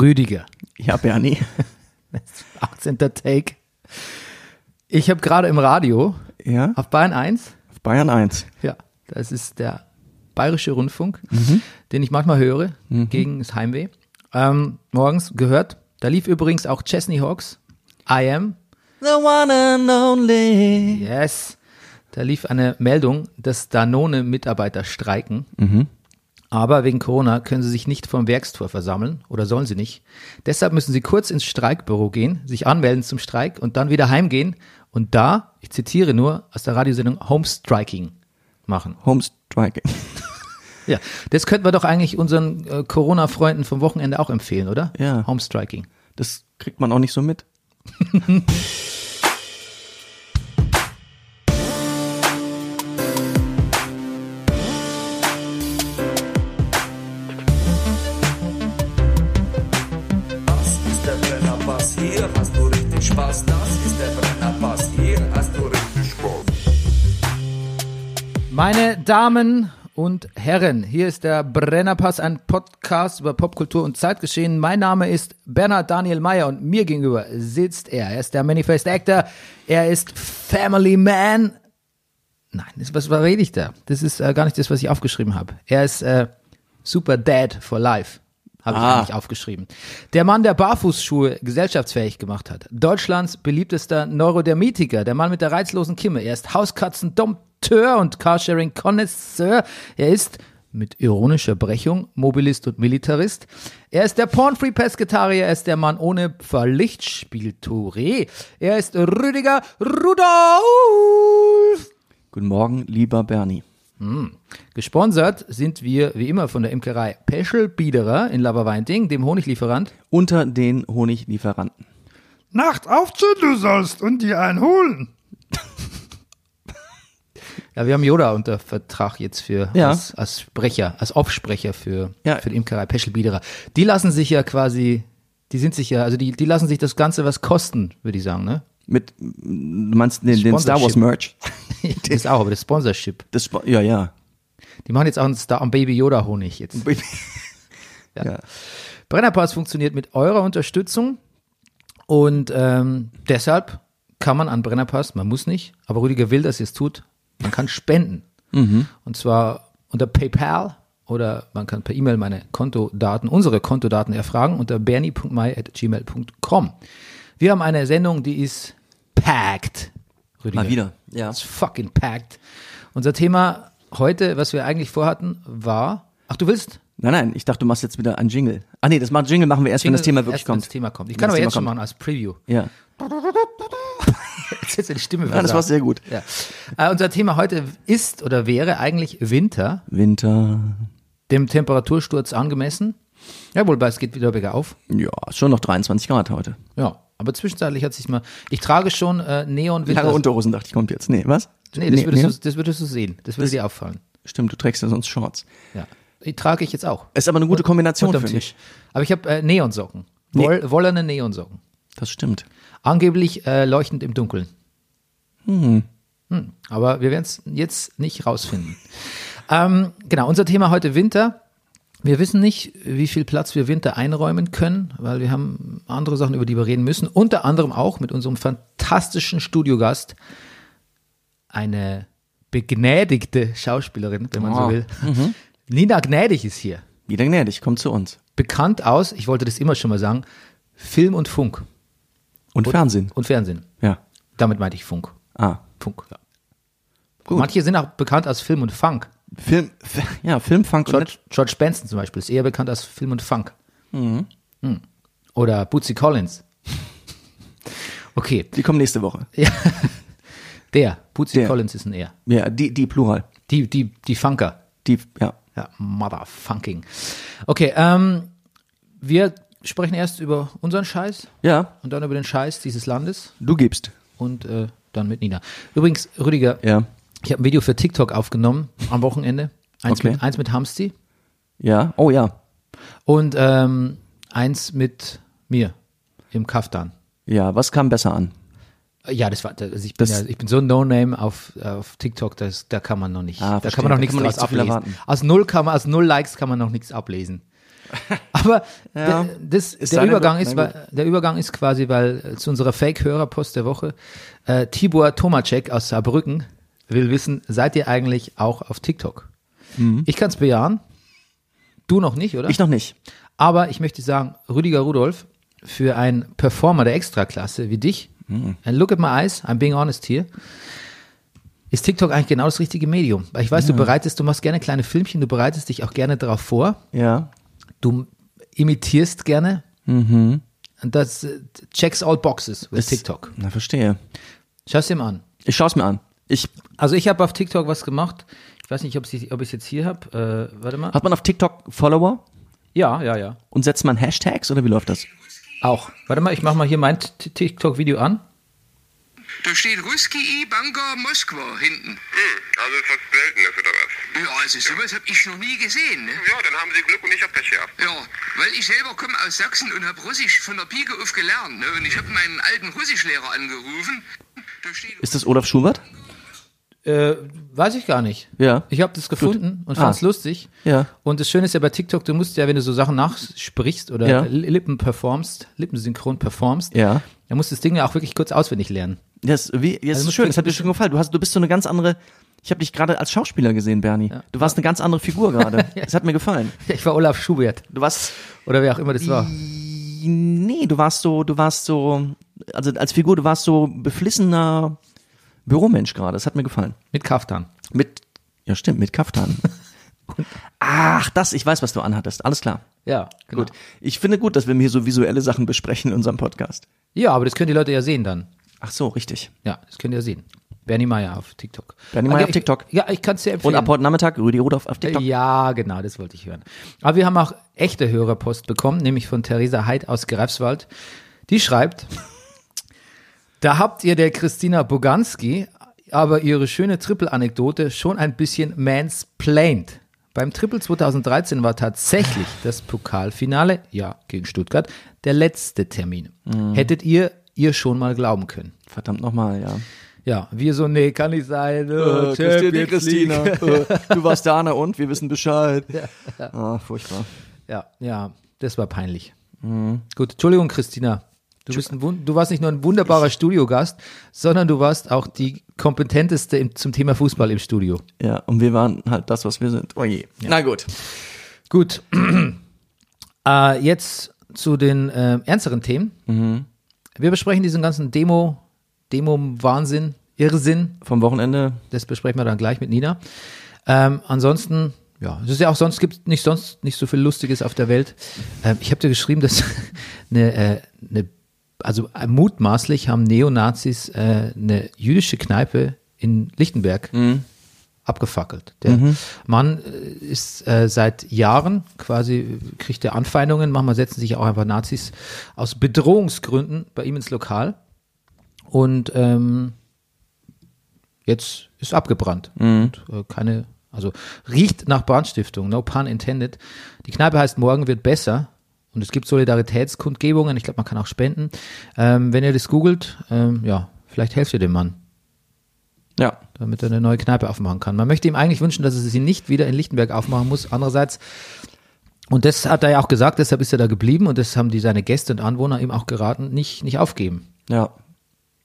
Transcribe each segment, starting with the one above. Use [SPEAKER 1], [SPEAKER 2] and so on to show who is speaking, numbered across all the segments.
[SPEAKER 1] Rüdiger.
[SPEAKER 2] Ja, Bernie.
[SPEAKER 1] 18. Take. Ich habe gerade im Radio
[SPEAKER 2] Ja,
[SPEAKER 1] auf Bayern 1,
[SPEAKER 2] auf Bayern 1.
[SPEAKER 1] ja, das ist der Bayerische Rundfunk, den ich manchmal höre gegen das Heimweh, ähm, morgens gehört. Da lief übrigens auch Chesney Hawks, I Am,
[SPEAKER 2] The one and only.
[SPEAKER 1] yes. Da lief eine Meldung, dass Danone-Mitarbeiter streiken. Aber wegen Corona können sie sich nicht vom Werkstor versammeln oder sollen sie nicht. Deshalb müssen sie kurz ins Streikbüro gehen, sich anmelden zum Streik und dann wieder heimgehen und da, ich zitiere nur aus der Radiosendung, Homestriking machen.
[SPEAKER 2] Homestriking.
[SPEAKER 1] Ja, das könnten wir doch eigentlich unseren äh, Corona-Freunden vom Wochenende auch empfehlen, oder?
[SPEAKER 2] Ja.
[SPEAKER 1] Homestriking.
[SPEAKER 2] Das kriegt man auch nicht so mit.
[SPEAKER 1] Meine Damen und Herren, hier ist der Brennerpass, ein Podcast über Popkultur und Zeitgeschehen. Mein Name ist Bernhard Daniel Mayer und mir gegenüber sitzt er. Er ist der Manifest Actor, er ist Family Man. Nein, das, was, was rede ich da? Das ist äh, gar nicht das, was ich aufgeschrieben habe. Er ist äh, Super Dad for Life. Habe ich
[SPEAKER 2] Ah.
[SPEAKER 1] eigentlich aufgeschrieben. Der Mann, der Barfußschuhe gesellschaftsfähig gemacht hat. Deutschlands beliebtester Neurodermitiker. Der Mann mit der reizlosen Kimme. Er ist Hauskatzen-Dompteur und Carsharing-Connoisseur. Er ist mit ironischer Brechung Mobilist und Militarist. Er ist der Pornfree-Pesketarier. Er ist der Mann ohne Pflichtspiel-Touré. Er ist Rüdiger Rudolf.
[SPEAKER 2] Guten Morgen, lieber Bernie.
[SPEAKER 1] Gesponsert sind wir wie immer von der Imkerei Peschel Biederer in Laberweinting, dem Honiglieferant.
[SPEAKER 2] Unter den Honiglieferanten.
[SPEAKER 3] Nacht aufziehen du sollst und dir einen holen.
[SPEAKER 1] Ja, wir haben Yoda unter Vertrag jetzt für
[SPEAKER 2] Ja.
[SPEAKER 1] als, als Sprecher, als Aufsprecher für,
[SPEAKER 2] Ja.
[SPEAKER 1] für die Imkerei Peschel Biederer. Die lassen sich ja quasi, die sind sich ja, also die, die lassen sich das Ganze was kosten, würde ich sagen, ne?
[SPEAKER 2] Mit, du meinst den, den Star Wars. Merch?
[SPEAKER 1] Das ist auch, aber das Sponsorship.
[SPEAKER 2] Das, Spo- ja, ja.
[SPEAKER 1] Die machen jetzt auch einen Star am Baby Yoda Honig jetzt.
[SPEAKER 2] ja. ja.
[SPEAKER 1] Brennerpass funktioniert mit eurer Unterstützung und ähm, deshalb kann man an Brennerpass, man muss nicht, aber Rüdiger will, dass ihr es tut, man kann spenden. Und zwar unter PayPal oder man kann per E-Mail meine Kontodaten, unsere Kontodaten erfragen unter bernie.mai.gmail.com. Wir haben eine Sendung, die ist packed. Rüdiger.
[SPEAKER 2] Mal wieder. Ja.
[SPEAKER 1] It's fucking packed. Unser Thema heute, was wir eigentlich vorhatten, war, ach du willst?
[SPEAKER 2] Nein, nein, ich dachte, du machst jetzt wieder einen Jingle. Ah nee, das macht Jingle machen wir erst, wenn das Thema wirklich
[SPEAKER 1] erst, wenn
[SPEAKER 2] kommt.
[SPEAKER 1] Das Thema kommt. Ich
[SPEAKER 2] Wenn
[SPEAKER 1] kann aber jetzt schon
[SPEAKER 2] kommt.
[SPEAKER 1] machen als Preview.
[SPEAKER 2] Ja.
[SPEAKER 1] Jetzt ist die Stimme
[SPEAKER 2] ja, das war sehr gut.
[SPEAKER 1] Ja. Äh, unser Thema heute ist oder wäre eigentlich Winter,
[SPEAKER 2] Winter.
[SPEAKER 1] dem Temperatursturz angemessen. Ja, wobei es geht wieder bergauf.
[SPEAKER 2] Ja, schon noch 23 Grad heute.
[SPEAKER 1] Ja, aber zwischenzeitlich hat sich mal. Ich trage schon äh, Neon Winter.
[SPEAKER 2] Lange Unterhosen dachte ich, kommt jetzt. Nee, was?
[SPEAKER 1] Nee, das, würdest
[SPEAKER 2] nee.
[SPEAKER 1] Du, das würdest du sehen. Das würde dir auffallen.
[SPEAKER 2] Stimmt, du trägst ja sonst Shorts.
[SPEAKER 1] Ja. Die trage ich jetzt auch.
[SPEAKER 2] Ist aber eine gute Kombination,
[SPEAKER 1] Unterm
[SPEAKER 2] finde
[SPEAKER 1] Tisch.
[SPEAKER 2] ich.
[SPEAKER 1] Aber ich habe äh, Neonsocken. Woll, Wollene Neonsocken.
[SPEAKER 2] Das stimmt.
[SPEAKER 1] Angeblich äh, leuchtend im Dunkeln. Hm. Aber wir werden es jetzt nicht rausfinden. ähm, genau, unser Thema heute Winter. Wir wissen nicht, wie viel Platz wir Winter einräumen können, weil wir haben andere Sachen, über die wir reden müssen. Unter anderem auch mit unserem fantastischen Studiogast, eine begnädigte Schauspielerin, wenn man so
[SPEAKER 2] Oh.
[SPEAKER 1] will. Nina Gnädig ist hier.
[SPEAKER 2] Wieder gnädig, kommt zu uns.
[SPEAKER 1] Bekannt aus, ich wollte das immer schon mal sagen, Film und Funk
[SPEAKER 2] Und Fernsehen.
[SPEAKER 1] und Fernsehen.
[SPEAKER 2] Ja.
[SPEAKER 1] Damit meinte ich Funk.
[SPEAKER 2] Ah.
[SPEAKER 1] Funk, ja.
[SPEAKER 2] Gut.
[SPEAKER 1] Manche sind auch bekannt als Film und Funk.
[SPEAKER 2] Film, ja, Film, Funk und
[SPEAKER 1] George, George Benson zum Beispiel ist eher bekannt als Film und Funk.
[SPEAKER 2] Mhm.
[SPEAKER 1] Hm. Oder Bootsy Collins. Okay,
[SPEAKER 2] Die kommen nächste Woche.
[SPEAKER 1] der, Bootsy
[SPEAKER 2] Der.
[SPEAKER 1] Collins ist ein Er.
[SPEAKER 2] Ja, die, die Plural.
[SPEAKER 1] Die, die, die Funker.
[SPEAKER 2] Die, ja.
[SPEAKER 1] Ja, Motherfunking. Okay, ähm, wir sprechen erst über unseren Scheiß
[SPEAKER 2] Ja,
[SPEAKER 1] und dann über den Scheiß dieses Landes
[SPEAKER 2] du gibst.
[SPEAKER 1] und äh, dann mit Nina. Übrigens, Rüdiger,
[SPEAKER 2] Ja.
[SPEAKER 1] ich habe ein Video für TikTok aufgenommen am Wochenende. Eins,
[SPEAKER 2] Okay.
[SPEAKER 1] mit, eins mit Hamsti
[SPEAKER 2] Ja. Oh ja.
[SPEAKER 1] und ähm, eins mit mir im Kaftan.
[SPEAKER 2] Ja, was kam besser an?
[SPEAKER 1] Ja, das war, also ich bin,
[SPEAKER 2] Das-
[SPEAKER 1] ja, ich bin so ein No-Name auf, auf TikTok, das, da kann man noch nicht,
[SPEAKER 2] Ah,
[SPEAKER 1] da
[SPEAKER 2] verstehe.
[SPEAKER 1] kann man noch nichts draus ablesen.
[SPEAKER 2] erwarten.
[SPEAKER 1] Aus null kann man, aus null Likes kann man noch nichts ablesen. Aber
[SPEAKER 2] Ja.
[SPEAKER 1] der, das, der Übergang ist, weil, der Übergang ist quasi, weil äh, zu unserer Fake-Hörerpost der Woche, äh, Tibor Tomacek aus Saarbrücken will wissen, seid ihr eigentlich auch auf TikTok? Ich kann es bejahen. Du noch nicht, oder?
[SPEAKER 2] Ich noch nicht.
[SPEAKER 1] Aber ich möchte sagen, Rüdiger Rudolf, für einen Performer der Extraklasse wie dich, and look at my eyes, I'm being honest here, ist TikTok eigentlich genau das richtige Medium. Weil ich weiß, du bereitest, du machst gerne kleine Filmchen, du bereitest dich auch gerne darauf vor,
[SPEAKER 2] Ja.
[SPEAKER 1] Du imitierst gerne. Und das äh, checks all boxes with
[SPEAKER 2] Ist-
[SPEAKER 1] TikTok.
[SPEAKER 2] Na, verstehe.
[SPEAKER 1] Schau es dir mal an.
[SPEAKER 2] Ich schaue es mir an. Ich,
[SPEAKER 1] Also ich habe auf TikTok was gemacht. Ich weiß nicht, ob ich es jetzt hier habe. Äh, warte mal.
[SPEAKER 2] hat man auf TikTok Follower
[SPEAKER 1] Ja, ja, ja.
[SPEAKER 2] und setzt man Hashtags oder wie läuft das?
[SPEAKER 1] Auch. Warte mal, ich mache mal hier mein TikTok-Video an.
[SPEAKER 4] Da steht Ruski I Banka Moskwa hinten.
[SPEAKER 5] Hm, also ist was Seltenes oder was?
[SPEAKER 4] Ja, also sowas habe ich noch nie gesehen. Ne?
[SPEAKER 5] Ja, dann haben Sie Glück und ich hab Pech gehabt.
[SPEAKER 4] Ja, weil ich selber komme aus Sachsen und habe Russisch von der Pike auf gelernt. Ne? Und ich habe meinen alten Russischlehrer angerufen. Da steht
[SPEAKER 2] Ist das Olaf Schubert?
[SPEAKER 1] Äh, weiß ich gar nicht.
[SPEAKER 2] Ja.
[SPEAKER 1] Ich habe das gefunden und
[SPEAKER 2] Ah.
[SPEAKER 1] fand's lustig.
[SPEAKER 2] Ja.
[SPEAKER 1] Und das Schöne ist ja bei TikTok, du musst ja, wenn du so Sachen nachsprichst oder
[SPEAKER 2] Ja.
[SPEAKER 1] Li- Lippen performst, Lippensynchron performst,
[SPEAKER 2] Ja.
[SPEAKER 1] Dann musst du das Ding ja auch wirklich kurz auswendig lernen.
[SPEAKER 2] Das, wie, das
[SPEAKER 1] Also
[SPEAKER 2] ist schön, das hat mir schon gefallen. Du, hast, du bist so eine ganz andere. Ich habe dich gerade als Schauspieler gesehen, Bernie. Du warst eine ganz andere Figur gerade. Das hat mir gefallen.
[SPEAKER 1] Ich war Olaf Schubert
[SPEAKER 2] Du warst.
[SPEAKER 1] oder wer auch immer das war.
[SPEAKER 2] Nee, du warst so, du warst so, also als Figur, du warst so beflissener Büromensch gerade. Das hat mir gefallen.
[SPEAKER 1] Mit Kaftan.
[SPEAKER 2] Mit, ja stimmt, mit Kaftan. Ach, das, ich weiß, was du anhattest. Alles klar.
[SPEAKER 1] Ja, genau.
[SPEAKER 2] Gut. Ich finde gut, dass wir hier so visuelle Sachen besprechen in unserem Podcast.
[SPEAKER 1] Ja, aber das können die Leute ja sehen dann.
[SPEAKER 2] Ach so, richtig.
[SPEAKER 1] Ja, das können die ja sehen. Bernie Meyer auf TikTok.
[SPEAKER 2] Bernie Meyer auf
[SPEAKER 1] ich-
[SPEAKER 2] TikTok.
[SPEAKER 1] Ja, ich kann es dir
[SPEAKER 2] Und
[SPEAKER 1] empfehlen.
[SPEAKER 2] ab heute Nachmittag Rüdi Rudolph auf TikTok.
[SPEAKER 1] Ja, genau, das wollte ich hören. Aber wir haben auch echte Hörerpost bekommen, nämlich von Theresa Heid aus Greifswald. Die schreibt, da habt ihr der Christina Boganski aber ihre schöne Triple-Anekdote schon ein bisschen mansplained. Beim Triple 2013 war tatsächlich das Pokalfinale, ja, gegen Stuttgart, der letzte Termin. Hättet ihr ihr schon mal glauben können?
[SPEAKER 2] Verdammt nochmal, ja.
[SPEAKER 1] Ja, wir so, nee, kann nicht sein.
[SPEAKER 2] Äh,
[SPEAKER 1] äh,
[SPEAKER 2] Christine. Christina, äh, du warst da, na und? Wir wissen Bescheid. Ah, furchtbar.
[SPEAKER 1] Ja, ja, das war peinlich. Gut, Entschuldigung, Christina. Du, bist ein, du warst nicht nur ein wunderbarer Studiogast, sondern du warst auch die kompetenteste im, zum Thema Fußball im Studio.
[SPEAKER 2] Ja, und wir waren halt das, was wir sind. Oh je. Na gut.
[SPEAKER 1] Gut. äh, jetzt zu den äh, ernsteren Themen. Wir besprechen diesen ganzen Demo, Demo-Wahnsinn, Irrsinn.
[SPEAKER 2] Vom Wochenende.
[SPEAKER 1] Das besprechen wir dann gleich mit Nina. Ähm, ansonsten, ja, es ist ja auch sonst gibt nicht sonst nicht so viel Lustiges auf der Welt. Ähm, ich habe dir geschrieben, dass eine, äh, eine also äh, mutmaßlich haben Neonazis äh, eine jüdische Kneipe in Lichtenberg abgefackelt. Der Mann äh, ist äh, seit Jahren quasi, kriegt er Anfeindungen, manchmal setzen sich auch einfach Nazis aus Bedrohungsgründen bei ihm ins Lokal. Und ähm, jetzt ist abgebrannt. Und, äh, keine, also riecht nach Brandstiftung, no pun intended. Die Kneipe heißt Morgen wird besser. Und es gibt Solidaritätskundgebungen. Ich glaube, man kann auch spenden. Ähm, wenn ihr das googelt, ähm, ja, vielleicht helft ihr dem Mann,
[SPEAKER 2] Ja.
[SPEAKER 1] damit er eine neue Kneipe aufmachen kann. Man möchte ihm eigentlich wünschen, dass er sie nicht wieder in Lichtenberg aufmachen muss. Andererseits, und das hat er ja auch gesagt, deshalb ist er da geblieben und das haben die seine Gäste und Anwohner ihm auch geraten, nicht, nicht aufgeben.
[SPEAKER 2] Ja.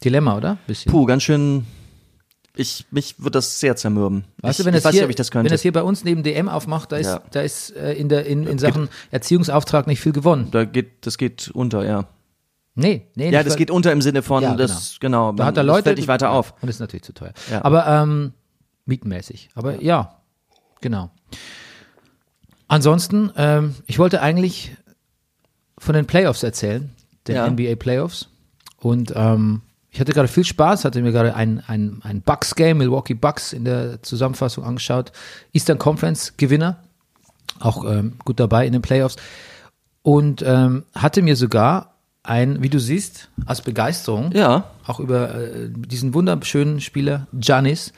[SPEAKER 1] Dilemma, oder? Bisschen.
[SPEAKER 2] Puh, ganz schön. Ich, mich wird das sehr zermürben.
[SPEAKER 1] Weißt
[SPEAKER 2] ich,
[SPEAKER 1] du, wenn das
[SPEAKER 2] weiß
[SPEAKER 1] hier,
[SPEAKER 2] nicht, ob ich das könnte.
[SPEAKER 1] wenn das hier bei uns neben DM aufmacht, da ist,
[SPEAKER 2] Ja.
[SPEAKER 1] da ist äh, in, der, in, in Sachen Erziehungsauftrag nicht viel gewonnen.
[SPEAKER 2] da geht, das geht unter, ja.
[SPEAKER 1] Nee, nee.
[SPEAKER 2] Ja, das geht unter im Sinne von,
[SPEAKER 1] Ja,
[SPEAKER 2] das, genau.
[SPEAKER 1] Da hat er Leute.
[SPEAKER 2] fällt nicht weiter auf.
[SPEAKER 1] Und ist natürlich zu teuer.
[SPEAKER 2] Ja.
[SPEAKER 1] Aber ähm, mietenmäßig. Aber ja, genau. Ansonsten, ähm, ich wollte eigentlich von den Playoffs erzählen, den. NBA Playoffs. Und ähm, ich hatte gerade viel Spaß, hatte mir gerade ein, ein, ein Bucks-Game, Milwaukee Bucks in der Zusammenfassung angeschaut. Eastern Conference Gewinner, auch ähm, gut dabei in den Playoffs. Und ähm, hatte mir sogar ein, wie du siehst, aus Begeisterung,
[SPEAKER 2] Ja.
[SPEAKER 1] auch über äh, diesen wunderschönen Spieler Janis,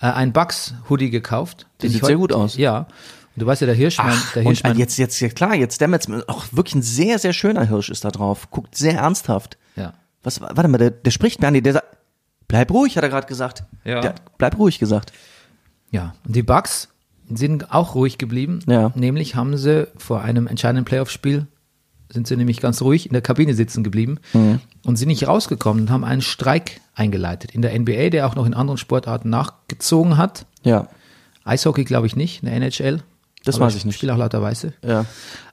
[SPEAKER 1] äh, ein Bucks-Hoodie gekauft.
[SPEAKER 2] Der
[SPEAKER 1] den
[SPEAKER 2] sieht sehr gut aus.
[SPEAKER 1] Ja. Und du weißt ja, der Hirschmann, der
[SPEAKER 2] und
[SPEAKER 1] Hirschmann,
[SPEAKER 2] jetzt, jetzt, ja klar, jetzt dämmert's mir. Auch wirklich ein sehr, sehr schöner Hirsch ist da drauf. Guckt sehr ernsthaft. Was, warte mal, der, der spricht, Bernie, der sagt, bleib ruhig, hat er gerade gesagt.
[SPEAKER 1] Ja.
[SPEAKER 2] Der, bleib ruhig gesagt.
[SPEAKER 1] Ja, und die Bucks, sind auch ruhig geblieben.
[SPEAKER 2] Ja.
[SPEAKER 1] Nämlich haben sie vor einem entscheidenden Playoff-Spiel sind sie nämlich ganz ruhig in der Kabine sitzen geblieben und sind nicht rausgekommen und haben einen Streik eingeleitet in der NBA, der auch noch in anderen Sportarten nachgezogen hat.
[SPEAKER 2] Ja.
[SPEAKER 1] Eishockey glaube ich nicht, in der NHL.
[SPEAKER 2] Das
[SPEAKER 1] Aber
[SPEAKER 2] weiß ich nicht.
[SPEAKER 1] Spiel auch lauter Weiße.
[SPEAKER 2] Ja.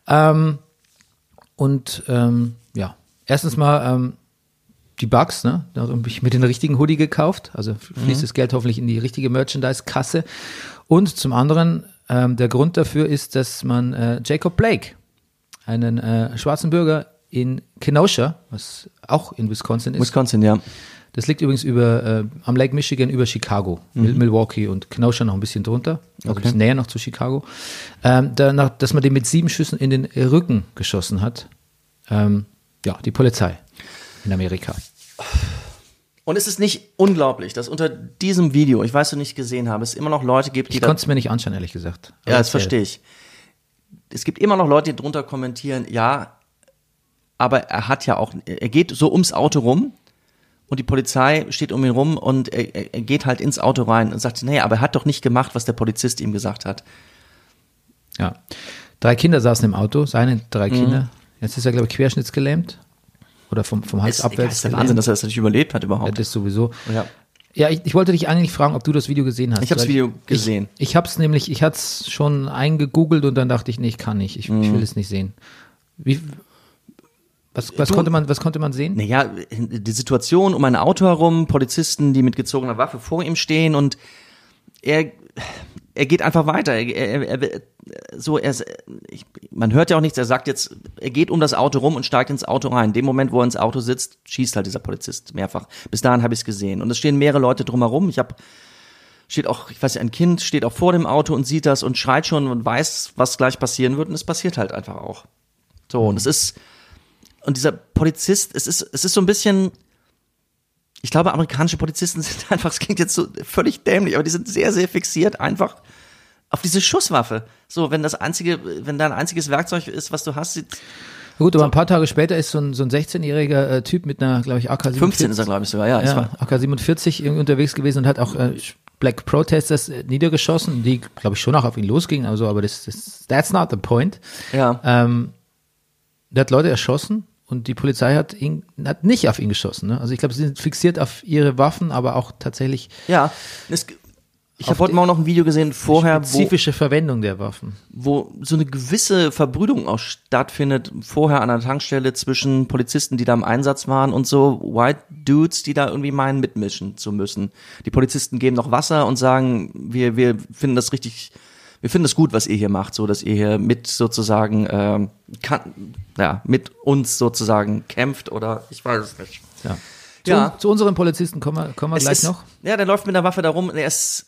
[SPEAKER 1] Ähm, und ähm, ja, erstens mal ähm, die Bugs, ne? Da habe ich mir den richtigen Hoodie gekauft. Also fließt das Geld hoffentlich in die richtige Merchandise-Kasse. Und zum anderen, ähm, der Grund dafür ist, dass man äh, Jacob Blake, einen äh, schwarzen Bürger in Kenosha, was auch in Wisconsin ist,
[SPEAKER 2] Wisconsin, ja.
[SPEAKER 1] das liegt übrigens über, äh, am Lake Michigan über Chicago, Mil- Milwaukee und Kenosha noch ein bisschen drunter, also ein bisschen näher noch zu Chicago. Ähm, danach, dass man den mit sieben Schüssen in den Rücken geschossen hat. Ähm, ja, die Polizei in Amerika.
[SPEAKER 2] Und es ist nicht unglaublich, dass unter diesem Video, ich weiß, du nicht gesehen habe, es immer noch Leute gibt, die
[SPEAKER 1] Ich konnte es mir nicht anschauen, ehrlich gesagt. Aber
[SPEAKER 2] Ja, das verstehe ich. Es gibt immer noch Leute, die drunter kommentieren, ja, aber er hat ja auch, er geht so ums Auto rum und die Polizei steht um ihn rum und er, er- er geht halt ins Auto rein und sagt, nee, aber er hat doch nicht gemacht, was der Polizist ihm gesagt hat.
[SPEAKER 1] Ja. Drei Kinder saßen im Auto, seine drei Kinder. Jetzt ist er, glaube ich, querschnittsgelähmt. Oder vom, vom Hals
[SPEAKER 2] Es,
[SPEAKER 1] abwärts.
[SPEAKER 2] ist der Wahnsinn, dass er das natürlich überlebt hat
[SPEAKER 1] Ja,
[SPEAKER 2] überhaupt.
[SPEAKER 1] das sowieso.
[SPEAKER 2] Ja.
[SPEAKER 1] Ja, ich, ich wollte dich eigentlich fragen, ob du das Video gesehen hast.
[SPEAKER 2] Ich habe das Video gesehen.
[SPEAKER 1] Ich, ich habe es nämlich, ich hatte es schon eingegoogelt und dann dachte ich, nee, ich kann nicht. Ich,
[SPEAKER 2] Mhm.
[SPEAKER 1] ich will es nicht sehen. Wie, was, was,
[SPEAKER 2] Du-
[SPEAKER 1] konnte man, was konnte man sehen?
[SPEAKER 2] Naja, die Situation um ein Auto herum, Polizisten, die mit gezogener Waffe vor ihm stehen und er, er geht einfach weiter. Er, er, er, so, er, ich, man hört ja auch nichts, er sagt jetzt, er geht um das Auto rum und steigt ins Auto rein. In dem Moment, wo er ins Auto sitzt, schießt halt dieser Polizist mehrfach. Bis dahin habe ich es gesehen. Und es stehen mehrere Leute drumherum. Ich habe steht auch, ich weiß nicht, ein Kind steht auch vor dem Auto und sieht das und schreit schon und weiß, was gleich passieren wird und es passiert halt einfach auch. So, und es ist, und dieser Polizist, es ist, es ist so ein bisschen, ich glaube, amerikanische Polizisten sind einfach, es klingt jetzt so völlig dämlich, aber die sind sehr, sehr fixiert einfach auf diese Schusswaffe. So, wenn das einzige, wenn da ein einziges Werkzeug ist, was du hast, sieht,
[SPEAKER 1] Gut, aber ein paar Tage später ist so ein, so ein 16-jähriger äh, Typ mit einer, glaube ich, AK-47.
[SPEAKER 2] 15 ist er, glaube ich, sogar, ja.
[SPEAKER 1] Ja,
[SPEAKER 2] war,
[SPEAKER 1] AK-47 irgendwie unterwegs gewesen und hat auch äh, Black Protesters äh, niedergeschossen, die, glaube ich, schon auch auf ihn losgingen, also, aber das, das that's not the point.
[SPEAKER 2] ja.
[SPEAKER 1] Ähm, der hat Leute erschossen und die Polizei hat ihn hat nicht auf ihn geschossen. Ne? Also ich glaube, sie sind fixiert auf ihre Waffen, aber auch tatsächlich
[SPEAKER 2] Ja. Es, ich habe heute Morgen noch ein Video gesehen, vorher, wo,
[SPEAKER 1] spezifische Verwendung der Waffen.
[SPEAKER 2] wo so eine gewisse Verbrüdung auch stattfindet, vorher an der Tankstelle zwischen Polizisten, die da im Einsatz waren und so White Dudes, die da irgendwie meinen, mitmischen zu müssen. Die Polizisten geben noch Wasser und sagen, wir, wir finden das richtig, wir finden das gut, was ihr hier macht, so dass ihr hier mit sozusagen, ähm, kann, ja, mit uns sozusagen kämpft oder ich weiß es nicht.
[SPEAKER 1] Ja. Zu,
[SPEAKER 2] Ja.
[SPEAKER 1] zu unseren Polizisten kommen wir, kommen wir
[SPEAKER 2] Es
[SPEAKER 1] gleich
[SPEAKER 2] ist,
[SPEAKER 1] noch.
[SPEAKER 2] Ja, der läuft mit der Waffe da rum. und Er ist,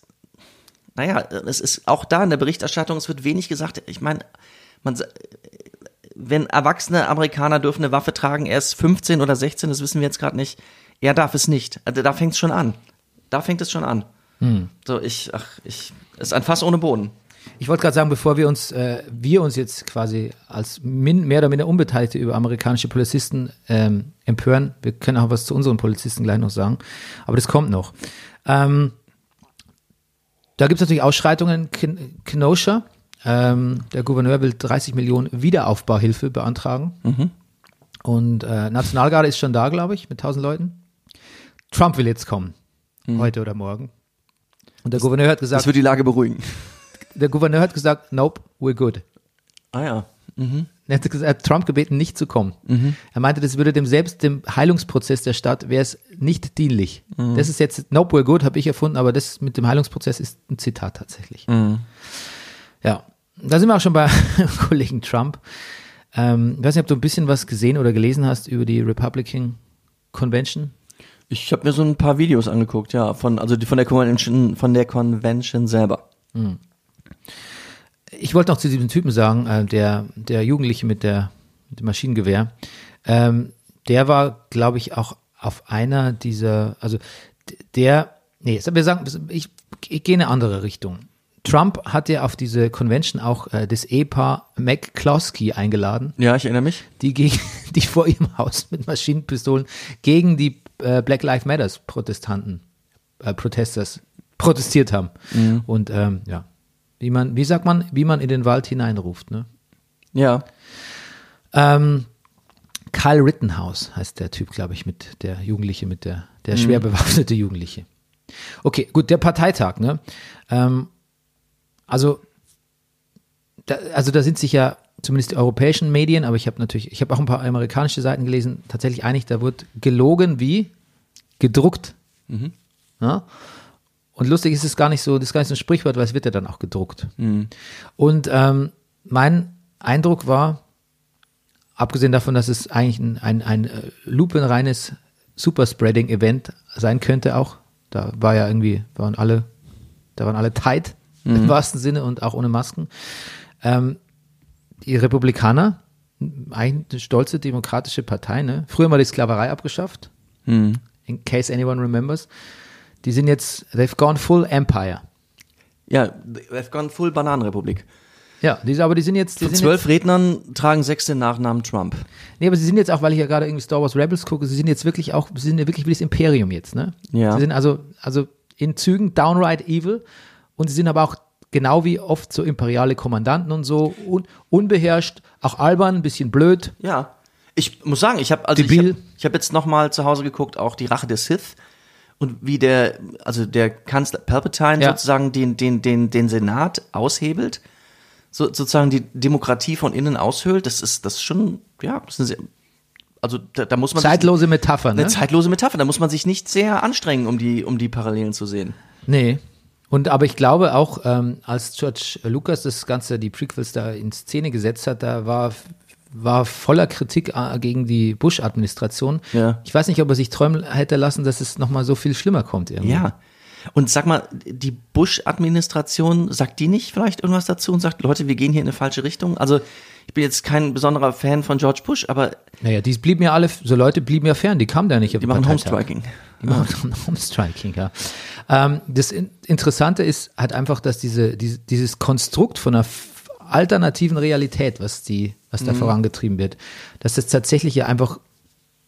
[SPEAKER 2] naja, es ist auch da in der Berichterstattung, es wird wenig gesagt. Ich meine, man, wenn erwachsene Amerikaner dürfen eine Waffe tragen, er ist 15 oder 16, das wissen wir jetzt gerade nicht. Er darf es nicht. Also da fängt es schon an. Da fängt es schon an. So, ich, ach, ich, es ist ein Fass ohne Boden.
[SPEAKER 1] Ich wollte gerade sagen, bevor wir uns, äh, wir uns jetzt quasi als min, mehr oder minder Unbeteiligte über amerikanische Polizisten ähm, empören, wir können auch was zu unseren Polizisten gleich noch sagen, aber das kommt noch. Ähm, da gibt es natürlich Ausschreitungen Ken Kenosha. Ähm, der Gouverneur will 30 Millionen Wiederaufbauhilfe beantragen. Und äh, Nationalgarde ist schon da, glaube ich, mit 1000 Leuten. Trump will jetzt kommen, heute oder morgen. Und der Gouverneur hat gesagt,
[SPEAKER 2] Das wird die Lage beruhigen.
[SPEAKER 1] der Gouverneur hat gesagt, nope, we're good.
[SPEAKER 2] Ah ja.
[SPEAKER 1] Er gesagt, er hat Trump gebeten, nicht zu kommen. Er meinte, das würde dem selbst dem Heilungsprozess der Stadt wäre es nicht dienlich. Das ist jetzt Nope, we're good, habe ich erfunden, aber das mit dem Heilungsprozess ist ein Zitat tatsächlich. Ja, da sind wir auch schon bei Kollegen Trump. Ähm, ich weiß nicht, ob du ein bisschen was gesehen oder gelesen hast über die Republican Convention.
[SPEAKER 2] Ich habe mir so ein paar Videos angeguckt, ja, von also die von der Convention, von der Convention selber.
[SPEAKER 1] Ich wollte noch zu diesem Typen sagen, äh, der, der Jugendliche mit, der, mit dem Maschinengewehr, ähm, der war, glaube ich, auch auf einer dieser, also der, nee, wir sagen, ich, ich gehe in eine andere Richtung. Trump hat ja auf diese Convention auch äh, das Ehepaar McCloskey eingeladen,
[SPEAKER 2] Ja, ich erinnere mich.
[SPEAKER 1] die gegen, die vor ihrem Haus mit Maschinenpistolen gegen die äh, Black Lives Matters Protestanten, äh, Protesters protestiert haben. Und ähm, ja, Wie man, wie sagt man, wie man in den Wald hineinruft, ne?
[SPEAKER 2] Ja.
[SPEAKER 1] Ähm, Kyle Rittenhouse heißt der Typ, glaube ich, mit der Jugendliche, mit der, der schwer bewaffnete Jugendliche. Okay, gut, der Parteitag, ne? Ähm, also, da, also da sind sich ja zumindest die europäischen Medien, aber ich habe natürlich, ich habe auch ein paar amerikanische Seiten gelesen, tatsächlich einig, da wird gelogen wie gedruckt. Ja? Und lustig ist es gar nicht so, das ist gar nicht so ein Sprichwort, weil es wird ja dann auch gedruckt. Und ähm, mein Eindruck war, abgesehen davon, dass es eigentlich ein, ein, ein äh, lupenreines Superspreading-Event sein könnte auch, da war ja irgendwie, waren alle, da waren alle tight im wahrsten Sinne und auch ohne Masken. Ähm, die Republikaner, eigentlich eine stolze demokratische Partei, ne? Früher mal die Sklaverei abgeschafft, in case anyone remembers. Die sind jetzt, they've gone full empire.
[SPEAKER 2] Ja, they've gone full Bananenrepublik.
[SPEAKER 1] Ja, die, aber die sind jetzt, die
[SPEAKER 2] Von
[SPEAKER 1] sind
[SPEAKER 2] zwölf
[SPEAKER 1] jetzt,
[SPEAKER 2] Rednern tragen sechs den Nachnamen Trump.
[SPEAKER 1] nee, aber sie sind jetzt auch, weil ich ja gerade irgendwie Star Wars Rebels gucke, sie sind jetzt wirklich auch, sie sind ja wirklich wie das Imperium jetzt, ne?
[SPEAKER 2] Ja.
[SPEAKER 1] Sie sind also, also in Zügen downright evil und sie sind aber auch genau wie oft so imperiale Kommandanten und so, un, unbeherrscht, auch albern, ein bisschen blöd.
[SPEAKER 2] Ja. Ich muss sagen, ich habe also ich
[SPEAKER 1] Debil.
[SPEAKER 2] habe ich hab jetzt noch mal zu Hause geguckt, auch die Rache der Sith und wie der also der Kanzler Palpatine
[SPEAKER 1] Ja.
[SPEAKER 2] sozusagen den den den den Senat aushebelt, so, sozusagen die Demokratie von innen aushöhlt. Das ist das ist schon ja, das ist eine sehr, also da, da muss man sich-
[SPEAKER 1] Zeitlose Metapher, ne?
[SPEAKER 2] eine zeitlose Metapher. Da muss man sich nicht sehr anstrengen, um die um die Parallelen zu sehen.
[SPEAKER 1] Nee. Und aber ich glaube auch, ähm, als George Lucas das Ganze, die Prequels da in Szene gesetzt hat, da war, war voller Kritik äh, gegen die Bush-Administration.
[SPEAKER 2] Ja.
[SPEAKER 1] Ich weiß nicht, ob er sich träumen hätte lassen, dass es nochmal so viel schlimmer kommt irgendwie.
[SPEAKER 2] Ja. Und sag mal, die Bush-Administration, sagt die nicht vielleicht irgendwas dazu und sagt, Leute, wir gehen hier in eine falsche Richtung? Also, ich bin jetzt kein besonderer Fan von George Bush, aber
[SPEAKER 1] Naja, die blieben ja alle, so Leute blieben ja fern, die kamen da nicht auf
[SPEAKER 2] die machen
[SPEAKER 1] Parteitag.
[SPEAKER 2] Homestriking.
[SPEAKER 1] Die machen Homestriking, ja. Ähm, das In- Interessante ist halt einfach, dass diese, diese, dieses Konstrukt von einer alternativen Realität, was die, was da vorangetrieben wird, dass das tatsächlich ja einfach,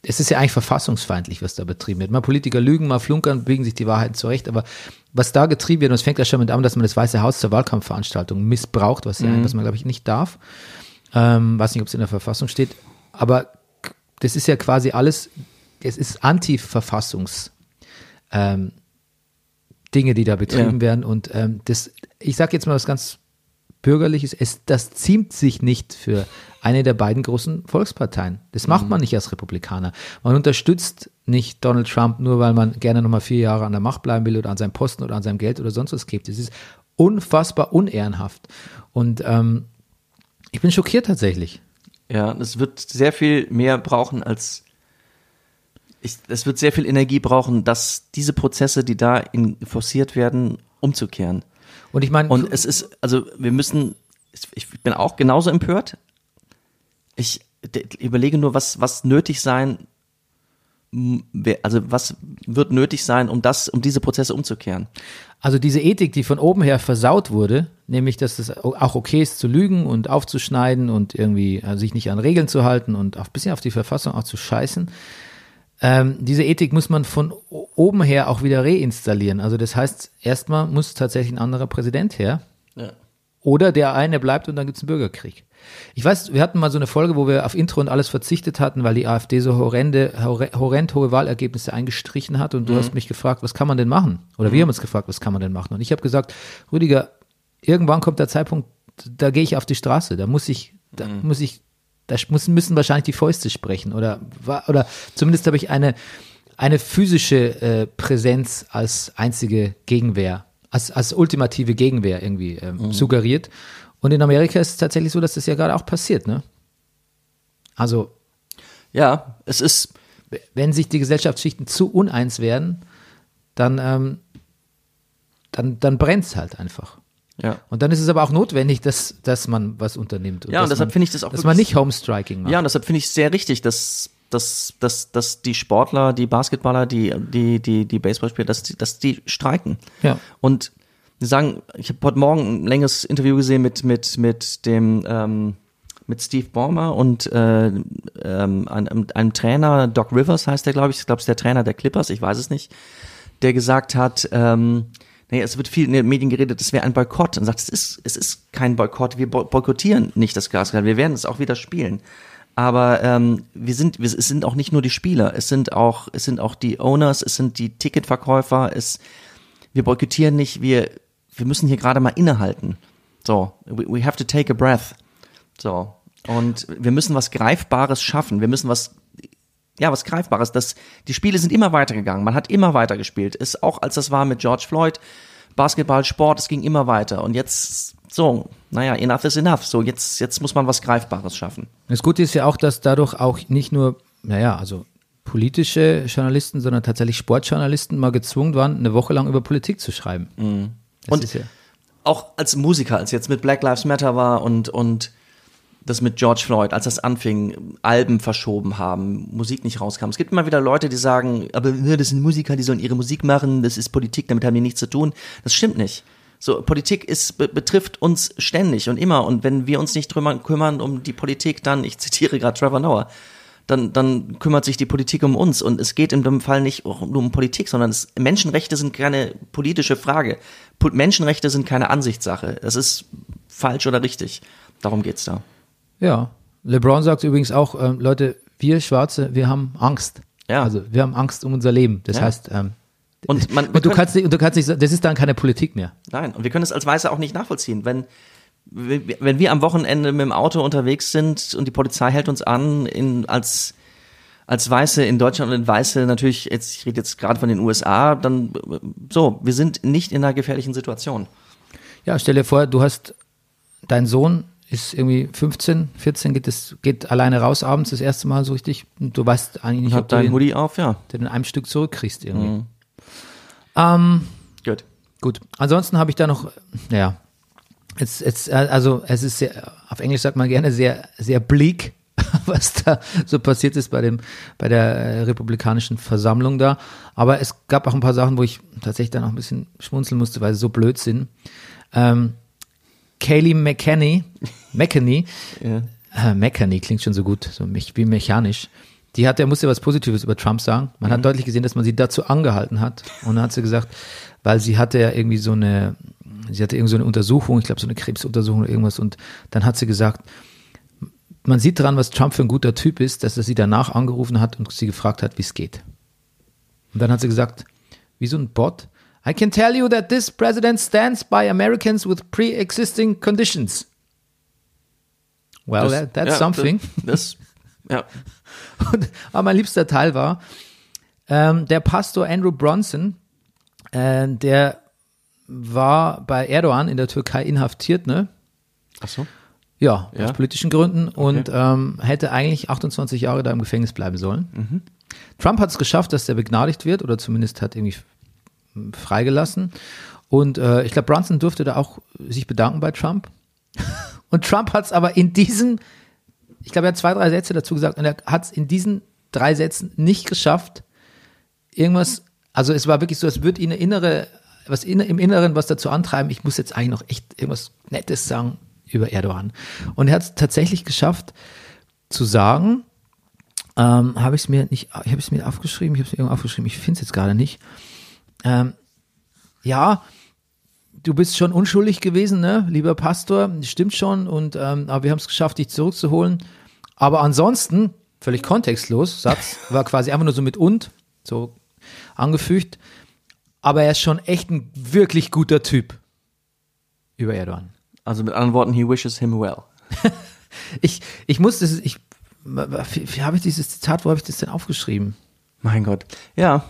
[SPEAKER 1] es ist ja eigentlich verfassungsfeindlich, was da betrieben wird. Mal Politiker lügen, mal flunkern, biegen sich die Wahrheiten zurecht, aber was da getrieben wird, und es fängt ja schon mit an, dass man das Weiße Haus zur Wahlkampfveranstaltung missbraucht, was, ja, was man, glaube ich, nicht darf. Ähm, weiß nicht, ob es in der Verfassung steht, aber das ist ja quasi alles, es ist Anti-Verfassungs- ähm, Dinge, die da betrieben
[SPEAKER 2] Ja.
[SPEAKER 1] werden. Und ähm, das, ich sage jetzt mal was ganz Bürgerliches, es, das ziemt sich nicht für eine der beiden großen Volksparteien. Das macht man nicht als Republikaner. Man unterstützt nicht Donald Trump nur, weil man gerne nochmal vier Jahre an der Macht bleiben will oder an seinem Posten oder an seinem Geld oder sonst was gibt. Es ist unfassbar unehrenhaft. Und ähm, ich bin schockiert tatsächlich.
[SPEAKER 2] Ja, es wird sehr viel mehr brauchen als ich, es wird sehr viel Energie brauchen, dass diese Prozesse, die da in, forciert werden, umzukehren.
[SPEAKER 1] Und ich meine,
[SPEAKER 2] Und es ist, also wir müssen, ich bin auch genauso empört. Ich überlege nur, was, was nötig sein, also was wird nötig sein, um das, um diese Prozesse umzukehren.
[SPEAKER 1] Also diese Ethik, die von oben her versaut wurde, nämlich, dass es auch okay ist zu lügen und aufzuschneiden und irgendwie äh, sich nicht an Regeln zu halten und auch ein bisschen auf die Verfassung auch zu scheißen. Ähm, diese Ethik muss man von oben her auch wieder reinstallieren. Also das heißt, erstmal muss tatsächlich ein anderer Präsident her.
[SPEAKER 2] Ja.
[SPEAKER 1] Oder der eine bleibt und dann gibt's einen Bürgerkrieg. Ich weiß, wir hatten mal so eine Folge, wo wir auf Intro und alles verzichtet hatten, weil die AfD so horrende, horre- horrend hohe Wahlergebnisse eingestrichen hat. Und du hast mich gefragt, was kann man denn machen? Oder wir haben uns gefragt, was kann man denn machen? Und ich habe gesagt, Rüdiger, irgendwann kommt der Zeitpunkt, da gehe ich auf die Straße. Da muss ich, da muss ich, da muss, müssen wahrscheinlich die Fäuste sprechen. Oder, oder zumindest habe ich eine, eine physische äh, Präsenz als einzige Gegenwehr, als, als ultimative Gegenwehr irgendwie ähm, suggeriert. Und in Amerika ist es tatsächlich so, dass das ja gerade auch passiert, ne? Also,
[SPEAKER 2] Ja, es ist,
[SPEAKER 1] wenn sich die Gesellschaftsschichten zu uneins werden, dann, ähm, dann, dann brennt es halt einfach.
[SPEAKER 2] Ja.
[SPEAKER 1] Und dann ist es aber auch notwendig, dass, dass man was unternimmt.
[SPEAKER 2] Ja, und deshalb finde ich das auch
[SPEAKER 1] Dass man nicht Homestriking macht.
[SPEAKER 2] Ja, und deshalb finde ich es sehr richtig, dass, dass, dass, dass die Sportler, die Basketballer, die, die, die, die Baseballspieler, dass die, dass die streiken.
[SPEAKER 1] Ja.
[SPEAKER 2] Und die sagen, ich habe heute Morgen ein längeres Interview gesehen mit, mit, mit dem ähm, mit Steve Ballmer und äh, ähm, einem, einem Trainer, Doc Rivers heißt der, glaube ich, ich glaube, es ist der Trainer der Clippers, ich weiß es nicht, der gesagt hat, ähm, Nee, es wird viel in den Medien geredet, es wäre ein Boykott. Und sagt, es ist, es ist kein Boykott. Wir boy- boykottieren nicht das Glasgow. Wir werden es auch wieder spielen. Aber ähm, wir sind, wir, es sind auch nicht nur die Spieler, es sind auch, es sind auch die Owners, es sind die Ticketverkäufer. Es, wir boykottieren nicht. Wir, wir müssen hier gerade mal innehalten. So, we, we have to take a breath. So. Und wir müssen was Greifbares schaffen. Wir müssen was, ja, was Greifbares. Das, die Spiele sind immer weitergegangen. Man hat immer weitergespielt. Ist auch als das war mit George Floyd, Basketball, Sport, es ging immer weiter. Und jetzt, so, naja, enough is enough. So, jetzt, jetzt muss man was Greifbares schaffen.
[SPEAKER 1] Das Gute ist ja auch, dass dadurch auch nicht nur, naja, also politische Journalisten, sondern tatsächlich Sportjournalisten mal gezwungen waren, eine Woche lang über Politik zu schreiben.
[SPEAKER 2] Mhm. Und-
[SPEAKER 1] ja,
[SPEAKER 2] Auch als Musiker, als jetzt mit Black Lives Matter war und, und das mit George Floyd, als das anfing, Alben verschoben haben, Musik nicht rauskam. Es gibt immer wieder Leute, die sagen, aber das sind Musiker, die sollen ihre Musik machen, das ist Politik, damit haben die nichts zu tun. Das stimmt nicht. So, Politik ist, be betrifft uns ständig und immer. Und wenn wir uns nicht drüber kümmern um die Politik, dann, ich zitiere gerade Trevor Noah, dann, dann kümmert sich die Politik um uns. Und es geht in dem Fall nicht nur um Politik, sondern es, Menschenrechte sind keine politische Frage. Menschenrechte sind keine Ansichtssache. Das ist falsch oder richtig. Darum geht's da.
[SPEAKER 1] Ja. LeBron sagt übrigens auch, ähm, Leute, wir Schwarze, wir haben Angst.
[SPEAKER 2] Ja.
[SPEAKER 1] Also wir haben Angst um unser Leben. Das
[SPEAKER 2] Ja.
[SPEAKER 1] heißt, ähm,
[SPEAKER 2] Und, man,
[SPEAKER 1] und du
[SPEAKER 2] können-
[SPEAKER 1] kannst nicht, du kannst nicht, das ist dann keine Politik mehr.
[SPEAKER 2] Nein, und wir können es als Weiße auch nicht nachvollziehen. Wenn, wenn wir am Wochenende mit dem Auto unterwegs sind und die Polizei hält uns an, in, als, als Weiße in Deutschland und Weiße natürlich, jetzt, ich rede jetzt gerade von den USA, dann äh, so, wir sind nicht in einer gefährlichen Situation.
[SPEAKER 1] Ja, stell dir vor, du hast, dein Sohn ist irgendwie 15, 14, geht, es, geht alleine raus abends das erste Mal so richtig und du weißt eigentlich nicht,
[SPEAKER 2] Ich
[SPEAKER 1] ob du den,
[SPEAKER 2] Hoodie auf, ja.
[SPEAKER 1] den in einem Stück zurückkriegst irgendwie.
[SPEAKER 2] Mhm.
[SPEAKER 1] Ähm,
[SPEAKER 2] Gut.
[SPEAKER 1] Gut, ansonsten habe ich da noch, ja, jetzt, jetzt, äh, also es ist sehr, auf Englisch sagt man gerne sehr, sehr bleak, was da so passiert ist bei dem, bei der äh, republikanischen Versammlung da. Aber es gab auch ein paar Sachen, wo ich tatsächlich dann auch ein bisschen schmunzeln musste, weil sie so blöd sind. Ähm, Kaylee McKenney, McKenney,
[SPEAKER 2] Ja.
[SPEAKER 1] äh, McKenney klingt schon so gut, so mich, wie mechanisch. Die hat, der musste was Positives über Trump sagen. Man hat deutlich gesehen, dass man sie dazu angehalten hat. Und dann hat sie gesagt, weil sie hatte ja irgendwie so eine, sie hatte irgendwie so eine Untersuchung, ich glaube so eine Krebsuntersuchung oder irgendwas. Und dann hat sie gesagt, man sieht daran, was Trump für ein guter Typ ist, dass er sie danach angerufen hat und sie gefragt hat, wie es geht. Und dann hat sie gesagt, wie so ein Bot, I can tell you that this president stands by Americans with pre-existing conditions. Well,
[SPEAKER 2] Das-
[SPEAKER 1] that, that's
[SPEAKER 2] ja,
[SPEAKER 1] something.
[SPEAKER 2] Das, ja.
[SPEAKER 1] Und, aber mein liebster Teil war, ähm, der Pastor Andrew Bronson, äh, der war bei Erdogan in der Türkei inhaftiert, ne?
[SPEAKER 2] Ach so.
[SPEAKER 1] Ja,
[SPEAKER 2] Ja.
[SPEAKER 1] aus politischen Gründen und ähm, hätte eigentlich 28 Jahre da im Gefängnis bleiben sollen.
[SPEAKER 2] Mhm.
[SPEAKER 1] Trump hat es geschafft, dass der begnadigt wird oder zumindest hat irgendwie freigelassen. Und äh, ich glaube, Bronson durfte da auch sich bedanken bei Trump. Und Trump hat es aber in diesen, ich glaube, er hat zwei, drei Sätze dazu gesagt und er hat es in diesen drei Sätzen nicht geschafft, irgendwas, also es war wirklich so, es wird ihn innere, was in, im Inneren was dazu antreiben, ich muss jetzt eigentlich noch echt irgendwas Nettes sagen über Erdogan. Und er hat es tatsächlich geschafft zu sagen, ähm, habe ich es mir nicht, ich habe es mir aufgeschrieben, ich habe es mir irgendwo aufgeschrieben, ich finde es jetzt gerade nicht. Ähm, ja, du bist schon unschuldig gewesen, ne, lieber Pastor, stimmt schon, und ähm, aber wir haben es geschafft, dich zurückzuholen. Aber ansonsten, völlig kontextlos, Satz, war quasi einfach nur so mit und, so angefügt. Aber er ist schon echt ein wirklich guter Typ. Über Erdogan.
[SPEAKER 2] Also mit anderen Worten, he wishes him well.
[SPEAKER 1] Ich, ich muss das, ich, wie, wie habe ich dieses Zitat, wo habe ich das denn aufgeschrieben?
[SPEAKER 2] Mein Gott. Ja.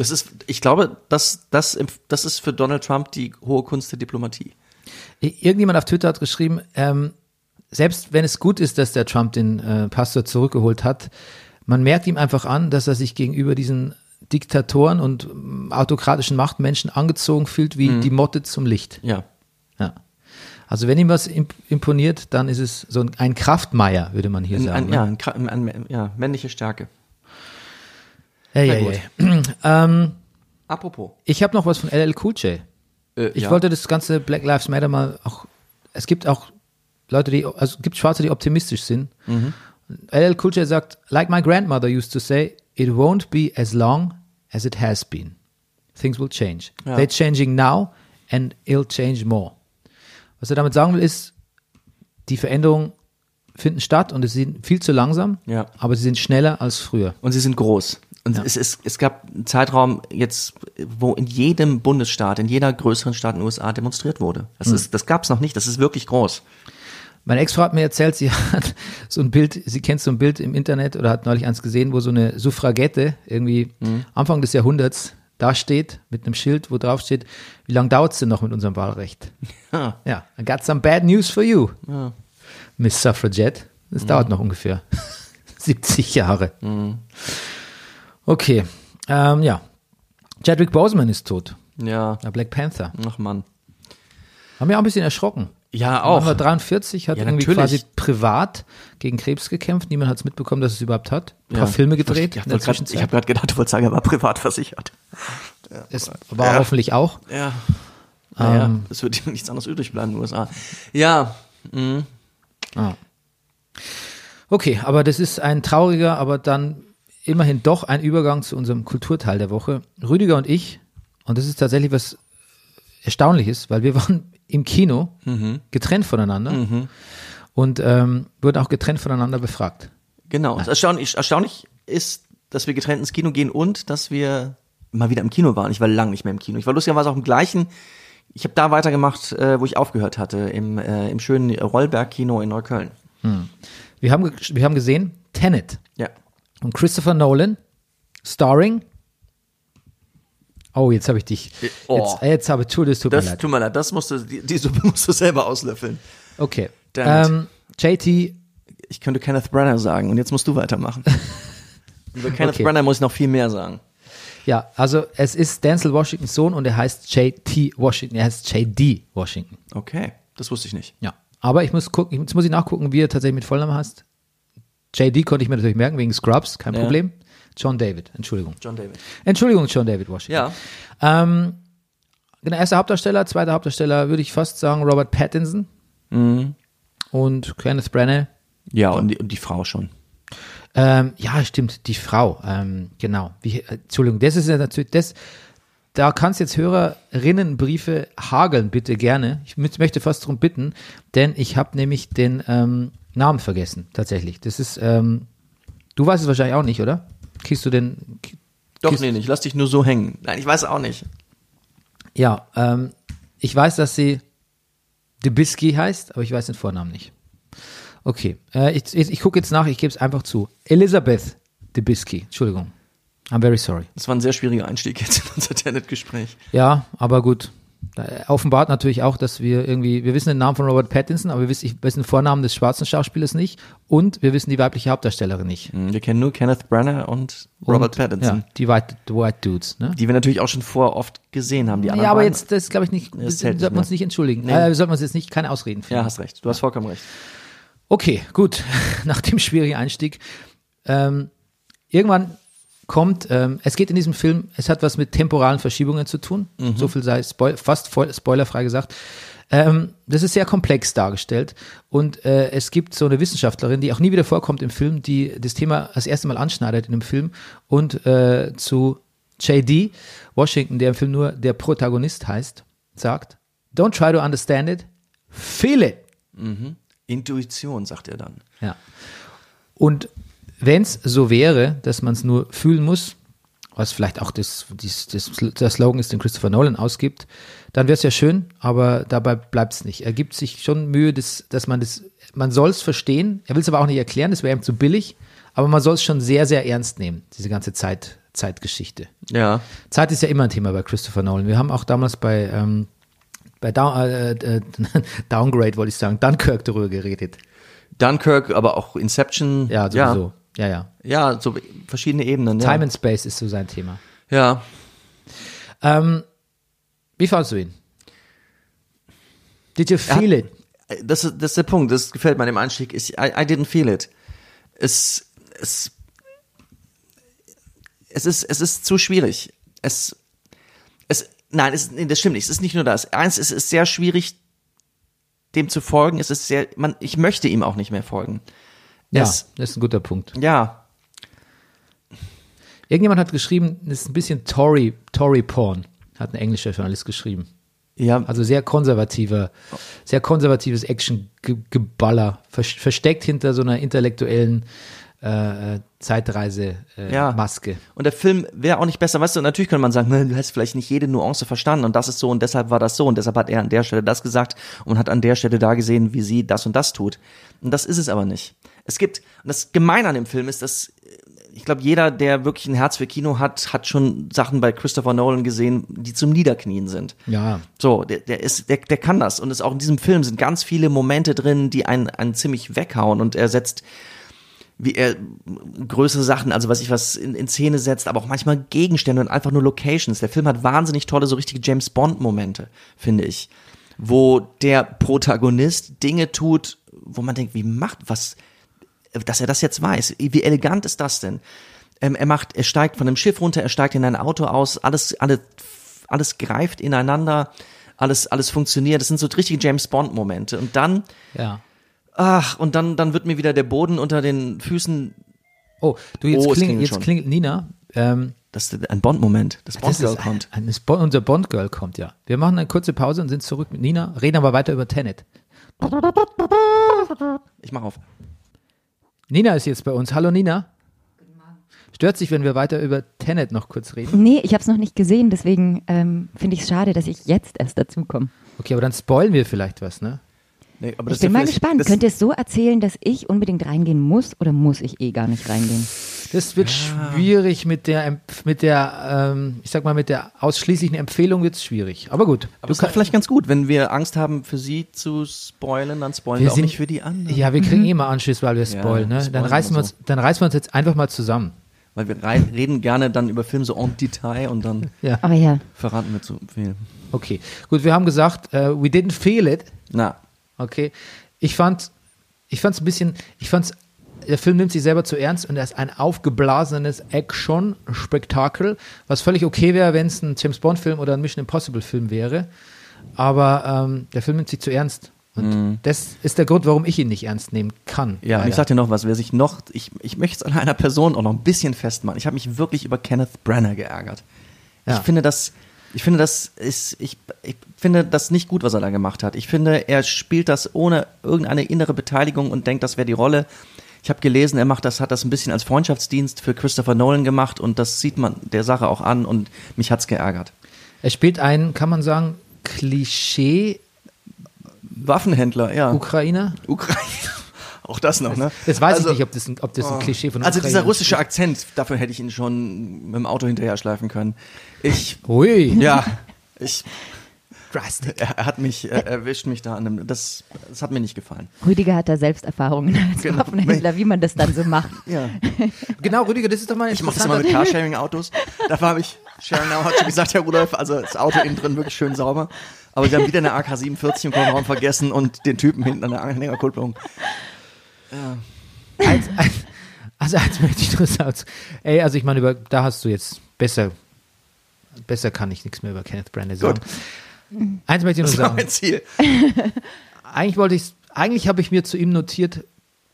[SPEAKER 2] Das ist, ich glaube, das, das, das ist für Donald Trump die hohe Kunst der Diplomatie.
[SPEAKER 1] Irgendjemand auf Twitter hat geschrieben, ähm, selbst wenn es gut ist, dass der Trump den äh, Pastor zurückgeholt hat, man merkt ihm einfach an, dass er sich gegenüber diesen Diktatoren und ähm, autokratischen Machtmenschen angezogen fühlt wie die Motte zum Licht.
[SPEAKER 2] Ja.
[SPEAKER 1] Ja. Also wenn ihm was imp imponiert, dann ist es so ein, Kraftmeier, würde man hier
[SPEAKER 2] Ein,
[SPEAKER 1] sagen.
[SPEAKER 2] ein,
[SPEAKER 1] ne?
[SPEAKER 2] ja, ein, ja, männliche Stärke.
[SPEAKER 1] Ey,
[SPEAKER 2] Na gut.
[SPEAKER 1] ey. ähm,
[SPEAKER 2] Apropos.
[SPEAKER 1] ich habe noch was von LL Cool J.
[SPEAKER 2] Äh,
[SPEAKER 1] Ich
[SPEAKER 2] ja.
[SPEAKER 1] wollte das ganze Black Lives Matter mal auch. Es gibt auch Leute, die, also es gibt Schwarze, die optimistisch sind.
[SPEAKER 2] Mhm.
[SPEAKER 1] LL Cool J sagt, like my grandmother used to say, it won't be as long as it has been. things will change.
[SPEAKER 2] Ja.
[SPEAKER 1] They're changing now and it'll change more. Was er damit sagen will, ist, die Veränderungen finden statt und es sind viel zu langsam,
[SPEAKER 2] Ja.
[SPEAKER 1] aber sie sind schneller als früher.
[SPEAKER 2] Und sie sind groß. Und
[SPEAKER 1] Ja.
[SPEAKER 2] es, ist, es gab einen Zeitraum jetzt, wo in jedem Bundesstaat, in jeder größeren Stadt in den USA demonstriert wurde. Das,
[SPEAKER 1] Hm.
[SPEAKER 2] ist, das gab es noch nicht. Das ist wirklich groß.
[SPEAKER 1] Meine Ex-Frau hat mir erzählt, sie hat so ein Bild, sie kennt so ein Bild im Internet oder hat neulich eins gesehen, wo so eine Suffragette irgendwie Anfang des Jahrhunderts da steht mit einem Schild, wo drauf steht, wie lange dauert es denn noch mit unserem Wahlrecht?
[SPEAKER 2] Ja.
[SPEAKER 1] Ja, I got some bad news for you, Miss Suffragette. Das dauert noch ungefähr 70 Jahre. Okay, ähm, ja. Chadwick Boseman ist tot.
[SPEAKER 2] Ja.
[SPEAKER 1] Der Black Panther.
[SPEAKER 2] Ach Mann.
[SPEAKER 1] Haben wir auch ein bisschen erschrocken.
[SPEAKER 2] Ja, auch.
[SPEAKER 1] Mann war 43, hat
[SPEAKER 2] Ja,
[SPEAKER 1] irgendwie
[SPEAKER 2] natürlich.
[SPEAKER 1] quasi privat gegen Krebs gekämpft. Niemand hat es mitbekommen, dass es überhaupt hat. Ein paar
[SPEAKER 2] Ja.
[SPEAKER 1] Filme gedreht.
[SPEAKER 2] Ich,
[SPEAKER 1] Zwischenzeit.
[SPEAKER 2] ich habe gerade gedacht, du wolltest sagen, er war privat versichert.
[SPEAKER 1] es war hoffentlich auch.
[SPEAKER 2] Ja. Naja,
[SPEAKER 1] Ähm.
[SPEAKER 2] es wird ihm nichts anderes übrig bleiben in den USA. Ja. Mhm.
[SPEAKER 1] Ah. Okay, aber das ist ein trauriger, aber dann immerhin doch ein Übergang zu unserem Kulturteil der Woche. Rüdiger und ich, und das ist tatsächlich was Erstaunliches, weil wir waren im Kino getrennt voneinander und ähm, wurden auch getrennt voneinander befragt.
[SPEAKER 2] Genau. Das Erstaunlich, erstaunlich ist, dass wir getrennt ins Kino gehen und dass wir mal wieder im Kino waren. Ich war lange nicht mehr im Kino. Ich war lustigerweise auch im gleichen. Ich habe da weitergemacht, äh, wo ich aufgehört hatte, im, äh, im schönen Rollberg-Kino in Neukölln.
[SPEAKER 1] Wir haben, wir haben gesehen Tenet
[SPEAKER 2] Ja.
[SPEAKER 1] Und Christopher Nolan, starring. Oh, jetzt habe ich dich.
[SPEAKER 2] Oh.
[SPEAKER 1] Jetzt, jetzt habe ich, tut es tut mir
[SPEAKER 2] Das
[SPEAKER 1] leid.
[SPEAKER 2] tut mir leid, das musst du, die, die Suppe musst du selber auslöffeln.
[SPEAKER 1] Okay. Ähm, JT,
[SPEAKER 2] Ich könnte Kenneth Branagh sagen und jetzt musst du weitermachen. Über Kenneth
[SPEAKER 1] Okay.
[SPEAKER 2] Branagh muss ich noch viel mehr sagen.
[SPEAKER 1] ja, also es ist Denzel Washingtons Sohn und er heißt JT Washington, er heißt JD Washington.
[SPEAKER 2] Okay, das wusste ich nicht.
[SPEAKER 1] Ja. Aber ich muss gucken, jetzt muss ich nachgucken, wie er tatsächlich mit Vollnamen heißt. JD konnte ich mir natürlich merken, wegen Scrubs, kein
[SPEAKER 2] Ja.
[SPEAKER 1] Problem. John David, Entschuldigung.
[SPEAKER 2] John David.
[SPEAKER 1] Entschuldigung, John David Washington.
[SPEAKER 2] Ja.
[SPEAKER 1] Ähm, genau, erster Hauptdarsteller, zweiter Hauptdarsteller würde ich fast sagen Robert Pattinson
[SPEAKER 2] Mhm.
[SPEAKER 1] und Kenneth Branagh.
[SPEAKER 2] Ja, und die, und die Frau schon.
[SPEAKER 1] Ähm, ja, stimmt, die Frau, ähm, genau. Wie, äh, Entschuldigung, das ist ja natürlich, das, da kannst jetzt Hörerinnenbriefe hageln, bitte gerne. Ich möchte fast darum bitten, denn ich habe nämlich den ähm, Namen vergessen, tatsächlich. Das ist, ähm, du weißt es wahrscheinlich auch nicht, oder? Kriegst du den,
[SPEAKER 2] Doch, nee, nicht. Lass dich nur so hängen. Nein, ich weiß auch nicht.
[SPEAKER 1] ja, ähm, ich weiß, dass sie Debisky heißt, aber ich weiß den Vornamen nicht. Okay, äh, ich, ich, ich gucke jetzt nach, ich gebe es einfach zu. Elizabeth Debisky, Entschuldigung. I'm very sorry.
[SPEAKER 2] Das war ein sehr schwieriger Einstieg jetzt in unser Tenet-Gespräch.
[SPEAKER 1] Ja, aber gut. Offenbart natürlich auch, dass wir irgendwie, wir wissen den Namen von Robert Pattinson, aber wir wissen, ich wissen den Vornamen des schwarzen Schauspielers nicht und wir wissen die weibliche Hauptdarstellerin nicht.
[SPEAKER 2] Hm, Wir kennen nur Kenneth Branagh und Robert
[SPEAKER 1] und,
[SPEAKER 2] Pattinson.
[SPEAKER 1] Ja, die White, die White Dudes, ne?
[SPEAKER 2] Die wir natürlich auch schon vorher oft gesehen haben. Die anderen
[SPEAKER 1] Ja, aber jetzt, das glaube ich nicht,
[SPEAKER 2] Das
[SPEAKER 1] sollten wir uns nicht entschuldigen.
[SPEAKER 2] Nee.
[SPEAKER 1] Äh, wir sollten uns jetzt nicht keine Ausreden finden.
[SPEAKER 2] Ja, hast recht. Du hast vollkommen recht.
[SPEAKER 1] Okay, gut. Nach dem schwierigen Einstieg. Ähm, irgendwann kommt, ähm, es geht in diesem Film, es hat was mit temporalen Verschiebungen zu tun. So viel sei spoil fast voll, spoilerfrei gesagt. Ähm, das ist sehr komplex dargestellt und äh, es gibt so eine Wissenschaftlerin, die auch nie wieder vorkommt im Film, die das Thema das erste Mal anschneidet in dem Film und äh, zu JD Washington, der im Film nur der Protagonist heißt, sagt, don't try to understand it, feel it.
[SPEAKER 2] Intuition, sagt er dann.
[SPEAKER 1] Ja. Und wenn es so wäre, dass man es nur fühlen muss, was vielleicht auch das, das, das, der Slogan ist, den Christopher Nolan ausgibt, dann wäre es ja schön, aber dabei bleibt es nicht. Er gibt sich schon Mühe, dass, dass man das, man soll es verstehen, er will es aber auch nicht erklären, das wäre ihm zu billig, aber man soll es schon sehr, sehr ernst nehmen, diese ganze Zeit, Zeitgeschichte.
[SPEAKER 2] Ja.
[SPEAKER 1] Zeit ist ja immer ein Thema bei Christopher Nolan. Wir haben auch damals bei, ähm, bei Down, äh, äh, Downgrade, wollte ich sagen, Dunkirk darüber geredet.
[SPEAKER 2] Dunkirk, aber auch Inception.
[SPEAKER 1] Ja, sowieso. Ja, ja.
[SPEAKER 2] Ja, ja so verschiedene Ebenen. Ja.
[SPEAKER 1] Time and Space ist so sein Thema.
[SPEAKER 2] ja.
[SPEAKER 1] Ähm, wie fandest du ihn? Did you feel it?
[SPEAKER 2] Das, ist- das ist der Punkt, das gefällt mir an dem Einstieg. Ich, I, I didn't feel it. Es, es, es ist, es ist zu schwierig. Es, es, nein, es, nee, das stimmt nicht. Es ist nicht nur das. Eins, es ist sehr schwierig, dem zu folgen. Es ist sehr, man, ich möchte ihm auch nicht mehr folgen.
[SPEAKER 1] Ja, das ist ein guter Punkt.
[SPEAKER 2] ja,
[SPEAKER 1] Irgendjemand hat geschrieben, das ist ein bisschen Tory, Tory Porn, hat ein englischer Journalist geschrieben.
[SPEAKER 2] Ja,
[SPEAKER 1] Also sehr konservativer, sehr konservatives Action-Geballer, versteckt hinter so einer intellektuellen äh, äh, Zeitreise-Maske.
[SPEAKER 2] Ja.
[SPEAKER 1] Maske.
[SPEAKER 2] Und der Film wäre auch nicht besser, weißt du, natürlich könnte man sagen, "Ne, du hast vielleicht nicht jede Nuance verstanden und das ist so und deshalb war das so und deshalb hat er an der Stelle das gesagt und hat an der Stelle da gesehen, wie sie das und das tut. Und das ist es aber nicht. Es gibt, und das Gemeine an dem Film ist, dass äh, ich glaube, jeder, der wirklich ein Herz für Kino hat, hat schon Sachen bei Christopher Nolan gesehen, die zum Niederknien sind.
[SPEAKER 1] Ja.
[SPEAKER 2] So, der, der ist, der, der kann das. Und es auch in diesem Film sind ganz viele Momente drin, die einen, einen ziemlich weghauen. Und er setzt, wie er größere Sachen, also was ich was in, in Szene setzt, aber auch manchmal Gegenstände und einfach nur Locations. Der Film hat wahnsinnig tolle, so richtige James Bond-Momente, finde ich. Wo der Protagonist Dinge tut, wo man denkt, wie macht, was, dass er das jetzt weiß. Wie elegant ist das denn? Ähm, er macht, er steigt von einem Schiff runter, er steigt in ein Auto aus, alles, alle, alles greift ineinander, alles, alles funktioniert. Das sind so richtige James Bond Momente. Und dann,
[SPEAKER 1] Ja.
[SPEAKER 2] ach, und dann, dann wird mir wieder der Boden unter den Füßen,
[SPEAKER 1] Oh, du, jetzt,
[SPEAKER 2] Oh,
[SPEAKER 1] klingelt, jetzt klingelt Nina. Ähm,
[SPEAKER 2] das ist ein Bond Moment. Das Bond
[SPEAKER 1] das
[SPEAKER 2] Girl
[SPEAKER 1] ist
[SPEAKER 2] kommt.
[SPEAKER 1] Ein, ein Spo- unser Bond-Girl kommt, ja. Wir machen eine kurze Pause und sind zurück mit Nina, reden aber weiter über Tenet.
[SPEAKER 2] Ich mach auf.
[SPEAKER 1] Nina ist jetzt bei uns. Hallo Nina. Stört sich, wenn wir weiter über Tenet noch kurz reden?
[SPEAKER 6] Nee, ich habe es noch nicht gesehen, deswegen ähm, finde ich es schade, dass ich jetzt erst dazu komme.
[SPEAKER 1] Okay, aber dann spoilen wir vielleicht was, ne?
[SPEAKER 2] Nee, aber
[SPEAKER 6] Ich
[SPEAKER 2] das
[SPEAKER 6] bin
[SPEAKER 2] ist
[SPEAKER 6] mal gespannt. Könnt ihr es so erzählen, dass ich unbedingt reingehen muss oder muss ich eh gar nicht reingehen?
[SPEAKER 1] Das wird schwierig mit der, mit der, ähm, ich sag mal, mit der ausschließlichen Empfehlung wird's schwierig. Aber gut.
[SPEAKER 2] Aber es ist doch vielleicht ganz gut, wenn wir Angst haben, für sie zu spoilen, dann spoilen wir, auch nicht für die anderen.
[SPEAKER 1] Ja, wir kriegen eh mal Anschiss, weil wir spoilen, ne?
[SPEAKER 2] spoilen
[SPEAKER 1] Dann reißen, wir
[SPEAKER 2] immer
[SPEAKER 1] uns, dann reißen wir uns jetzt einfach mal zusammen.
[SPEAKER 2] Weil wir rein, reden gerne dann über Filme so en Detail und dann
[SPEAKER 1] Ja.
[SPEAKER 6] Aber ja,
[SPEAKER 2] verraten wir zu viel.
[SPEAKER 1] Okay. Gut, wir haben gesagt, äh, we didn't feel it.
[SPEAKER 2] Na,
[SPEAKER 1] Okay. Ich fand, ich fand's ein bisschen, ich fand's, der Film nimmt sich selber zu ernst und er ist ein aufgeblasenes Action-Spektakel, was völlig okay wäre, wenn es ein James Bond-Film oder ein Mission Impossible-Film wäre. Aber ähm, der Film nimmt sich zu ernst. Und das ist der Grund, warum ich ihn nicht ernst nehmen kann.
[SPEAKER 2] ja, und ich sag dir noch was, wer sich noch, ich, ich möchte es an einer Person auch noch ein bisschen festmachen. Ich habe mich wirklich über Kenneth Branagh geärgert.
[SPEAKER 1] Ja.
[SPEAKER 2] Ich finde das, ich finde das ist, ich, ich finde das nicht gut, was er da gemacht hat. Ich finde, er spielt das ohne irgendeine innere Beteiligung und denkt, das wäre die Rolle. Ich habe gelesen, er macht das, hat das ein bisschen als Freundschaftsdienst für Christopher Nolan gemacht und das sieht man der Sache auch an und mich hat's geärgert.
[SPEAKER 1] er spielt einen, kann man sagen, Klischee-Ukrainer.
[SPEAKER 2] Waffenhändler, ja. Ukraine. Auch das noch, ne?
[SPEAKER 1] Das weiß
[SPEAKER 2] Also-
[SPEAKER 1] ich nicht, ob das ein, ob das ein Klischee von
[SPEAKER 2] Also
[SPEAKER 1] Ukraine
[SPEAKER 2] dieser
[SPEAKER 1] ist.
[SPEAKER 2] russische Akzent, dafür hätte ich ihn schon mit dem Auto hinterher schleifen können. Ich,
[SPEAKER 1] Ui.
[SPEAKER 2] ja, ich,
[SPEAKER 1] Drastic.
[SPEAKER 2] er, hat mich, er erwischt mich da an einem, das, das hat mir nicht gefallen.
[SPEAKER 6] Rüdiger hat da selbst Erfahrungen als
[SPEAKER 2] Genau.
[SPEAKER 6] Waffenhändler, wie man das dann so macht.
[SPEAKER 2] Ja.
[SPEAKER 1] Genau, Rüdiger, das ist doch mal ein
[SPEAKER 2] Ich mache das immer mit Carsharing-Autos. Dafür habe ich, Sharon Now hat schon gesagt, Herr Rudolf, also das Auto innen drin wirklich schön sauber. Aber sie haben wieder eine AK-47 im Kofferraum vergessen und den Typen hinten an der Anhängerkupplung.
[SPEAKER 1] Eins, eins, also eins möchte ich nur sagen. Ey, also ich meine, über, da hast du jetzt besser, besser kann ich nichts mehr über Kenneth Branagh sagen. Eins möchte ich nur
[SPEAKER 2] Das war
[SPEAKER 1] sagen.
[SPEAKER 2] mein Ziel.
[SPEAKER 1] Eigentlich wollte ich, eigentlich habe ich mir zu ihm notiert,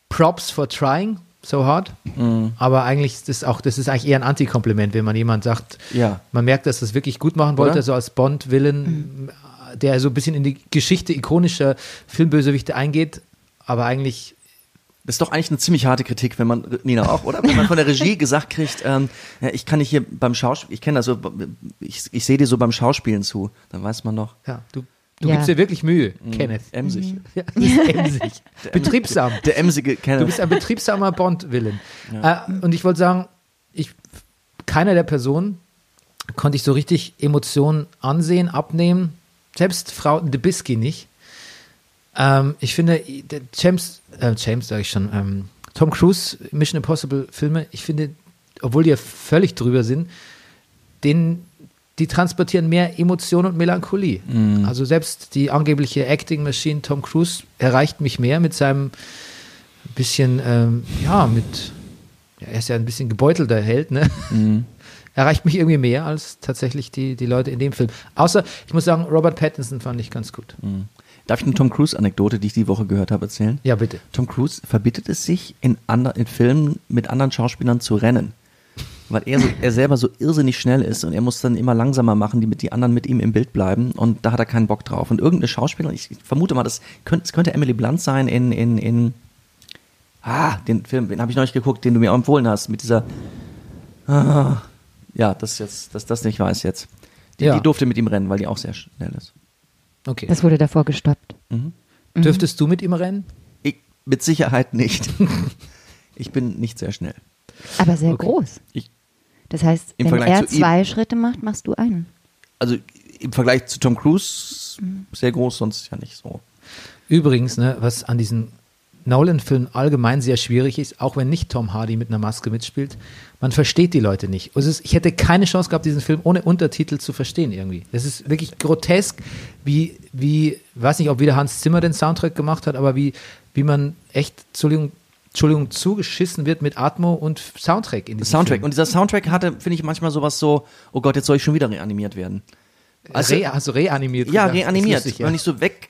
[SPEAKER 1] Props for trying so hard.
[SPEAKER 2] Mhm.
[SPEAKER 1] Aber eigentlich ist das auch, das ist eigentlich eher ein Antikompliment, wenn man jemand sagt,
[SPEAKER 2] Ja.
[SPEAKER 1] man merkt, dass das wirklich gut machen wollte,
[SPEAKER 2] Oder?
[SPEAKER 1] so als Bond-Villain, der so ein bisschen in die Geschichte ikonischer Filmbösewichte eingeht, aber eigentlich
[SPEAKER 2] Das ist doch eigentlich eine ziemlich harte Kritik, wenn man, Nina auch, oder? Wenn man von der Regie gesagt kriegt, ähm, ja, ich kann nicht hier beim Schauspiel, ich kenne das so, ich, ich sehe dir so beim Schauspielen zu, dann weiß man doch.
[SPEAKER 1] Ja, du, du
[SPEAKER 6] Ja.
[SPEAKER 1] gibst dir wirklich Mühe, Kenneth.
[SPEAKER 2] Emsig.
[SPEAKER 1] Ja, das ist emsig. Betriebsam.
[SPEAKER 2] Der emsige
[SPEAKER 1] Du
[SPEAKER 2] Kenneth.
[SPEAKER 1] bist ein betriebsamer Bond-Villain. Äh, und ich wollte sagen, ich, keiner der Personen konnte ich so richtig Emotionen ansehen, abnehmen. Selbst Frau Debisky nicht. Ähm, ich finde, James, äh, James sage ich schon, ähm, Tom Cruise Mission Impossible Filme, ich finde, obwohl die ja völlig drüber sind, den, die transportieren mehr Emotion und Melancholie. Also selbst die angebliche Acting Machine Tom Cruise erreicht mich mehr mit seinem bisschen, ähm, ja, mit, ja, er ist ja ein bisschen gebeutelter Held, ne? Erreicht mich irgendwie mehr als tatsächlich die, die Leute in dem Film. Außer, ich muss sagen, Robert Pattinson fand ich ganz gut.
[SPEAKER 2] Darf ich eine Tom Cruise-Anekdote, die ich die Woche gehört habe, erzählen?
[SPEAKER 1] Ja, bitte.
[SPEAKER 2] Tom Cruise verbietet es sich, in, ander, in Filmen mit anderen Schauspielern zu rennen. weil er, so, er selber so irrsinnig schnell ist und er muss dann immer langsamer machen, damit die anderen mit ihm im Bild bleiben und da hat er keinen Bock drauf. Und irgendeine Schauspielerin, ich vermute mal, das könnte, es könnte Emily Blunt sein in, in, in ah, den Film, den habe ich neulich geguckt, den du mir auch empfohlen hast, mit dieser ah, ja, das jetzt, dass das nicht weiß jetzt. Die,
[SPEAKER 1] Ja.
[SPEAKER 2] die durfte mit ihm rennen, weil die auch sehr schnell ist.
[SPEAKER 1] Okay.
[SPEAKER 6] Das wurde davor gestoppt.
[SPEAKER 1] Dürftest du mit ihm rennen?
[SPEAKER 2] Ich, mit Sicherheit nicht. ich bin nicht sehr schnell.
[SPEAKER 6] Aber sehr
[SPEAKER 1] Okay.
[SPEAKER 6] groß.
[SPEAKER 2] Ich,
[SPEAKER 6] Das heißt, wenn
[SPEAKER 2] Vergleich
[SPEAKER 6] er
[SPEAKER 2] zu ihm-
[SPEAKER 6] zwei Schritte macht, machst du einen.
[SPEAKER 2] also im Vergleich zu Tom Cruise sehr groß, sonst ja nicht so.
[SPEAKER 1] Übrigens, ne, was an diesen Nolan-Filmen allgemein sehr schwierig ist, auch wenn nicht Tom Hardy mit einer Maske mitspielt, man versteht die Leute nicht. Also ich hätte keine Chance gehabt, diesen Film ohne Untertitel zu verstehen irgendwie. Das ist wirklich grotesk, wie, wie, weiß nicht, ob wieder Hans Zimmer den Soundtrack gemacht hat, aber wie, wie man echt, Entschuldigung, Entschuldigung, zugeschissen wird mit Atmo und Soundtrack in diesem
[SPEAKER 2] Soundtrack.
[SPEAKER 1] Film.
[SPEAKER 2] Und dieser Soundtrack hatte, finde ich, manchmal sowas so, oh Gott, jetzt soll ich schon wieder reanimiert werden. Also-
[SPEAKER 1] Re, du reanimiert?
[SPEAKER 2] Ja, reanimiert.
[SPEAKER 1] lustig, ja.
[SPEAKER 2] Wenn ich so weg,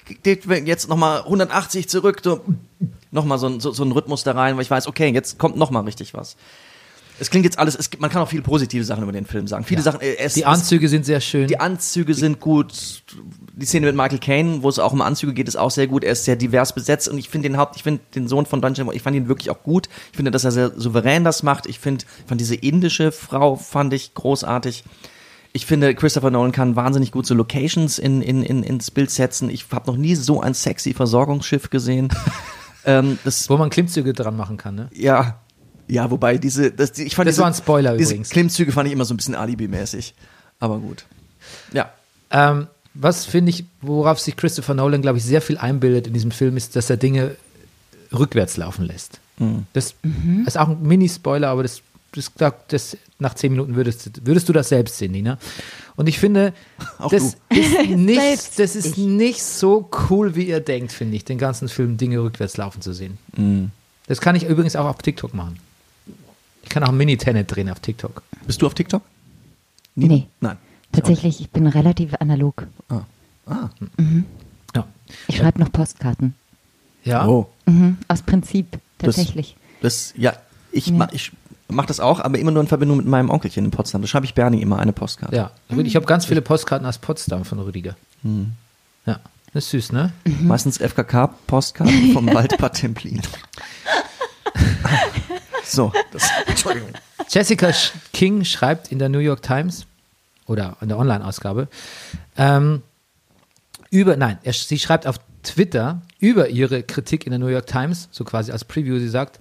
[SPEAKER 2] jetzt nochmal 180 zurück, so, nochmal so, ein- so, so ein Rhythmus da rein, weil ich weiß, okay, jetzt kommt nochmal richtig was. Es klingt jetzt alles, es, gibt- man kann auch viele positive Sachen über den Film sagen. Viele Sachen, äh, es,
[SPEAKER 1] Die Anzüge sind sehr schön.
[SPEAKER 2] es, die Anzüge sind gut. Die Szene mit Michael Caine, wo es auch um Anzüge geht, ist auch sehr gut. Er ist sehr divers besetzt und ich finde den Haupt, ich finde den Sohn von Dungeon, ich fand ihn wirklich auch gut. Ich finde, dass er sehr souverän das macht. Ich finde, fand diese indische Frau fand ich großartig. Ich finde, Christopher Nolan kann wahnsinnig gut so Locations in, in, in, ins Bild setzen. Ich habe noch nie so ein sexy Versorgungsschiff gesehen. ähm, das,
[SPEAKER 1] wo man Klimmzüge dran machen kann, ne?
[SPEAKER 2] ja, ja, wobei diese, das, die- ich fand
[SPEAKER 1] Das
[SPEAKER 2] diese,
[SPEAKER 1] war ein Spoiler
[SPEAKER 2] diese
[SPEAKER 1] übrigens.
[SPEAKER 2] Klimmzüge fand ich immer so ein bisschen Alibi-mäßig. Aber gut. Ja.
[SPEAKER 1] Ähm, was finde ich, worauf sich Christopher Nolan, glaube ich, sehr viel einbildet in diesem Film, ist, dass er Dinge rückwärts laufen lässt. Das ist auch ein Mini-Spoiler, aber das, das, das nach zehn Minuten würdest, würdest du das selbst sehen, Nina. Und ich finde,
[SPEAKER 2] Auch
[SPEAKER 1] das ist, nicht,
[SPEAKER 6] Selbst
[SPEAKER 1] das ist nicht so cool, wie ihr denkt, finde ich, den ganzen Film Dinge rückwärts laufen zu sehen. Das kann ich übrigens auch auf TikTok machen. Ich kann auch ein Mini-Tenet drehen auf TikTok.
[SPEAKER 2] Bist du auf TikTok?
[SPEAKER 6] Nee.
[SPEAKER 2] Nein.
[SPEAKER 6] Tatsächlich, ich bin relativ analog.
[SPEAKER 2] Ah.
[SPEAKER 1] Ja.
[SPEAKER 6] Ich schreibe noch Postkarten.
[SPEAKER 1] Ja.
[SPEAKER 2] Oh.
[SPEAKER 6] Mhm. Aus Prinzip,
[SPEAKER 2] Das-
[SPEAKER 6] tatsächlich.
[SPEAKER 2] Das, ja, ich, ma, ich mache das auch, aber immer nur in Verbindung mit meinem Onkelchen in Potsdam. Da schreibe ich Bernie immer eine Postkarte.
[SPEAKER 1] Ja, ich habe ganz viele Postkarten aus Potsdam von Rüdiger. Ja, das ist süß, ne?
[SPEAKER 2] Meistens FKK-Postkarten vom Waldbad Templin. so, das, Entschuldigung.
[SPEAKER 1] Jessica King schreibt in der New York Times oder in der Online-Ausgabe ähm, über, nein, er, sie schreibt auf Twitter über ihre Kritik in der New York Times, so quasi als Preview, sie sagt,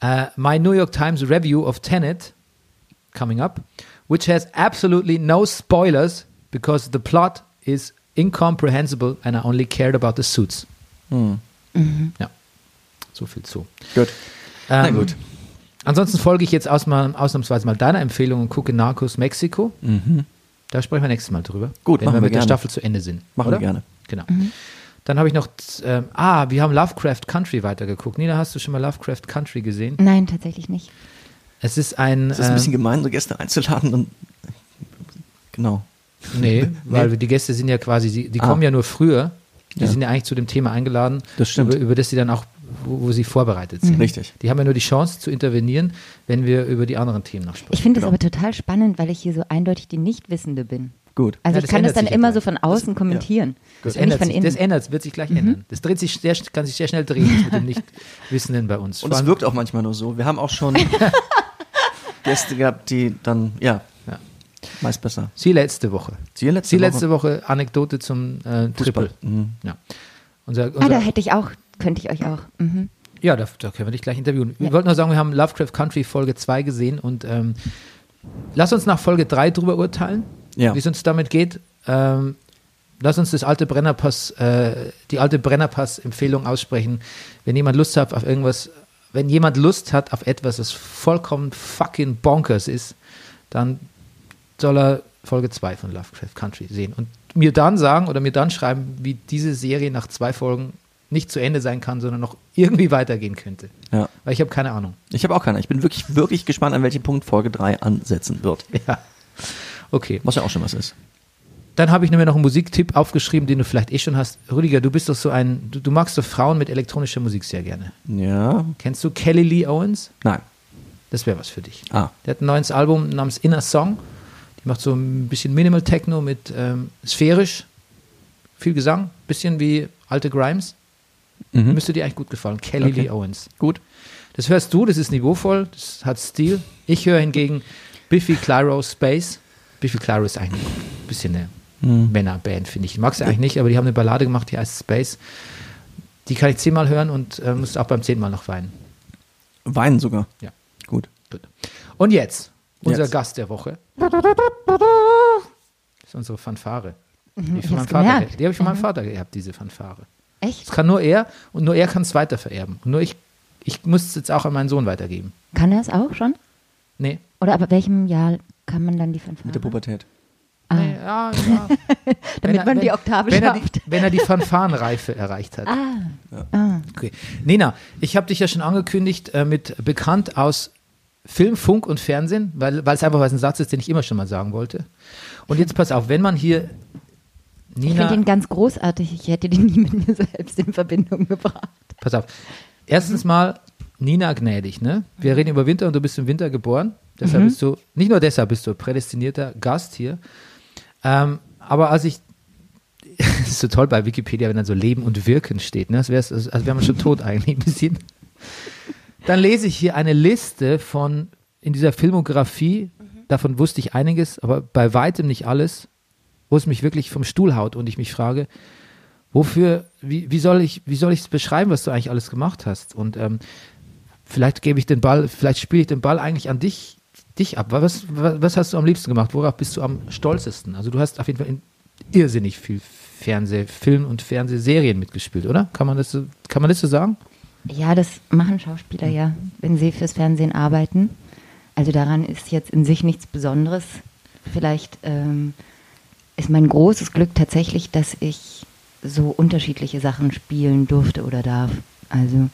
[SPEAKER 1] äh, My New York Times review of Tenet coming up, which has absolutely no spoilers because the plot is incomprehensible and I only cared about the suits. Ja, so viel zu.
[SPEAKER 2] Gut. Na
[SPEAKER 1] Ähm,
[SPEAKER 2] gut.
[SPEAKER 1] Ansonsten folge ich jetzt aus mal, ausnahmsweise mal deiner Empfehlung und gucke Narcos Mexiko. Da sprechen wir nächstes Mal drüber.
[SPEAKER 2] Mhm. Gut,
[SPEAKER 1] wenn
[SPEAKER 2] machen
[SPEAKER 1] wir
[SPEAKER 2] wir
[SPEAKER 1] mit der
[SPEAKER 2] gerne.
[SPEAKER 1] Staffel zu Ende sind.
[SPEAKER 2] Machen
[SPEAKER 1] oder?
[SPEAKER 2] wir gerne.
[SPEAKER 1] Genau. Dann habe ich noch, ähm, ah, wir haben Lovecraft Country weitergeguckt. Nina, hast du schon mal Lovecraft Country gesehen?
[SPEAKER 6] Nein, tatsächlich nicht.
[SPEAKER 1] Es ist ein,
[SPEAKER 2] Es ist ein bisschen
[SPEAKER 1] ähm,
[SPEAKER 2] gemein, so Gäste einzuladen und genau.
[SPEAKER 1] nee, weil die Gäste sind ja quasi, die, die
[SPEAKER 2] Ah.
[SPEAKER 1] kommen ja nur früher. Die
[SPEAKER 2] Ja.
[SPEAKER 1] sind ja eigentlich zu dem Thema eingeladen,
[SPEAKER 2] Das stimmt.
[SPEAKER 1] Über, über das sie dann auch, wo, wo sie vorbereitet sind.
[SPEAKER 2] Richtig.
[SPEAKER 1] Die haben ja nur die Chance zu intervenieren, wenn wir über die anderen Themen noch sprechen.
[SPEAKER 6] Ich finde es
[SPEAKER 2] Genau.
[SPEAKER 6] aber total spannend, weil ich hier so eindeutig die Nichtwissende bin.
[SPEAKER 2] Gut.
[SPEAKER 6] Also
[SPEAKER 1] Ja,
[SPEAKER 6] ich
[SPEAKER 1] das
[SPEAKER 6] kann das dann
[SPEAKER 1] ja
[SPEAKER 6] immer
[SPEAKER 1] gleich.
[SPEAKER 6] so von außen kommentieren.
[SPEAKER 1] Das
[SPEAKER 6] nicht
[SPEAKER 1] ändert
[SPEAKER 6] von
[SPEAKER 1] sich,
[SPEAKER 6] innen.
[SPEAKER 1] das ändert, wird sich gleich ändern. Das dreht sich sehr, kann sich sehr schnell drehen das mit dem Nichtwissenden bei uns.
[SPEAKER 2] Und es wirkt auch manchmal nur so. Wir haben auch schon Gäste gehabt, die dann, ja,
[SPEAKER 1] Ja.
[SPEAKER 2] meist besser.
[SPEAKER 1] Sie letzte Woche.
[SPEAKER 2] Sie letzte
[SPEAKER 1] Sie letzte Woche Anekdote zum äh, Triple.
[SPEAKER 2] Mhm.
[SPEAKER 1] Ja. Unser,
[SPEAKER 6] ah,
[SPEAKER 1] unser,
[SPEAKER 6] da hätte ich auch, könnte ich euch auch. Mhm.
[SPEAKER 1] ja, da, da können wir dich gleich interviewen. Wir wollten nur sagen, wir haben Lovecraft Country Folge 2 gesehen und ähm, lass uns nach Folge 3 drüber urteilen,
[SPEAKER 2] Ja.
[SPEAKER 1] wie es uns damit geht. Ähm, lass uns das alte Brennerpass, äh, die alte Brennerpass-Empfehlung aussprechen. Wenn jemand Lust hat auf irgendwas, wenn jemand Lust hat auf etwas, das vollkommen fucking bonkers ist, dann soll er Folge 2 von Lovecraft Country sehen und mir dann sagen oder mir dann schreiben, wie diese Serie nach zwei Folgen nicht zu Ende sein kann, sondern noch irgendwie weitergehen könnte.
[SPEAKER 2] Ja.
[SPEAKER 1] Weil ich habe keine Ahnung.
[SPEAKER 2] Ich habe auch keine. Ich bin wirklich, wirklich gespannt, an welchem Punkt Folge 3 ansetzen wird.
[SPEAKER 1] Ja. Okay.
[SPEAKER 2] Was ja auch schon was ist.
[SPEAKER 1] Dann habe ich mir noch einen Musiktipp aufgeschrieben, den du vielleicht eh schon hast. Rüdiger, du bist doch so ein, du, du magst doch Frauen mit elektronischer Musik sehr gerne.
[SPEAKER 2] Ja.
[SPEAKER 1] Kennst du Kelly Lee Owens?
[SPEAKER 2] Nein.
[SPEAKER 1] Das wäre was für dich.
[SPEAKER 2] Ah.
[SPEAKER 1] Der hat ein neues Album namens Inner Song. Die macht so ein bisschen Minimal Techno mit ähm, sphärisch, viel Gesang, bisschen wie alte Grimes. Müsste dir eigentlich gut gefallen. Kelly
[SPEAKER 2] Okay.
[SPEAKER 1] Lee Owens.
[SPEAKER 2] Gut.
[SPEAKER 1] Das hörst du, das ist niveauvoll, das hat Stil. Ich höre hingegen Biffy Clyro Space. Biffy Clyro ist eigentlich ein bisschen eine Männerband, finde ich. Ich mag sie eigentlich nicht, aber die haben eine Ballade gemacht, die heißt Space. Die kann ich zehnmal hören und äh, muss auch beim zehnten Mal noch weinen.
[SPEAKER 2] Weinen sogar.
[SPEAKER 1] Ja.
[SPEAKER 2] Gut.
[SPEAKER 1] Gut. Und jetzt, unser
[SPEAKER 2] Jetzt.
[SPEAKER 1] Gast der Woche. Das ist unsere Fanfare. Die,
[SPEAKER 6] Mhm, ich
[SPEAKER 1] von meinem
[SPEAKER 6] hab's
[SPEAKER 1] Vater.
[SPEAKER 6] Mhm.
[SPEAKER 1] die habe ich von meinem Vater geerbt, diese Fanfare.
[SPEAKER 6] Echt?
[SPEAKER 1] Das kann nur er und nur er kann es weiter vererben. Und nur ich, ich muss es jetzt auch an meinen Sohn weitergeben.
[SPEAKER 6] Kann er es auch schon?
[SPEAKER 1] Nee.
[SPEAKER 6] Oder ab welchem Jahr kann man dann die Fanfare?
[SPEAKER 2] Mit der Pubertät.
[SPEAKER 6] Ah,
[SPEAKER 1] nee ja, ja.
[SPEAKER 6] damit
[SPEAKER 1] er-
[SPEAKER 6] man die Oktave
[SPEAKER 1] wenn er die,
[SPEAKER 6] schafft.
[SPEAKER 1] wenn er die Fanfarenreife erreicht hat.
[SPEAKER 6] Ah,
[SPEAKER 1] Okay. Nina, ich habe dich ja schon angekündigt äh, mit bekannt aus Film, Funk und Fernsehen, weil, weil es einfach was ein Satz ist, den ich immer schon mal sagen wollte. Und jetzt pass auf, wenn man hier
[SPEAKER 6] ich finde
[SPEAKER 1] Nina,
[SPEAKER 6] ihn ganz großartig. Ich hätte den nie mit mir selbst in Verbindung gebracht.
[SPEAKER 1] pass auf. Erstens mal Nina gnädig, ne? Wir reden über Winter und du bist im Winter geboren. Deshalb bist du, nicht nur deshalb bist du prädestinierter Gast hier. Ähm, aber als ich, das ist so toll bei Wikipedia, wenn dann so Leben und Wirken steht, ne? Als, wär's, als wäre man schon tot eigentlich ein bisschen. Dann lese ich hier eine Liste von, in dieser Filmografie, davon wusste ich einiges, aber bei weitem nicht alles, wo es mich wirklich vom Stuhl haut und ich mich frage, wofür, wie, wie soll ich, wie soll ich es beschreiben, was du eigentlich alles gemacht hast? Und ähm, vielleicht gebe ich den Ball, vielleicht spiele ich den Ball eigentlich an dich, dich ab. Was, was, was hast du am liebsten gemacht? Worauf bist du am stolzesten? Also du hast auf jeden Fall in irrsinnig viel Fernseh, Film und Fernsehserien mitgespielt, oder? Kann man das so, kann man das so sagen?
[SPEAKER 6] Ja, das machen Schauspieler ja, wenn sie fürs Fernsehen arbeiten. Also daran ist jetzt in sich nichts Besonderes. Vielleicht ähm, ist mein großes Glück tatsächlich, dass ich so unterschiedliche Sachen spielen durfte oder darf. Also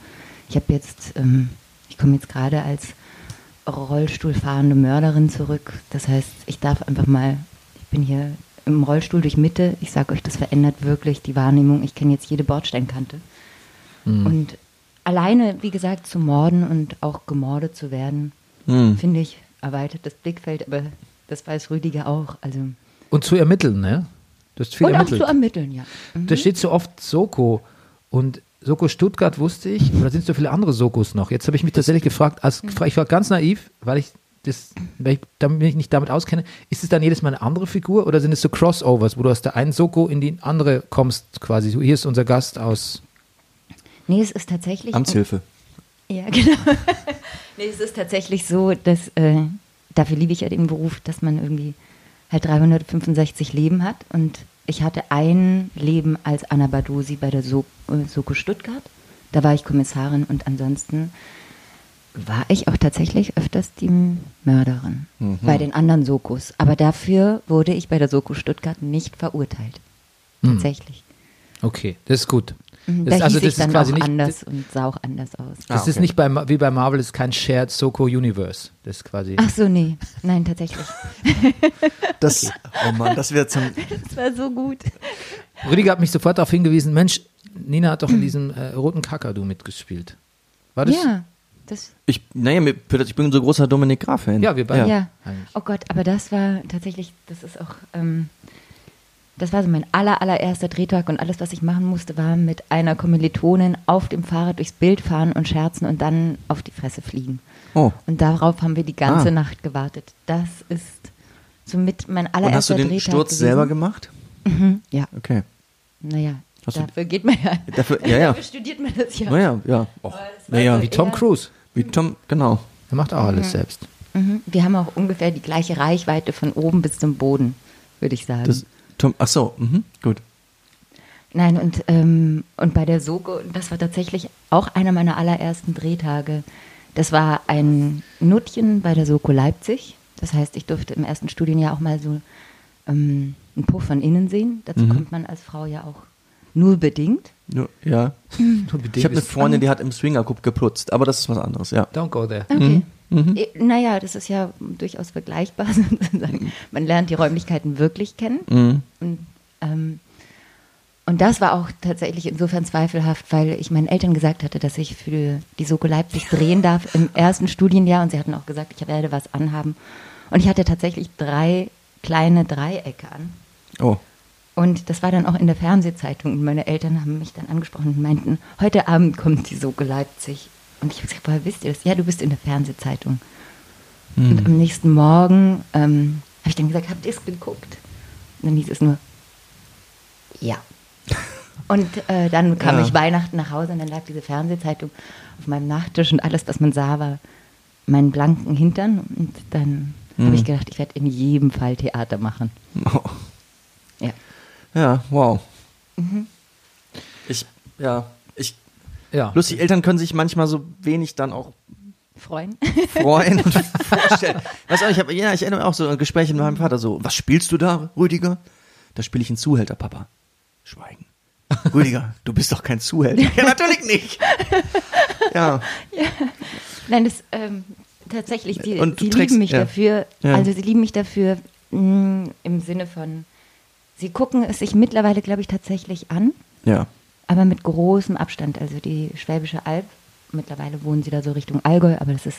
[SPEAKER 6] ich habe jetzt, ähm, ich komme jetzt gerade als Rollstuhlfahrende Mörderin zurück. Das heißt, ich darf einfach mal, ich bin hier im Rollstuhl durch Mitte. Ich sage euch, das verändert wirklich die Wahrnehmung. Ich kenne jetzt jede Bordsteinkante. Und alleine, wie gesagt, zu morden und auch gemordet zu werden,
[SPEAKER 2] Hm.
[SPEAKER 6] finde ich, erweitert das Blickfeld, aber das weiß Rüdiger auch. Also
[SPEAKER 1] Und zu ermitteln, ne? Du hast viel
[SPEAKER 6] und auch
[SPEAKER 1] ermittelt.
[SPEAKER 6] zu ermitteln, ja.
[SPEAKER 1] Da steht so oft Soko und Soko Stuttgart wusste ich, oder sind so viele andere Sokos noch? Jetzt habe ich mich tatsächlich gefragt, als, ich war ganz naiv, weil ich das, weil ich damit, mich nicht damit auskenne, ist es dann jedes Mal eine andere Figur oder sind es so Crossovers, wo du aus der einen Soko in die andere kommst quasi? So, hier ist unser Gast aus.
[SPEAKER 6] Nee, es ist tatsächlich.
[SPEAKER 2] Amtshilfe.
[SPEAKER 6] Ja, genau. nee, es ist tatsächlich so, dass, äh, dafür liebe ich ja den Beruf, dass man irgendwie halt 365 Leben hat. Und ich hatte ein Leben als Anna Badosi bei der so äh, Soko Stuttgart. Da war ich Kommissarin und ansonsten war ich auch tatsächlich öfters die Mörderin bei den anderen Sokos. Aber dafür wurde ich bei der Soko Stuttgart nicht verurteilt. Tatsächlich.
[SPEAKER 1] Okay, das ist gut.
[SPEAKER 6] Mhm,
[SPEAKER 1] Das,
[SPEAKER 6] da
[SPEAKER 1] also das
[SPEAKER 6] ich dann
[SPEAKER 1] ist quasi
[SPEAKER 6] auch
[SPEAKER 1] nicht.
[SPEAKER 6] anders und sah auch anders aus.
[SPEAKER 1] Das
[SPEAKER 2] Ah,
[SPEAKER 1] ist
[SPEAKER 2] okay.
[SPEAKER 1] nicht bei, wie bei Marvel, ist kein Shared Soko Universe. Das ist quasi.
[SPEAKER 6] Ach so, nee. Nein, tatsächlich.
[SPEAKER 2] Das, oh Mann, das wird zum.
[SPEAKER 6] Das war so gut.
[SPEAKER 1] Rüdiger hat mich sofort darauf hingewiesen, Mensch, Nina hat doch in diesem äh, roten Kakadu mitgespielt. War das?
[SPEAKER 6] Ja, das,
[SPEAKER 2] Ich, naja, ich bin so großer Dominik Graf-Fan.
[SPEAKER 1] Ja, wir beide.
[SPEAKER 6] ja.
[SPEAKER 1] eigentlich.
[SPEAKER 6] Oh Gott, aber das war tatsächlich, das ist auch, ähm, das war so mein aller, allererster Drehtag und alles, was ich machen musste, war mit einer Kommilitonin auf dem Fahrrad durchs Bild fahren und scherzen und dann auf die Fresse fliegen.
[SPEAKER 2] Oh.
[SPEAKER 6] Und darauf haben wir die ganze
[SPEAKER 2] Ah.
[SPEAKER 6] Nacht gewartet. Das ist somit mein
[SPEAKER 2] Und hast du
[SPEAKER 6] allererster
[SPEAKER 2] den
[SPEAKER 6] Drehtag
[SPEAKER 2] Sturz
[SPEAKER 6] gewesen.
[SPEAKER 2] selber gemacht?
[SPEAKER 6] Ja,
[SPEAKER 2] Okay.
[SPEAKER 6] naja,
[SPEAKER 2] Hast du-
[SPEAKER 6] dafür geht man ja.
[SPEAKER 2] Dafür, ja, ja.
[SPEAKER 6] Dafür studiert man das ja.
[SPEAKER 2] Naja, ja. Och, naja,
[SPEAKER 1] Wie Tom Cruise.
[SPEAKER 2] wie Tom, genau.
[SPEAKER 1] Er macht auch alles selbst.
[SPEAKER 6] Mhm. Wir haben auch ungefähr die gleiche Reichweite von oben bis zum Boden, würde ich sagen.
[SPEAKER 2] Das, Tom, ach so, mhm, gut.
[SPEAKER 6] Nein, und, ähm, und bei der Soko, das war tatsächlich auch einer meiner allerersten Drehtage. Das war ein Nuttchen bei der Soko Leipzig. Das heißt, ich durfte im ersten Studienjahr auch mal so ähm, einen Puff von innen sehen. Dazu kommt man als Frau ja auch nur bedingt.
[SPEAKER 2] Nur, ja. Ich habe eine Freundin, die hat im Swingerclub geputzt, aber das ist was anderes, ja.
[SPEAKER 1] Don't go there.
[SPEAKER 6] Okay. Eh, Naja, das ist ja durchaus vergleichbar sozusagen. Man lernt die Räumlichkeiten wirklich kennen.
[SPEAKER 2] Mhm.
[SPEAKER 6] Und, ähm, Und das war auch tatsächlich insofern zweifelhaft, weil ich meinen Eltern gesagt hatte, dass ich für die Soko Leipzig drehen darf im ersten Studienjahr. Und sie hatten auch gesagt, ich werde was anhaben. Und ich hatte tatsächlich drei kleine Dreiecke an.
[SPEAKER 2] Oh.
[SPEAKER 6] Und das war dann auch in der Fernsehzeitung. Und meine Eltern haben mich dann angesprochen und meinten, heute Abend kommt die Soko Leipzig. Und ich habe gesagt, woher wisst ihr das? Ja, du bist in der Fernsehzeitung. Und am nächsten Morgen ähm, habe ich dann gesagt, habt ihr es geguckt? Und dann hieß es nur, ja. Und äh, dann kam
[SPEAKER 2] Ja.
[SPEAKER 6] ich Weihnachten nach Hause und dann lag diese Fernsehzeitung auf meinem Nachttisch und alles, was man sah, war meinen blanken Hintern. Und dann habe ich gedacht, ich werde in jedem Fall Theater machen.
[SPEAKER 2] oh.
[SPEAKER 6] Ja.
[SPEAKER 2] Ja, wow.
[SPEAKER 6] Mhm.
[SPEAKER 2] Ich, ja,
[SPEAKER 1] Ja.
[SPEAKER 2] lustig, Eltern können sich manchmal so wenig dann auch
[SPEAKER 6] Freuen.
[SPEAKER 2] freuen und vorstellen. Weißt du, ich habe, ja, ich erinnere mich auch so an Gespräche mit meinem Vater so, was spielst du da, Rüdiger? Da spiele ich einen Zuhälter, Papa. Schweigen. Rüdiger, du bist doch kein Zuhälter. Ja, natürlich nicht. Ja,
[SPEAKER 6] Nein, das ähm, tatsächlich, die,
[SPEAKER 2] Und
[SPEAKER 6] sie
[SPEAKER 2] trägst-
[SPEAKER 6] lieben mich
[SPEAKER 2] ja.
[SPEAKER 6] dafür.
[SPEAKER 2] Ja.
[SPEAKER 6] Also sie lieben mich dafür mh, im Sinne von, sie gucken es sich mittlerweile, glaube ich, tatsächlich an,
[SPEAKER 2] ja.
[SPEAKER 6] Aber mit großem Abstand. Also die Schwäbische Alb, mittlerweile wohnen sie da so Richtung Allgäu, aber das ist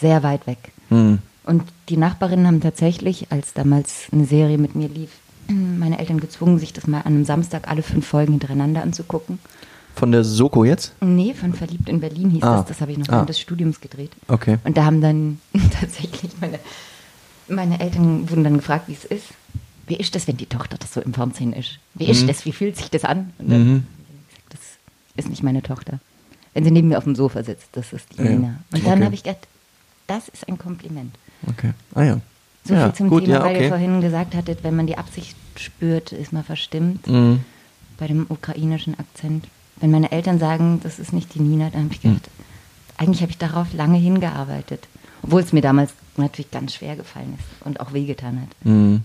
[SPEAKER 6] sehr weit weg.
[SPEAKER 2] Hm.
[SPEAKER 6] Und die Nachbarinnen haben tatsächlich, als damals eine Serie mit mir lief, meine Eltern gezwungen, sich das mal an einem Samstag alle fünf Folgen hintereinander anzugucken.
[SPEAKER 2] Von der Soko jetzt?
[SPEAKER 6] Nee, von Verliebt in Berlin hieß
[SPEAKER 2] Ah.
[SPEAKER 6] das. Das habe ich noch
[SPEAKER 2] Ah.
[SPEAKER 6] während des Studiums gedreht.
[SPEAKER 2] Okay.
[SPEAKER 6] Und da haben dann tatsächlich meine, meine Eltern wurden dann gefragt, wie es ist. Wie ist das, wenn die Tochter das so im Fernsehen ist? Wie ist das? Wie fühlt sich das an? Und dann
[SPEAKER 2] Mhm.
[SPEAKER 6] hab ich gesagt, das ist nicht meine Tochter. Wenn sie neben mir auf dem Sofa sitzt, das ist die
[SPEAKER 2] Ja.
[SPEAKER 6] Nina. Und dann
[SPEAKER 2] Okay.
[SPEAKER 6] habe ich gedacht, das ist ein Kompliment.
[SPEAKER 2] Okay. Ah ja.
[SPEAKER 6] So
[SPEAKER 2] ja,
[SPEAKER 6] viel zum
[SPEAKER 2] gut,
[SPEAKER 6] Thema,
[SPEAKER 2] ja,
[SPEAKER 6] weil ihr
[SPEAKER 2] okay.
[SPEAKER 6] vorhin gesagt hattet, wenn man die Absicht spürt, ist man verstimmt
[SPEAKER 2] Mhm.
[SPEAKER 6] bei dem ukrainischen Akzent. Wenn meine Eltern sagen, das ist nicht die Nina, dann habe ich gedacht, eigentlich habe ich darauf lange hingearbeitet. Obwohl es mir damals natürlich ganz schwer gefallen ist und auch wehgetan hat.
[SPEAKER 2] Mhm.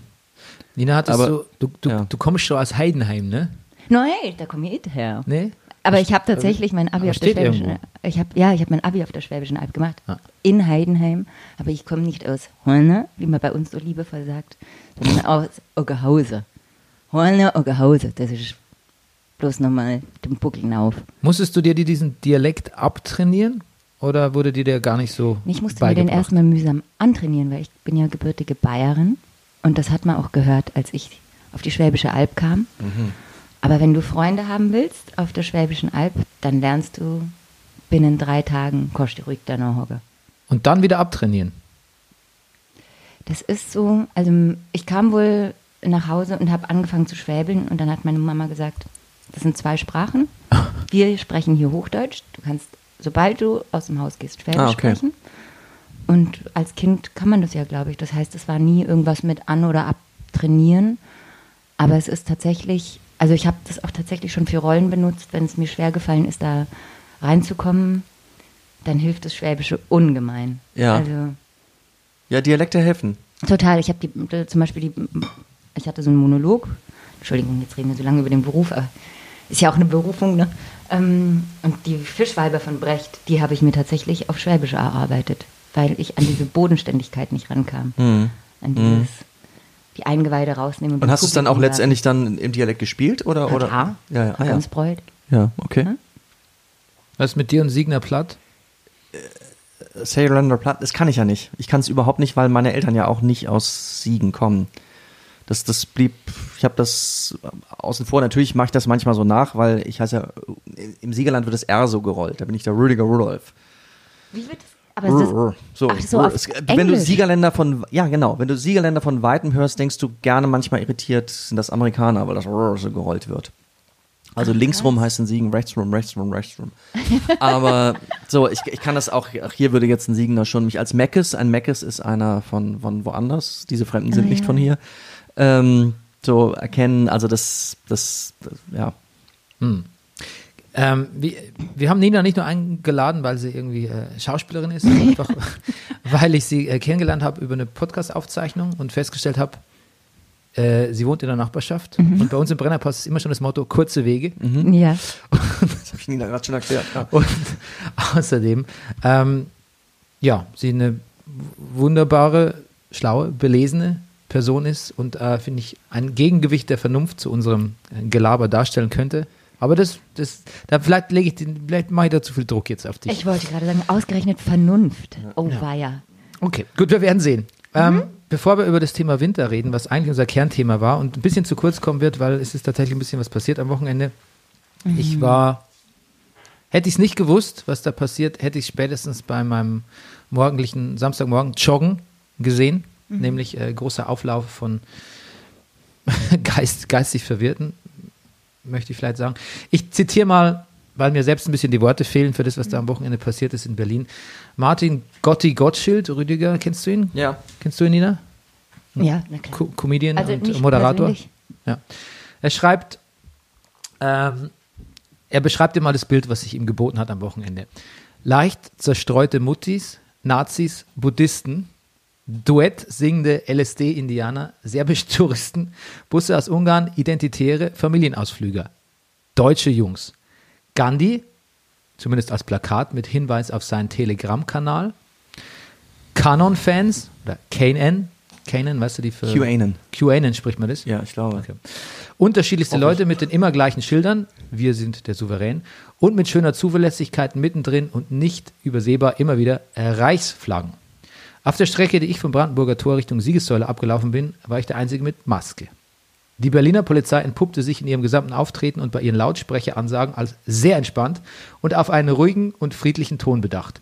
[SPEAKER 1] Nina, hattest
[SPEAKER 2] Aber-
[SPEAKER 1] du, du, du,
[SPEAKER 2] ja.
[SPEAKER 1] du kommst schon aus Heidenheim, ne?
[SPEAKER 6] Nein, da komme ich her.
[SPEAKER 1] Nee?
[SPEAKER 6] Aber ich habe tatsächlich mein Abi auf der Schwäbischen
[SPEAKER 1] irgendwo.
[SPEAKER 6] ich hab, Ja, ich habe mein Abi auf der Schwäbischen Alb gemacht.
[SPEAKER 1] Ah.
[SPEAKER 6] In Heidenheim. Aber ich komme nicht aus Holne, wie man bei uns so liebevoll sagt, sondern aus Ogerhause. Holne, Ogerhause. Das ist bloß nochmal den Buckel auf.
[SPEAKER 1] Musstest du dir die- diesen Dialekt abtrainieren? Oder wurde dir der gar nicht so
[SPEAKER 6] Ich musste mir den erstmal mühsam antrainieren, weil ich bin ja gebürtige Bayerin und das hat man auch gehört, als ich auf die Schwäbische Alb kam.
[SPEAKER 1] Mhm.
[SPEAKER 6] Aber wenn du Freunde haben willst auf der Schwäbischen Alb, dann lernst du binnen drei Tagen Kosti ruhig deiner Hocke.
[SPEAKER 1] Und dann wieder abtrainieren.
[SPEAKER 6] Das ist so, also ich kam wohl nach Hause und habe angefangen zu schwäbeln und dann hat meine Mama gesagt, das sind zwei Sprachen. Wir sprechen hier Hochdeutsch. Du kannst, sobald du aus dem Haus gehst, Schwäbisch
[SPEAKER 2] Ah, okay.
[SPEAKER 6] sprechen. Und als Kind kann man das ja, glaube ich. Das heißt, es war nie irgendwas mit an- oder abtrainieren. Aber es ist tatsächlich, also ich habe das auch tatsächlich schon für Rollen benutzt, wenn es mir schwer gefallen ist, da reinzukommen, dann hilft das Schwäbische ungemein.
[SPEAKER 2] Ja.
[SPEAKER 6] Also
[SPEAKER 2] Ja, Dialekte helfen.
[SPEAKER 6] Total. Ich habe die zum Beispiel die, ich hatte so einen Monolog. Entschuldigung, jetzt reden wir so lange über den Beruf, aber ist ja auch eine Berufung, ne? Ähm, und die Fischweiber von Brecht, die habe ich mir tatsächlich auf Schwäbisch erarbeitet, weil ich an diese Bodenständigkeit nicht rankam.
[SPEAKER 2] Mhm.
[SPEAKER 6] An dieses, die Eingeweide rausnehmen.
[SPEAKER 2] Und
[SPEAKER 6] dem
[SPEAKER 2] hast du es dann auch letztendlich dann im Dialekt gespielt? Oder, oder?
[SPEAKER 6] Ja, klar.
[SPEAKER 2] Ja, ja, ah, ja.
[SPEAKER 6] Ganz Freud.
[SPEAKER 2] ja okay.
[SPEAKER 6] Hm?
[SPEAKER 1] Was ist mit dir und Signer Platt?
[SPEAKER 2] Saarländer Platt, das kann ich ja nicht. Ich kann es überhaupt nicht, weil meine Eltern ja auch nicht aus Siegen kommen. Das, das blieb, ich habe das außen vor. Natürlich mache ich das manchmal so nach, weil ich heiße ja, im Siegerland wird das R so gerollt. Da bin ich der Rüdiger Rudolf.
[SPEAKER 6] Wie wird das? Aber das,
[SPEAKER 2] So,
[SPEAKER 6] ach, so auf
[SPEAKER 2] es, wenn du
[SPEAKER 6] Englisch.
[SPEAKER 2] Siegerländer von, ja genau, wenn du Siegerländer von Weitem hörst, denkst du gerne manchmal irritiert, sind das Amerikaner, weil das so gerollt wird. Also linksrum heißt in Siegen, rechtsrum, rechtsrum, rechtsrum. Aber so, ich, ich kann das auch, ach, hier würde jetzt ein Siegener schon mich als Meckes, ein Meckes ist einer von, von woanders, diese Fremden sind
[SPEAKER 6] Ah,
[SPEAKER 2] nicht
[SPEAKER 6] ja.
[SPEAKER 2] von hier, ähm, so erkennen, also das, das, das ja.
[SPEAKER 1] Ähm, wir, wir haben Nina nicht nur eingeladen, weil sie irgendwie äh, Schauspielerin ist, sondern einfach, weil ich sie äh, kennengelernt habe über eine Podcast-Aufzeichnung und festgestellt habe, äh, sie wohnt in der Nachbarschaft.
[SPEAKER 6] Mhm.
[SPEAKER 1] Und bei uns im Brennerpass ist immer schon das Motto kurze Wege.
[SPEAKER 6] ja.
[SPEAKER 2] Das habe ich Nina gerade schon erklärt. Ja.
[SPEAKER 1] Und außerdem, ähm, ja, sie eine wunderbare, schlaue, belesene Person ist und äh, finde ich ein Gegengewicht der Vernunft zu unserem äh, Gelaber darstellen könnte. Aber das, das, da vielleicht lege ich den, vielleicht mache ich da zu viel Druck jetzt auf dich.
[SPEAKER 6] Ich wollte gerade sagen, ausgerechnet Vernunft. Oh, weia.
[SPEAKER 1] Okay, gut, wir werden sehen. Ähm, bevor wir über das Thema Winter reden, was eigentlich unser Kernthema war und ein bisschen zu kurz kommen wird, weil es ist tatsächlich ein bisschen was passiert am Wochenende. Ich war, hätte ich es nicht gewusst, was da passiert, hätte ich spätestens bei meinem morgendlichen Samstagmorgen Joggen gesehen, nämlich äh, großer Auflauf von Geist, geistig Verwirrten, möchte ich vielleicht sagen. Ich zitiere mal, weil mir selbst ein bisschen die Worte fehlen für das, was da am Wochenende passiert ist in Berlin. Martin Gotti Gottschild, Rüdiger, kennst du ihn?
[SPEAKER 2] Ja.
[SPEAKER 1] Kennst du ihn, Nina?
[SPEAKER 6] Ja, na klar.
[SPEAKER 1] Co Comedian
[SPEAKER 6] Also
[SPEAKER 1] und Moderator.
[SPEAKER 6] persönlich.
[SPEAKER 1] Ja. Er schreibt, ähm, er beschreibt dir mal das Bild, was sich ihm geboten hat am Wochenende. Leicht zerstreute Muttis, Nazis, Buddhisten, Duett singende LSD-Indianer, serbische Touristen, Busse aus Ungarn, Identitäre, Familienausflüger, deutsche Jungs. Gandhi, zumindest als Plakat mit Hinweis auf seinen Telegram-Kanal. Canon-Fans oder Kanan, Kanan, weißt du, die für
[SPEAKER 2] QAnon.
[SPEAKER 1] QAnon spricht man das?
[SPEAKER 2] Ja, ich glaube.
[SPEAKER 1] Okay. Unterschiedlichste Leute mit den immer gleichen Schildern, wir sind der Souverän, und mit schöner Zuverlässigkeit mittendrin und nicht übersehbar immer wieder Reichsflaggen. Auf der Strecke, die ich vom Brandenburger Tor Richtung Siegessäule abgelaufen bin, war ich der Einzige mit Maske. Die Berliner Polizei entpuppte sich in ihrem gesamten Auftreten und bei ihren Lautsprecheransagen als sehr entspannt und auf einen ruhigen und friedlichen Ton bedacht.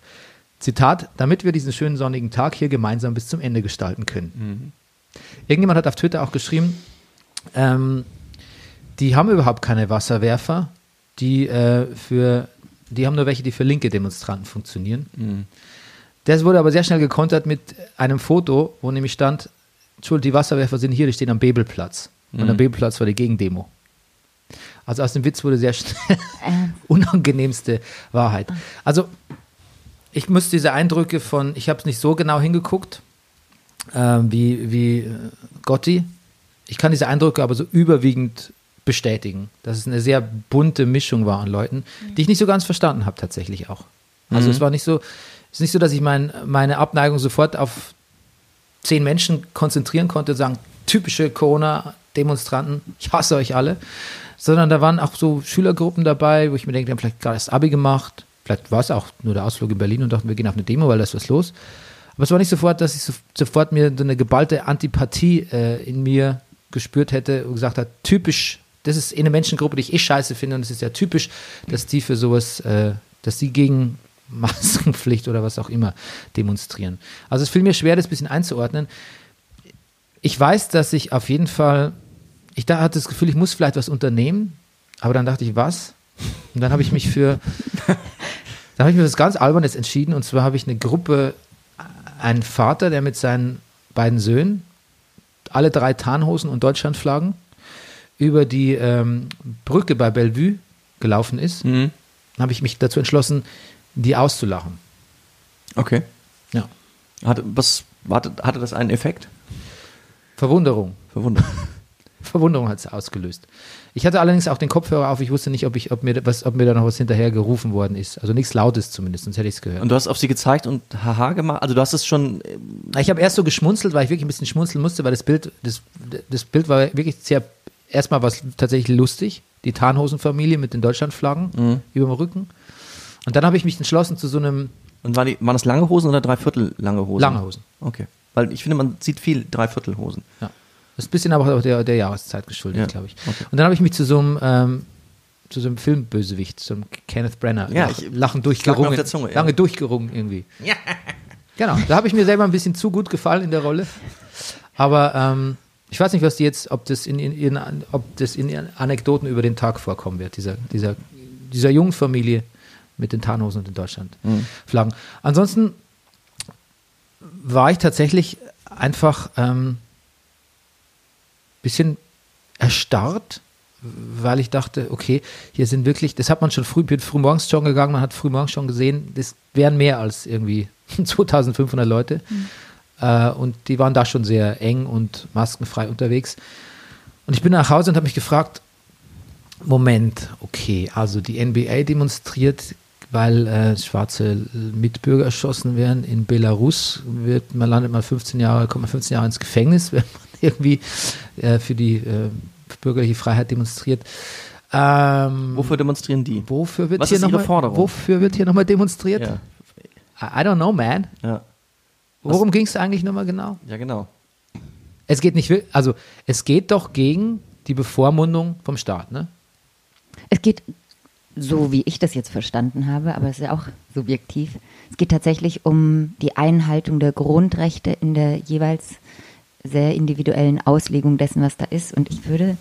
[SPEAKER 1] Zitat, damit wir diesen schönen sonnigen Tag hier gemeinsam bis zum Ende gestalten können. Irgendjemand hat auf Twitter auch geschrieben, ähm, die haben überhaupt keine Wasserwerfer, die äh, für, die haben nur welche, die für linke Demonstranten funktionieren. Das wurde aber sehr schnell gekontert mit einem Foto, wo nämlich stand, Entschuldigung, die Wasserwerfer sind hier, die stehen am Bebelplatz. Und am Bebelplatz war die Gegendemo. Also aus dem Witz wurde sehr schnell unangenehmste Wahrheit. Also ich muss diese Eindrücke von, ich habe es nicht so genau hingeguckt, ähm, wie, wie äh, Gotti. Ich kann diese Eindrücke aber so überwiegend bestätigen, dass es eine sehr bunte Mischung war an Leuten, die ich nicht so ganz verstanden habe tatsächlich auch. Also es war nicht so, ist nicht so, dass ich mein, meine Abneigung sofort auf zehn Menschen konzentrieren konnte, sagen, typische Corona-Demonstranten, ich hasse euch alle, sondern da waren auch so Schülergruppen dabei, wo ich mir denke, die haben vielleicht gerade das Abi gemacht, vielleicht war es auch nur der Ausflug in Berlin und dachten, wir gehen auf eine Demo, weil da ist was los. Aber es war nicht sofort, dass ich so, sofort mir so eine geballte Antipathie äh, in mir gespürt hätte und gesagt hat, typisch, das ist eine Menschengruppe, die ich eh scheiße finde und es ist ja typisch, dass die für sowas, äh, dass die gegen Maskenpflicht oder was auch immer demonstrieren. Also es fiel mir schwer, das ein bisschen einzuordnen. Ich weiß, dass ich auf jeden Fall, ich da hatte das Gefühl, ich muss vielleicht was unternehmen, aber dann dachte ich, was? Und dann habe ich mich für, dann habe ich mir was ganz Albernes entschieden und zwar habe ich eine Gruppe, einen Vater, der mit seinen beiden Söhnen, alle drei Tarnhosen und Deutschlandflaggen, über die ähm, Brücke bei Bellevue gelaufen ist,
[SPEAKER 2] Mhm.
[SPEAKER 1] habe ich mich dazu entschlossen, die auszulachen.
[SPEAKER 2] Okay.
[SPEAKER 1] Ja.
[SPEAKER 2] Hatte, was, hatte, hatte das einen Effekt?
[SPEAKER 1] Verwunderung.
[SPEAKER 2] Verwundert.
[SPEAKER 1] Verwunderung hat es ausgelöst. Ich hatte allerdings auch den Kopfhörer auf. Ich wusste nicht, ob, ich, ob, mir, was, ob mir da noch was hinterher gerufen worden ist. Also nichts Lautes zumindest, sonst hätte ich es gehört.
[SPEAKER 2] Und du hast auf sie gezeigt und haha gemacht? Also du hast es schon, äh,
[SPEAKER 1] Ich habe erst so geschmunzelt, weil ich wirklich ein bisschen schmunzeln musste, weil das Bild, das, das Bild war wirklich sehr, erstmal war es tatsächlich lustig. Die Tarnhosenfamilie mit den Deutschlandflaggen über dem Rücken. Und dann habe ich mich entschlossen zu so einem
[SPEAKER 2] und waren, die, waren das lange Hosen oder dreiviertel lange Hosen?
[SPEAKER 1] lange Hosen.
[SPEAKER 2] Okay. Weil ich finde, man sieht viel Dreiviertelhosen.
[SPEAKER 1] Ja. Das ist ein bisschen aber auch der, der Jahreszeit geschuldet,
[SPEAKER 2] Ja,
[SPEAKER 1] glaube ich.
[SPEAKER 2] okay.
[SPEAKER 1] Und dann habe ich mich zu so einem, ähm, zu so einem Filmbösewicht, zu einem Kenneth Brenner,
[SPEAKER 2] Ja,
[SPEAKER 1] lach,
[SPEAKER 2] ich-
[SPEAKER 1] Lachen durchgerungen.
[SPEAKER 2] auf der Zunge, ja.
[SPEAKER 1] Lange durchgerungen irgendwie. Ja. Genau, da habe ich mir selber ein bisschen zu gut gefallen in der Rolle. Aber ähm, ich weiß nicht, was die jetzt, ob das in, in, ihren, ob das in ihren Anekdoten über den Tag vorkommen wird, dieser, dieser, dieser jungen Familie mit den Tarnhosen und den Deutschlandflaggen. Ansonsten war ich tatsächlich einfach ähm, bisschen erstarrt, weil ich dachte, okay, hier sind wirklich, das hat man schon früh, bin früh morgens schon gegangen, man hat früh morgens schon gesehen, das wären mehr als irgendwie 2500 Leute. Äh, und die waren da schon sehr eng und maskenfrei unterwegs. Und ich bin nach Hause und habe mich gefragt, Moment, okay, also die NBA demonstriert, weil äh, schwarze Mitbürger erschossen werden. In Belarus wird man landet man 15 Jahre, kommt man 15 Jahre ins Gefängnis, wenn man irgendwie äh, für die äh, bürgerliche Freiheit demonstriert. Ähm,
[SPEAKER 2] Wofür demonstrieren die?
[SPEAKER 1] wofür wird
[SPEAKER 2] Was
[SPEAKER 1] hier
[SPEAKER 2] ist ihre
[SPEAKER 1] nochmal
[SPEAKER 2] Forderung?
[SPEAKER 1] wofür wird hier nochmal demonstriert?
[SPEAKER 2] Ja,
[SPEAKER 1] I, I don't know, man.
[SPEAKER 2] ja,
[SPEAKER 1] Worum ging es eigentlich nochmal genau?
[SPEAKER 2] ja genau.
[SPEAKER 1] Es geht nicht, also es geht doch gegen die Bevormundung vom Staat, ne?
[SPEAKER 6] Es geht, so wie ich das jetzt verstanden habe, aber es ist ja auch subjektiv, es geht tatsächlich um die Einhaltung der Grundrechte in der jeweils sehr individuellen Auslegung dessen, was da ist. Und ich würde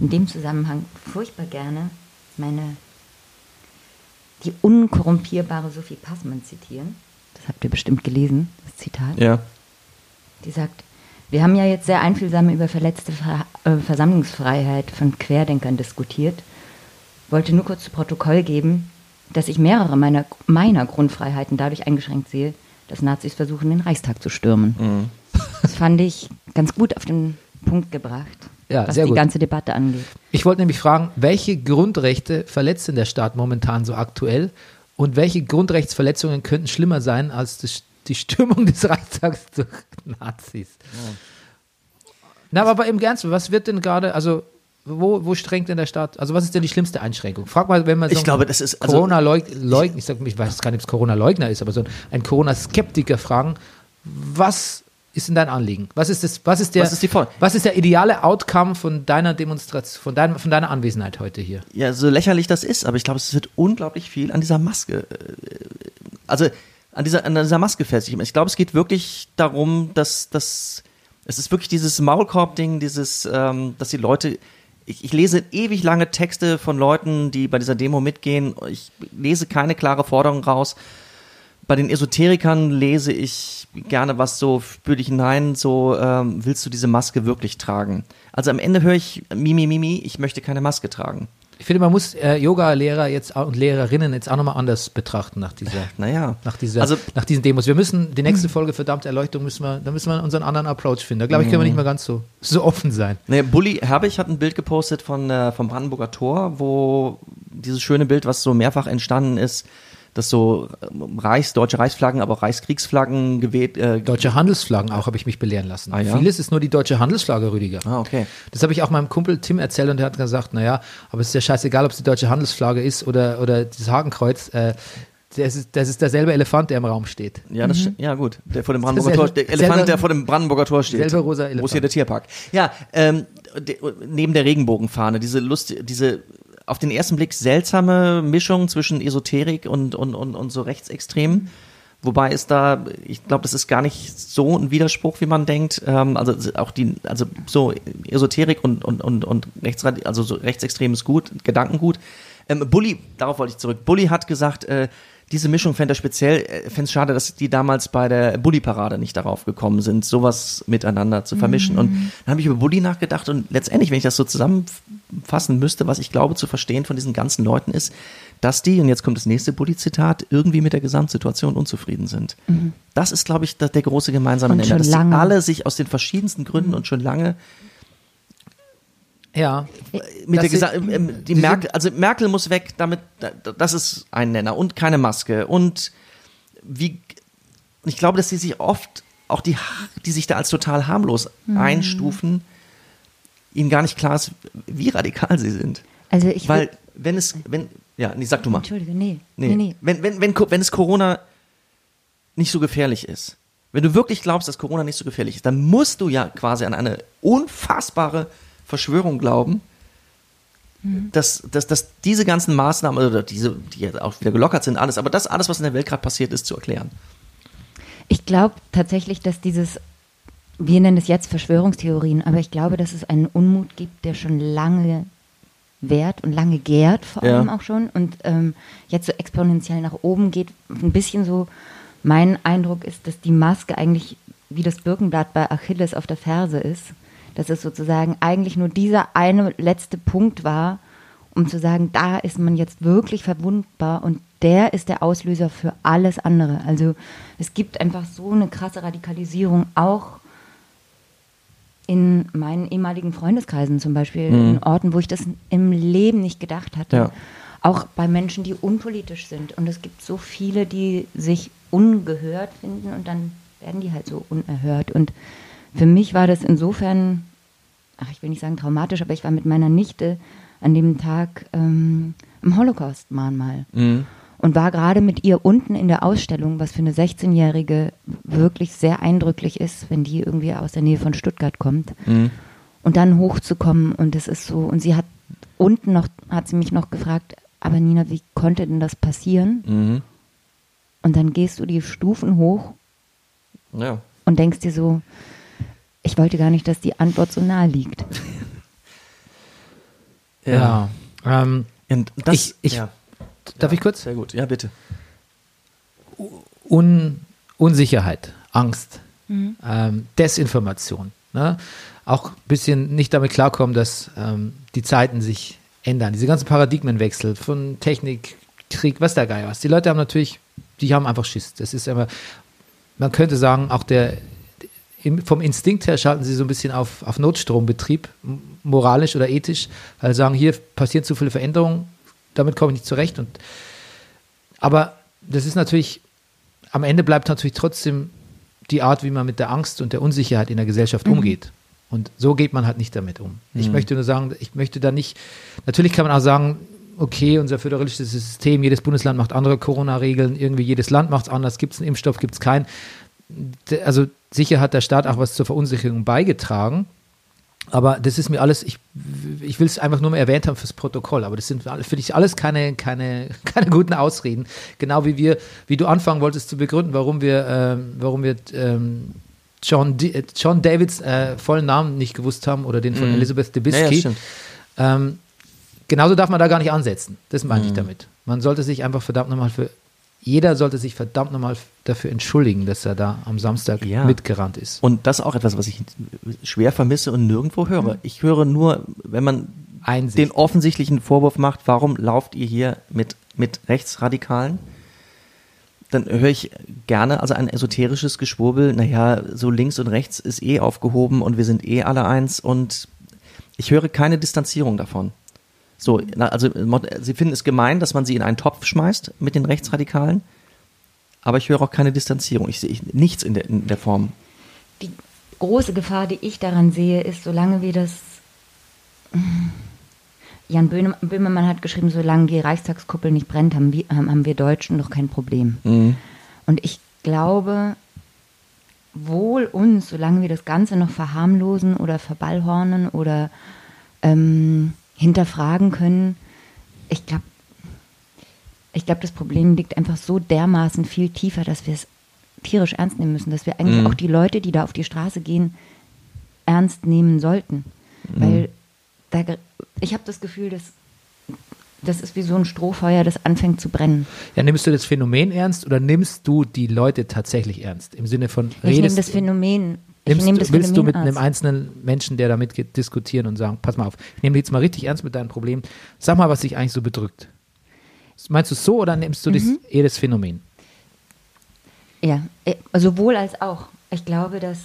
[SPEAKER 6] in dem Zusammenhang furchtbar gerne meine, die unkorrumpierbare Sophie Passmann zitieren. Das habt ihr bestimmt gelesen, das Zitat.
[SPEAKER 2] Ja.
[SPEAKER 6] Die sagt, wir haben ja jetzt sehr einfühlsam über verletzte Ver äh, Versammlungsfreiheit von Querdenkern diskutiert. Wollte nur kurz zu Protokoll geben, dass ich mehrere meiner, meiner Grundfreiheiten dadurch eingeschränkt sehe, dass Nazis versuchen, den Reichstag zu stürmen.
[SPEAKER 2] Mhm.
[SPEAKER 6] Das fand ich ganz gut auf den Punkt gebracht,
[SPEAKER 1] Ja,
[SPEAKER 6] was
[SPEAKER 1] sehr
[SPEAKER 6] die
[SPEAKER 1] gut.
[SPEAKER 6] ganze Debatte angeht.
[SPEAKER 1] Ich wollte nämlich fragen, welche Grundrechte verletzt denn der Staat momentan so aktuell und welche Grundrechtsverletzungen könnten schlimmer sein als das, die Stürmung des Reichstags durch Nazis? Na, aber im Ernst, was wird denn gerade, also wo, wo strengt denn der Staat, also was ist denn die schlimmste Einschränkung? Frag mal, wenn man so
[SPEAKER 2] Ich glaube, das ist- also-
[SPEAKER 1] Corona-Leugner, ich, sag, ich weiß gar nicht, ob es Corona-Leugner ist, aber so ein Corona-Skeptiker fragen, was ist denn dein Anliegen? Was ist, das, was, ist der,
[SPEAKER 2] Was ist die
[SPEAKER 1] was ist der ideale Outcome von deiner Demonstration, von, dein, von deiner Anwesenheit heute hier?
[SPEAKER 2] Ja, so lächerlich das ist, aber ich glaube, es wird unglaublich viel an dieser Maske, äh, also an dieser, an dieser Maske festgehalten. Ich glaube, es geht wirklich darum, dass, dass es ist wirklich dieses Maulkorb-Ding, dieses, ähm, dass die Leute, ich, ich lese ewig lange Texte von Leuten, die bei dieser Demo mitgehen. Ich lese keine klare Forderung raus. Bei den Esoterikern lese ich gerne was so, spüre ich hinein, so, ähm, willst du diese Maske wirklich tragen? Also am Ende höre ich Mimi, Mimi, ich möchte keine Maske tragen.
[SPEAKER 1] Ich finde, man muss äh, Yoga-Lehrer jetzt auch, und Lehrerinnen jetzt auch nochmal anders betrachten nach dieser,
[SPEAKER 2] Naja.
[SPEAKER 1] nach dieser,
[SPEAKER 2] Also-
[SPEAKER 1] nach diesen Demos. Wir müssen die nächste Folge verdammte Erleuchtung müssen wir, da müssen wir unseren anderen Approach finden. Da glaube ich, können wir nicht mehr ganz so, so offen sein.
[SPEAKER 2] Nee, Bully Herbig hat ein Bild gepostet von, äh, vom Brandenburger Tor, wo dieses schöne Bild, was so mehrfach entstanden ist, dass so ähm, Reichs, deutsche Reichsflaggen, aber auch Reichskriegsflaggen geweht. Äh,
[SPEAKER 1] Deutsche Handelsflaggen auch, habe ich mich belehren lassen.
[SPEAKER 2] Ah, ja?
[SPEAKER 1] Vieles ist nur die deutsche Handelsflagge, Rüdiger.
[SPEAKER 2] ah, okay.
[SPEAKER 1] Das habe ich auch meinem Kumpel Tim erzählt und der hat gesagt, naja, aber es ist ja scheißegal, ob es die deutsche Handelsflagge ist oder, oder das Hakenkreuz. Äh, das, ist, das ist derselbe Elefant, der im Raum steht.
[SPEAKER 2] Ja, das, st- ja gut. Der vor dem Brandenburger Tor, der Elefant,
[SPEAKER 1] selber-
[SPEAKER 2] der vor dem Brandenburger Tor steht.
[SPEAKER 1] selber rosa
[SPEAKER 2] Wo ist
[SPEAKER 1] Elefant.
[SPEAKER 2] hier der Tierpark? Ja, ähm, de, neben der Regenbogenfahne, diese Lust, diese auf den ersten Blick seltsame Mischung zwischen Esoterik und, und, und, und so Rechtsextremen. Wobei es da, ich glaube, das ist gar nicht so ein Widerspruch, wie man denkt. Ähm, also auch die, also so Esoterik und, und, und, und Rechtsrad, also so rechtsextrem ist gut, Gedankengut. Ähm, Bully, darauf wollte ich zurück. Bully hat gesagt, äh, diese Mischung fände er speziell, äh, fände es schade, dass die damals bei der Bully-Parade nicht darauf gekommen sind, sowas miteinander zu vermischen. Und dann habe ich über Bully nachgedacht und letztendlich, wenn ich das so zusammenfassen müsste, was ich glaube zu verstehen von diesen ganzen Leuten ist, dass die, und jetzt kommt das nächste Bully-Zitat, irgendwie mit der Gesamtsituation unzufrieden sind. Das ist, glaube ich, der große gemeinsame Nenner, dass
[SPEAKER 6] lange.
[SPEAKER 2] alle sich aus den verschiedensten Gründen und schon lange
[SPEAKER 1] Ja.
[SPEAKER 2] mit
[SPEAKER 1] Das
[SPEAKER 2] der Gesa
[SPEAKER 1] sind-
[SPEAKER 2] ähm, die Merkel, also Merkel muss weg, damit da- das ist ein Nenner und keine Maske und wie ich glaube, dass sie sich oft auch die die sich da als total harmlos
[SPEAKER 6] Mhm.
[SPEAKER 2] einstufen, ihnen gar nicht klar ist, wie radikal sie sind.
[SPEAKER 6] Also ich
[SPEAKER 2] Weil wenn es wenn ja, nee, sag du mal.
[SPEAKER 6] Entschuldige, nee.
[SPEAKER 2] Nee.
[SPEAKER 6] Nee, nee.
[SPEAKER 2] Wenn, wenn, wenn, wenn es Corona nicht so gefährlich ist, wenn du wirklich glaubst, dass Corona nicht so gefährlich ist, dann musst du ja quasi an eine unfassbare Verschwörung glauben, dass, dass, dass diese ganzen Maßnahmen oder diese, die jetzt auch wieder gelockert sind, alles, aber das alles, was in der Welt gerade passiert ist, zu erklären.
[SPEAKER 6] Ich glaube tatsächlich, dass dieses, wir nennen es jetzt Verschwörungstheorien, aber ich glaube, dass es einen Unmut gibt, der schon lange währt und lange gärt, vor
[SPEAKER 2] Ja.
[SPEAKER 6] allem auch schon, und ähm, jetzt so exponentiell nach oben geht. Ein bisschen so, mein Eindruck ist, dass die Maske eigentlich wie das Birkenblatt bei Achilles auf der Ferse ist. Dass es sozusagen eigentlich nur dieser eine letzte Punkt war, um zu sagen, da ist man jetzt wirklich verwundbar und der ist der Auslöser für alles andere. Also es gibt einfach so eine krasse Radikalisierung, auch in meinen ehemaligen Freundeskreisen zum Beispiel, in Orten, wo ich das im Leben nicht gedacht hatte.
[SPEAKER 2] Ja.
[SPEAKER 6] Auch bei Menschen, die unpolitisch sind. Und es gibt so viele, die sich ungehört finden und dann werden die halt so unerhört. Und für mich war das insofern, ach, ich will nicht sagen traumatisch, aber ich war mit meiner Nichte an dem Tag ähm, im Holocaust-Mahnmal. Und war gerade mit ihr unten in der Ausstellung, was für eine 16-Jährige wirklich sehr eindrücklich ist, wenn die irgendwie aus der Nähe von Stuttgart kommt. Und dann hochzukommen und es ist so, und sie hat unten noch, hat sie mich noch gefragt, aber Nina, wie konnte denn das passieren?
[SPEAKER 2] Mhm.
[SPEAKER 6] Und dann gehst du die Stufen hoch
[SPEAKER 2] Ja.
[SPEAKER 6] und denkst dir so, ich wollte gar nicht, dass die Antwort so nahe liegt.
[SPEAKER 1] Ja. Ähm,
[SPEAKER 2] Und das,
[SPEAKER 1] Ich- ich-
[SPEAKER 2] ja.
[SPEAKER 1] darf ich kurz?
[SPEAKER 2] Sehr gut. Ja, bitte.
[SPEAKER 1] Un Unsicherheit, Angst, ähm, Desinformation. Ne? Auch ein bisschen nicht damit klarkommen, dass ähm, die Zeiten sich ändern. Diese ganzen Paradigmenwechsel von Technik, Krieg, was der Geil was. Die Leute haben natürlich, die haben einfach Schiss. Das ist immer, man könnte sagen, auch der im, vom Instinkt her schalten sie so ein bisschen auf, auf Notstrombetrieb, moralisch oder ethisch, weil sie sagen, hier passieren zu viele Veränderungen, damit komme ich nicht zurecht. Und, aber das ist natürlich, am Ende bleibt natürlich trotzdem die Art, wie man mit der Angst und der Unsicherheit in der Gesellschaft umgeht. Und so geht man halt nicht damit um. Ich möchte nur sagen, ich möchte da nicht, natürlich kann man auch sagen, okay, unser föderalistisches System, jedes Bundesland macht andere Corona-Regeln, irgendwie jedes Land macht es anders, gibt es einen Impfstoff, gibt es keinen. Also sicher hat der Staat auch was zur Verunsicherung beigetragen. Aber das ist mir alles, ich, ich will es einfach nur mal erwähnt haben fürs Protokoll, aber das sind für dich alles keine, keine, keine guten Ausreden. Genau wie wir, wie du anfangen wolltest zu begründen, warum wir, ähm, warum wir ähm, John, D äh, John Davids äh, vollen Namen nicht gewusst haben oder den von Elizabeth
[SPEAKER 2] Mhm. Ja, ja,
[SPEAKER 1] Debicki.
[SPEAKER 2] stimmt.
[SPEAKER 1] ähm, genauso darf man da gar nicht ansetzen. Das meine
[SPEAKER 2] Mhm.
[SPEAKER 1] ich damit. Man sollte sich einfach verdammt nochmal für, jeder sollte sich verdammt nochmal dafür entschuldigen, dass er da am Samstag
[SPEAKER 2] Ja.
[SPEAKER 1] mitgerannt ist.
[SPEAKER 2] Und das ist auch etwas, was ich schwer vermisse und nirgendwo höre. Ich höre nur, wenn man
[SPEAKER 1] Einsicht.
[SPEAKER 2] den offensichtlichen Vorwurf macht, warum lauft ihr hier mit, mit Rechtsradikalen? Dann höre ich gerne also ein esoterisches Geschwurbel, naja, so links und rechts ist eh aufgehoben und wir sind eh alle eins und ich höre keine Distanzierung davon. So, also sie finden es gemein, dass man sie in einen Topf schmeißt mit den Rechtsradikalen, aber ich höre auch keine Distanzierung. Ich sehe nichts in der, in der Form.
[SPEAKER 6] Die große Gefahr, die ich daran sehe, ist, solange wir das. Jan Böhme- Böhmermann hat geschrieben, solange die Reichstagskuppel nicht brennt, haben wir, haben wir Deutschen noch kein Problem. Und ich glaube, wohl uns, solange wir das Ganze noch verharmlosen oder verballhornen oder ähm, hinterfragen können, ich glaube, ich glaube, das Problem liegt einfach so dermaßen viel tiefer, dass wir es tierisch ernst nehmen müssen, dass wir eigentlich auch die Leute, die da auf die Straße gehen, ernst nehmen sollten. Weil da, ich habe das Gefühl, dass das ist wie so ein Strohfeuer, das anfängt zu brennen.
[SPEAKER 1] Ja, nimmst du das Phänomen ernst oder nimmst du die Leute tatsächlich ernst? Im Sinne von
[SPEAKER 6] Ich nehme
[SPEAKER 1] redest,
[SPEAKER 6] das Phänomen. Ich
[SPEAKER 1] nimmst,
[SPEAKER 6] nehme das
[SPEAKER 1] willst du mit einem einzelnen Menschen, der damit diskutieren und sagen, pass mal auf, ich nehme dich jetzt mal richtig ernst mit deinem Problem. Sag mal, was dich eigentlich so bedrückt. Meinst du es so oder nimmst du das,
[SPEAKER 6] Mhm.
[SPEAKER 1] eher das Phänomen?
[SPEAKER 6] Ja, äh, sowohl als auch. Ich glaube, dass,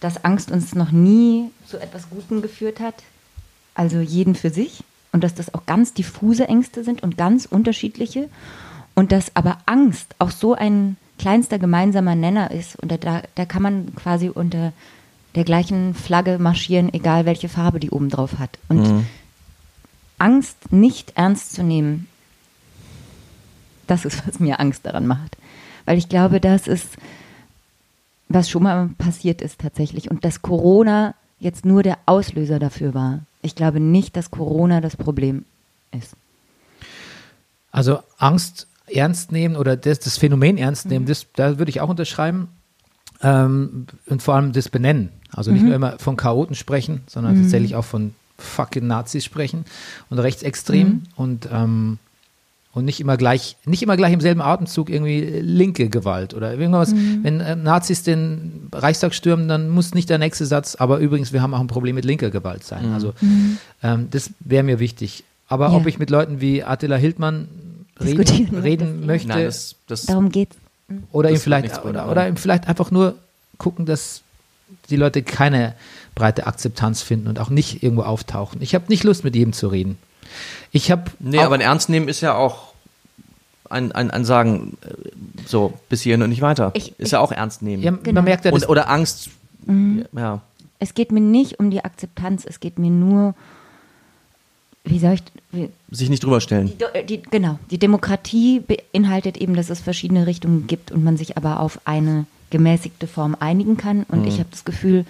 [SPEAKER 6] dass Angst uns noch nie zu etwas Gutem geführt hat. Also jeden für sich. Und dass das auch ganz diffuse Ängste sind und ganz unterschiedliche. Und dass aber Angst auch so ein kleinster gemeinsamer Nenner ist. Und da, da kann man quasi unter der gleichen Flagge marschieren, egal welche Farbe die oben drauf hat. Und Angst nicht ernst zu nehmen, das ist, was mir Angst daran macht. Weil ich glaube, das ist, was schon mal passiert ist tatsächlich. Und dass Corona jetzt nur der Auslöser dafür war. Ich glaube nicht, dass Corona das Problem ist.
[SPEAKER 1] Also Angst ernst nehmen oder das, das Phänomen ernst
[SPEAKER 6] Mhm.
[SPEAKER 1] nehmen, das, da würde ich auch unterschreiben. Ähm, und vor allem das Benennen. Also
[SPEAKER 6] Mhm.
[SPEAKER 1] nicht nur immer von Chaoten sprechen, sondern tatsächlich auch von fucking Nazis sprechen und Rechtsextremen
[SPEAKER 6] Mhm.
[SPEAKER 1] und, ähm, und nicht immer gleich, nicht immer gleich im selben Atemzug irgendwie linke Gewalt oder irgendwas.
[SPEAKER 6] Mhm.
[SPEAKER 1] Wenn äh, Nazis den Reichstag stürmen, dann muss nicht der nächste Satz, aber übrigens, wir haben auch ein Problem mit linker Gewalt sein. Also ähm, das wäre mir wichtig. Aber
[SPEAKER 6] Mhm. Ja.
[SPEAKER 1] ob ich mit Leuten wie Attila Hildmann reden, reden möchte
[SPEAKER 2] Nein, das, das
[SPEAKER 6] Darum geht's.
[SPEAKER 1] oder ihm vielleicht oder, oder ihm vielleicht einfach nur gucken, dass die Leute keine breite Akzeptanz finden und auch nicht irgendwo auftauchen. Ich habe nicht Lust mit jedem zu reden. Ich habe
[SPEAKER 2] Nee, aber ein Ernst nehmen ist ja auch ein, ein, ein Sagen, äh, so, bis hierhin und nicht weiter.
[SPEAKER 6] Ich-
[SPEAKER 2] ist
[SPEAKER 6] ich-
[SPEAKER 2] ja auch ernst nehmen.
[SPEAKER 1] Ja,
[SPEAKER 6] Genau.
[SPEAKER 1] Man merkt ja, das,
[SPEAKER 2] und, oder Angst.
[SPEAKER 6] Mhm.
[SPEAKER 2] Ja.
[SPEAKER 6] Es geht mir nicht um die Akzeptanz, es geht mir nur, wie soll ich, wie,
[SPEAKER 2] Sich nicht drüber stellen.
[SPEAKER 6] die, Do- die, genau, die Demokratie beinhaltet eben, dass es verschiedene Richtungen gibt und man sich aber auf eine gemäßigte Form einigen kann. Und ich habe das Gefühl,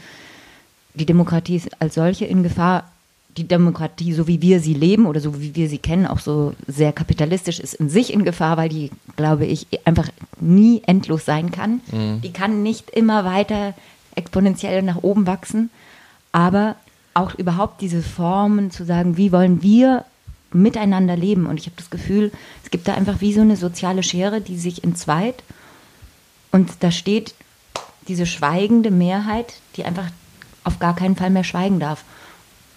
[SPEAKER 6] die Demokratie ist als solche in Gefahr. Die Demokratie, so wie wir sie leben oder so wie wir sie kennen, auch so sehr kapitalistisch, ist in sich in Gefahr, weil die, glaube ich, einfach nie endlos sein kann. Die kann nicht immer weiter exponentiell nach oben wachsen. Aber auch überhaupt diese Formen zu sagen, wie wollen wir miteinander leben? Und ich habe das Gefühl, es gibt da einfach wie so eine soziale Schere, die sich entzweit. Und da steht diese schweigende Mehrheit, die einfach auf gar keinen Fall mehr schweigen darf.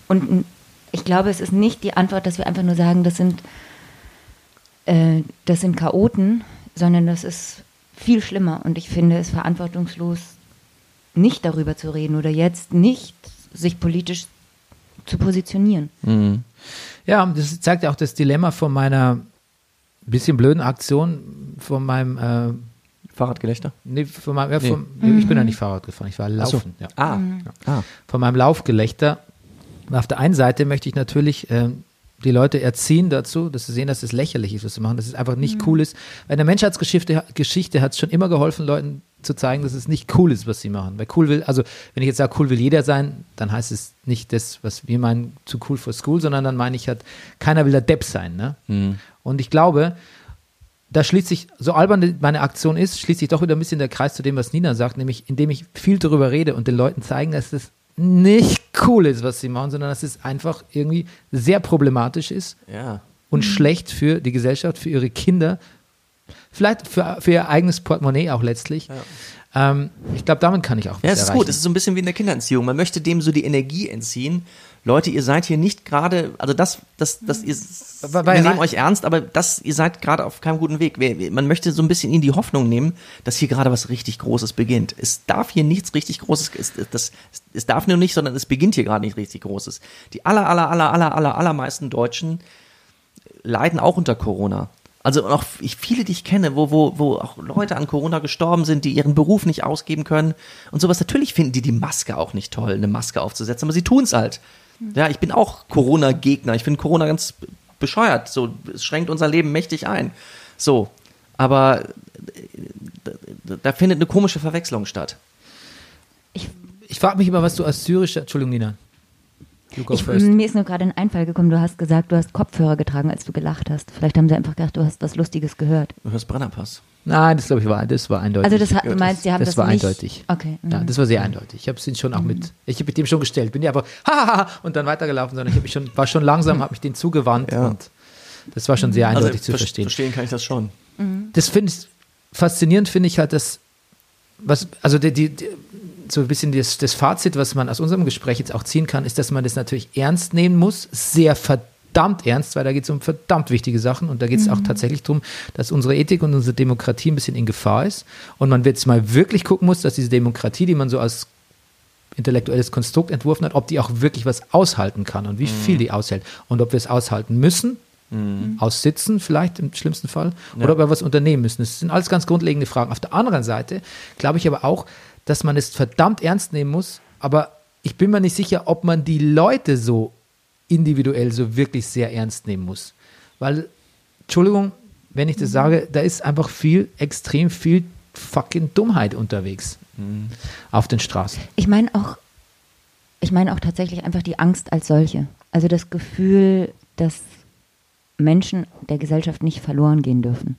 [SPEAKER 6] Und ich glaube, es ist nicht die Antwort, dass wir einfach nur sagen, das sind, äh, das sind Chaoten, sondern das ist viel schlimmer. Und ich finde es verantwortungslos, nicht darüber zu reden oder jetzt nicht sich politisch zu positionieren.
[SPEAKER 1] ja, das zeigt ja auch das Dilemma von meiner bisschen blöden Aktion, von meinem, äh,
[SPEAKER 2] Fahrradgelächter?
[SPEAKER 1] nee, von meinem, ja,
[SPEAKER 2] Nee.
[SPEAKER 1] vom, nee, ich bin ja nicht Fahrrad gefahren, ich war laufen. Ja.
[SPEAKER 2] Ah. ah.
[SPEAKER 1] von meinem Laufgelächter. Auf der einen Seite möchte ich natürlich ähm, die Leute erziehen dazu, dass sie sehen, dass es lächerlich ist, was sie machen, dass es einfach nicht cool ist. Weil in der Menschheitsgeschichte Geschichte hat es schon immer geholfen, Leuten zu zeigen, dass es nicht cool ist, was sie machen. Weil cool will, also wenn ich jetzt sage, cool will jeder sein, dann heißt es nicht das, was wir meinen, zu cool for school, sondern dann meine ich halt, keiner will der Depp sein. Ne? Und ich glaube, da schließt sich, so albern meine Aktion ist, schließt sich doch wieder ein bisschen der Kreis zu dem, was Nina sagt, nämlich indem ich viel darüber rede und den Leuten zeigen, dass es nicht cool ist, was sie machen, sondern dass es einfach irgendwie sehr problematisch ist
[SPEAKER 2] Ja.
[SPEAKER 1] und schlecht für die Gesellschaft, für ihre Kinder, vielleicht für, für ihr eigenes Portemonnaie auch letztlich. Ähm, ich glaube, damit kann ich auch was
[SPEAKER 2] Ja, es ist
[SPEAKER 1] erreichen.
[SPEAKER 2] gut. Es ist so ein bisschen wie in der Kinderentziehung. Man möchte dem so die Energie entziehen. Leute, ihr seid hier nicht gerade, also das, das, das ihr,
[SPEAKER 1] Weil- weil
[SPEAKER 2] wir nehmen euch ernst, aber das, ihr seid gerade auf keinem guten Weg. Man möchte so ein bisschen ihnen die Hoffnung nehmen, dass hier gerade was richtig Großes beginnt. Es darf hier nichts richtig Großes, es, das, es darf nur nicht, sondern es beginnt hier gerade nicht richtig Großes. Die aller, aller, aller, aller, aller, allermeisten Deutschen leiden auch unter Corona. Also auch viele, die ich kenne, wo, wo, wo auch Leute an Corona gestorben sind, die ihren Beruf nicht ausgeben können und sowas. Natürlich finden die die Maske auch nicht toll, eine Maske aufzusetzen, aber sie tun es halt. Ja, ich bin auch Corona-Gegner. Ich finde Corona ganz bescheuert. So, es schränkt unser Leben mächtig ein. So, aber da, da- da findet eine komische Verwechslung statt.
[SPEAKER 6] Ich,
[SPEAKER 1] ich frage mich immer, was du als syrischer, Entschuldigung, Nina.
[SPEAKER 6] Ich, mir ist nur gerade ein Einfall gekommen, du hast gesagt, du hast Kopfhörer getragen, als du gelacht hast. Vielleicht haben sie einfach gedacht, du hast was Lustiges gehört.
[SPEAKER 2] Du hörst Brennerpass.
[SPEAKER 1] Nein, das glaube ich war, das war eindeutig.
[SPEAKER 6] Also das hat, du meinst, sie haben
[SPEAKER 1] das,
[SPEAKER 6] das,
[SPEAKER 1] war
[SPEAKER 6] nicht...
[SPEAKER 1] eindeutig.
[SPEAKER 6] Okay.
[SPEAKER 1] Ja,
[SPEAKER 6] mhm.
[SPEAKER 1] das war sehr eindeutig. Ich habe es schon auch mit, ich habe mit dem schon gestellt. Bin ja aber hahaha und dann weitergelaufen, sondern ich habe mich schon, war schon langsam, habe mich den zugewandt
[SPEAKER 2] Ja.
[SPEAKER 1] und das war schon sehr eindeutig zu
[SPEAKER 2] ver-
[SPEAKER 1] verstehen.
[SPEAKER 2] Verstehen kann ich das schon.
[SPEAKER 1] Das finde ich faszinierend, finde ich halt, dass was, also die, die, die, so ein bisschen das, das Fazit, was man aus unserem Gespräch jetzt auch ziehen kann, ist, dass man das natürlich ernst nehmen muss, sehr verdammt ernst, weil da geht es um verdammt wichtige Sachen und da geht es auch tatsächlich darum, dass unsere Ethik und unsere Demokratie ein bisschen in Gefahr ist und man jetzt mal wirklich gucken muss, dass diese Demokratie, die man so als intellektuelles Konstrukt entworfen hat, ob die auch wirklich was aushalten kann und wie viel die aushält und ob wir es aushalten müssen, aussitzen vielleicht im schlimmsten Fall, oder ob wir was unternehmen müssen. Das sind alles ganz grundlegende Fragen. Auf der anderen Seite glaube ich aber auch, dass man es verdammt ernst nehmen muss, aber ich bin mir nicht sicher, ob man die Leute so individuell so wirklich sehr ernst nehmen muss. Weil, Entschuldigung, wenn ich das sage, da ist einfach viel, extrem viel fucking Dummheit unterwegs auf den Straßen.
[SPEAKER 6] Ich meine auch, ich meine auch tatsächlich einfach die Angst als solche. Also das Gefühl, dass Menschen der Gesellschaft nicht verloren gehen dürfen.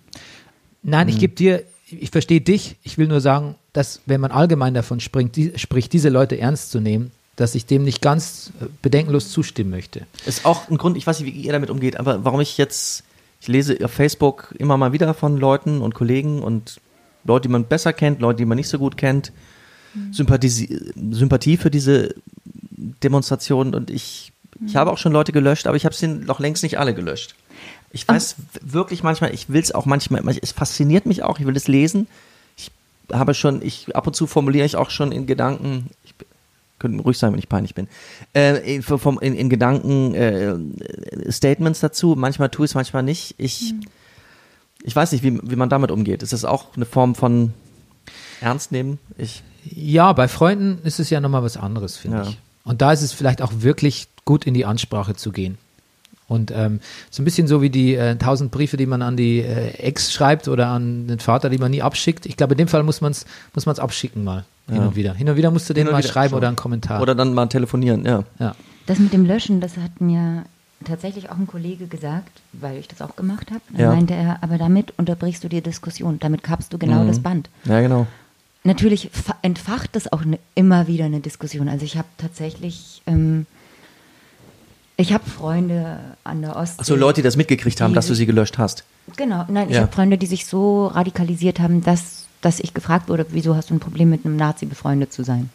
[SPEAKER 1] Nein, ich gebe dir, ich verstehe dich. Ich will nur sagen, dass wenn man allgemein davon springt, die, spricht, diese Leute ernst zu nehmen, dass ich dem nicht ganz äh, bedenkenlos zustimmen möchte.
[SPEAKER 2] Ist auch ein Grund, ich weiß nicht, wie ihr damit umgeht, aber warum ich jetzt, ich lese auf Facebook immer mal wieder von Leuten und Kollegen und Leute, die man besser kennt, Leute, die man nicht so gut kennt, Sympathie, Sympathie für diese Demonstrationen und ich, ich habe auch schon Leute gelöscht, aber ich habe sie noch längst nicht alle gelöscht. Ich weiß w- wirklich manchmal, ich will es auch manchmal, manch- es fasziniert mich auch, ich will es lesen. Ich habe schon, ich ab und zu formuliere ich auch schon in Gedanken, ich könnte ruhig sein, wenn ich peinlich bin, äh, in, vom, in, in Gedanken äh, Statements dazu. Manchmal tue ich es, manchmal nicht. Ich, Ich weiß nicht, wie, wie man damit umgeht. Ist das auch eine Form von Ernst nehmen? Ich,
[SPEAKER 1] Ja, bei Freunden ist es ja nochmal was anderes, finde
[SPEAKER 2] Ja.
[SPEAKER 1] ich. Und da ist es vielleicht auch wirklich gut, in die Ansprache zu gehen. Und ähm, so ein bisschen so wie die äh, tausend Briefe, die man an die äh, Ex schreibt oder an den Vater, die man nie abschickt. Ich glaube, in dem Fall muss man es muss man's abschicken mal, hin und wieder. Hin und wieder musst du den mal schreiben
[SPEAKER 2] schon.
[SPEAKER 1] oder einen Kommentar.
[SPEAKER 2] Oder dann mal telefonieren, ja.
[SPEAKER 1] ja.
[SPEAKER 6] Das mit dem Löschen, das hat mir tatsächlich auch ein Kollege gesagt, weil ich das auch gemacht habe. Dann
[SPEAKER 2] Ja.
[SPEAKER 6] meinte er, aber damit unterbrichst du die Diskussion, damit kappst du genau
[SPEAKER 2] Mhm.
[SPEAKER 6] das Band.
[SPEAKER 2] Ja, genau.
[SPEAKER 6] Natürlich fa- entfacht das auch ne, immer wieder eine Diskussion. Also ich habe tatsächlich, ähm, ich habe Freunde an der Ostsee.
[SPEAKER 2] Achso, Leute, die das mitgekriegt haben, dass du sie gelöscht hast.
[SPEAKER 6] Genau, nein, ich
[SPEAKER 2] Ja.
[SPEAKER 6] habe Freunde, die sich so radikalisiert haben, dass, dass ich gefragt wurde, wieso hast du ein Problem mit einem Nazi befreundet zu sein?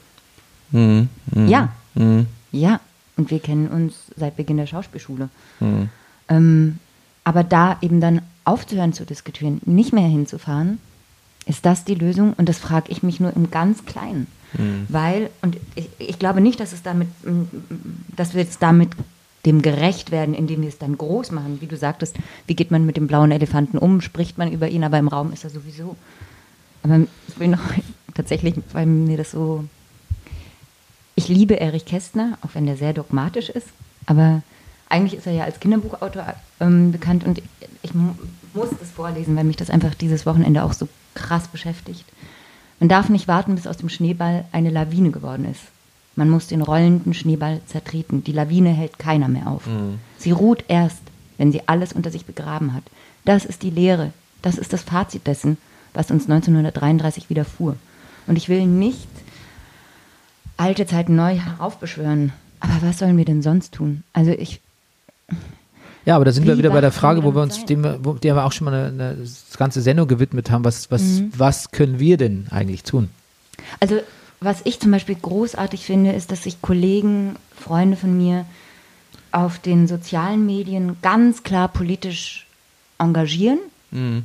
[SPEAKER 2] Mhm. Mhm.
[SPEAKER 6] Ja,
[SPEAKER 2] Mhm.
[SPEAKER 6] ja. Und wir kennen uns seit Beginn der Schauspielschule.
[SPEAKER 2] Mhm.
[SPEAKER 6] Ähm, aber da eben dann aufzuhören zu diskutieren, nicht mehr hinzufahren, ist das die Lösung? Und das frage ich mich nur im ganz Kleinen. Weil, und ich, ich glaube nicht, dass es damit, dass wir jetzt damit dem gerecht werden, indem wir es dann groß machen. Wie du sagtest, wie geht man mit dem blauen Elefanten um? Spricht man über ihn, aber im Raum ist er sowieso. Aber ich will noch tatsächlich, weil mir das so. Ich liebe Erich Kästner, auch wenn der sehr dogmatisch ist, aber eigentlich ist er ja als Kinderbuchautor ähm, bekannt und ich mu muss das vorlesen, weil mich das einfach dieses Wochenende auch so krass beschäftigt. Man darf nicht warten, bis aus dem Schneeball eine Lawine geworden ist. Man muss den rollenden Schneeball zertreten. Die Lawine hält keiner mehr auf. Sie ruht erst, wenn sie alles unter sich begraben hat. Das ist die Lehre. Das ist das Fazit dessen, was uns 1933 widerfuhr. Und ich will nicht alte Zeiten neu heraufbeschwören. Aber was sollen wir denn sonst tun? Also ich,
[SPEAKER 1] Ja, aber da sind wir
[SPEAKER 6] Wie
[SPEAKER 1] wieder bei der Frage, wo
[SPEAKER 6] wir
[SPEAKER 1] wir uns, dem wir, wo, der wir auch schon mal eine, eine ganze Sendung gewidmet haben. Was, was,
[SPEAKER 6] Mhm.
[SPEAKER 1] was können wir denn eigentlich tun?
[SPEAKER 6] Also, was ich zum Beispiel großartig finde, ist, dass sich Kollegen, Freunde von mir auf den sozialen Medien ganz klar politisch engagieren,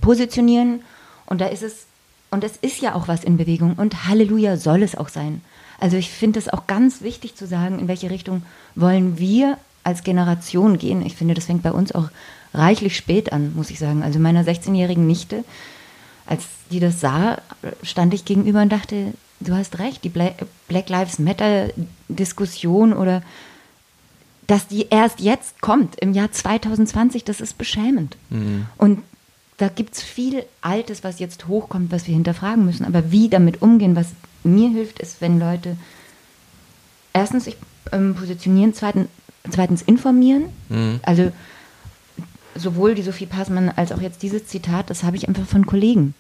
[SPEAKER 6] positionieren. Und da ist es, und es ist ja auch was in Bewegung. Und Halleluja soll es auch sein. Also ich finde es auch ganz wichtig zu sagen, in welche Richtung wollen wir als Generation gehen. Ich finde, das fängt bei uns auch reichlich spät an, muss ich sagen. Also meiner 16-jährigen Nichte, als die das sah, stand ich gegenüber und dachte, du hast recht, die Bla Black Lives Matter Diskussion oder dass die erst jetzt kommt, im Jahr 2020, das ist beschämend. Und da gibt es viel Altes, was jetzt hochkommt, was wir hinterfragen müssen. Aber wie damit umgehen, was mir hilft, ist, wenn Leute erstens sich ähm, positionieren, zweitens, zweitens informieren. Also sowohl die Sophie Passmann als auch jetzt dieses Zitat, das habe ich einfach von Kollegen.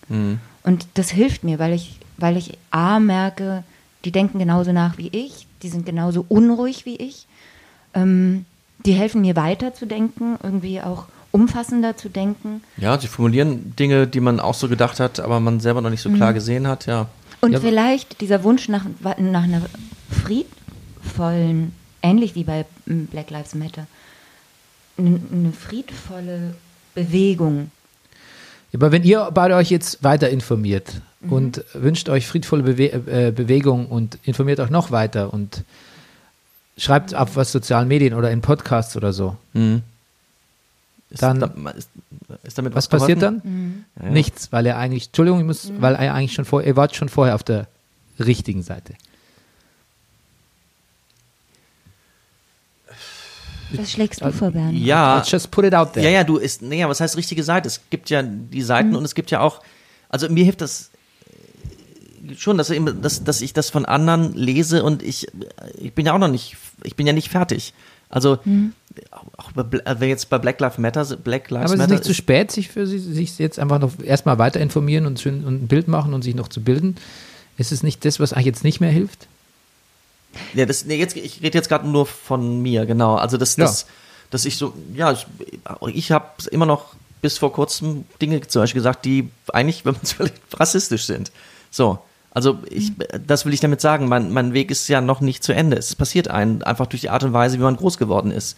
[SPEAKER 6] Und das hilft mir, weil ich, weil ich A merke, die denken genauso nach wie ich, die sind genauso unruhig wie ich. Ähm, die helfen mir weiterzudenken, irgendwie auch umfassender zu denken.
[SPEAKER 2] Ja, sie formulieren Dinge, die man auch so gedacht hat, aber man selber noch nicht so klar gesehen hat, ja.
[SPEAKER 6] Und
[SPEAKER 1] Ja,
[SPEAKER 6] vielleicht dieser Wunsch nach, nach einer friedvollen, ähnlich wie bei mm, Black Lives Matter, eine, eine friedvolle Bewegung.
[SPEAKER 1] Aber wenn ihr beide euch jetzt weiter informiert und wünscht euch friedvolle Bewe äh, Bewegung und informiert euch noch weiter und schreibt auf was sozialen Medien oder in Podcasts oder so,
[SPEAKER 2] Ist,
[SPEAKER 1] Dann-
[SPEAKER 2] da, ist, ist damit
[SPEAKER 1] was
[SPEAKER 2] was,
[SPEAKER 1] passiert dann?
[SPEAKER 2] Ja, ja.
[SPEAKER 1] Nichts, weil er eigentlich, Entschuldigung, ich muss, weil er eigentlich schon vorher, ihr wart schon vorher auf der richtigen Seite.
[SPEAKER 6] Was schlägst du vor, Bernd?
[SPEAKER 2] Ja,
[SPEAKER 1] Let's just put it out there.
[SPEAKER 2] Ja, ja, du ist, naja, was heißt richtige Seite? Es gibt ja die Seiten und es gibt ja auch, also mir hilft das schon, dass, eben- dass, dass ich das von anderen lese und ich, ich bin ja auch noch nicht, ich bin ja nicht fertig. Also, auch bei, Bla- wenn jetzt bei Black Lives Matter, Black Lives
[SPEAKER 1] Aber es ist
[SPEAKER 2] Matter
[SPEAKER 1] nicht zu spät, sich für sie, sich jetzt einfach noch erstmal weiter informieren und, schön, und ein Bild machen und sich noch zu bilden. Ist es nicht das, was eigentlich jetzt nicht mehr hilft?
[SPEAKER 2] Ja, das, nee, jetzt, ich rede jetzt gerade nur von mir, genau. Also, das,
[SPEAKER 1] Ja.
[SPEAKER 2] das, dass ich so, ja, ich, ich habe immer noch bis vor kurzem Dinge zum Beispiel gesagt, die eigentlich, wenn man es vielleicht rassistisch sind. So. Also ich, das will ich damit sagen. Mein, mein Weg ist ja noch nicht zu Ende. Es passiert einem einfach durch die Art und Weise, wie man groß geworden ist.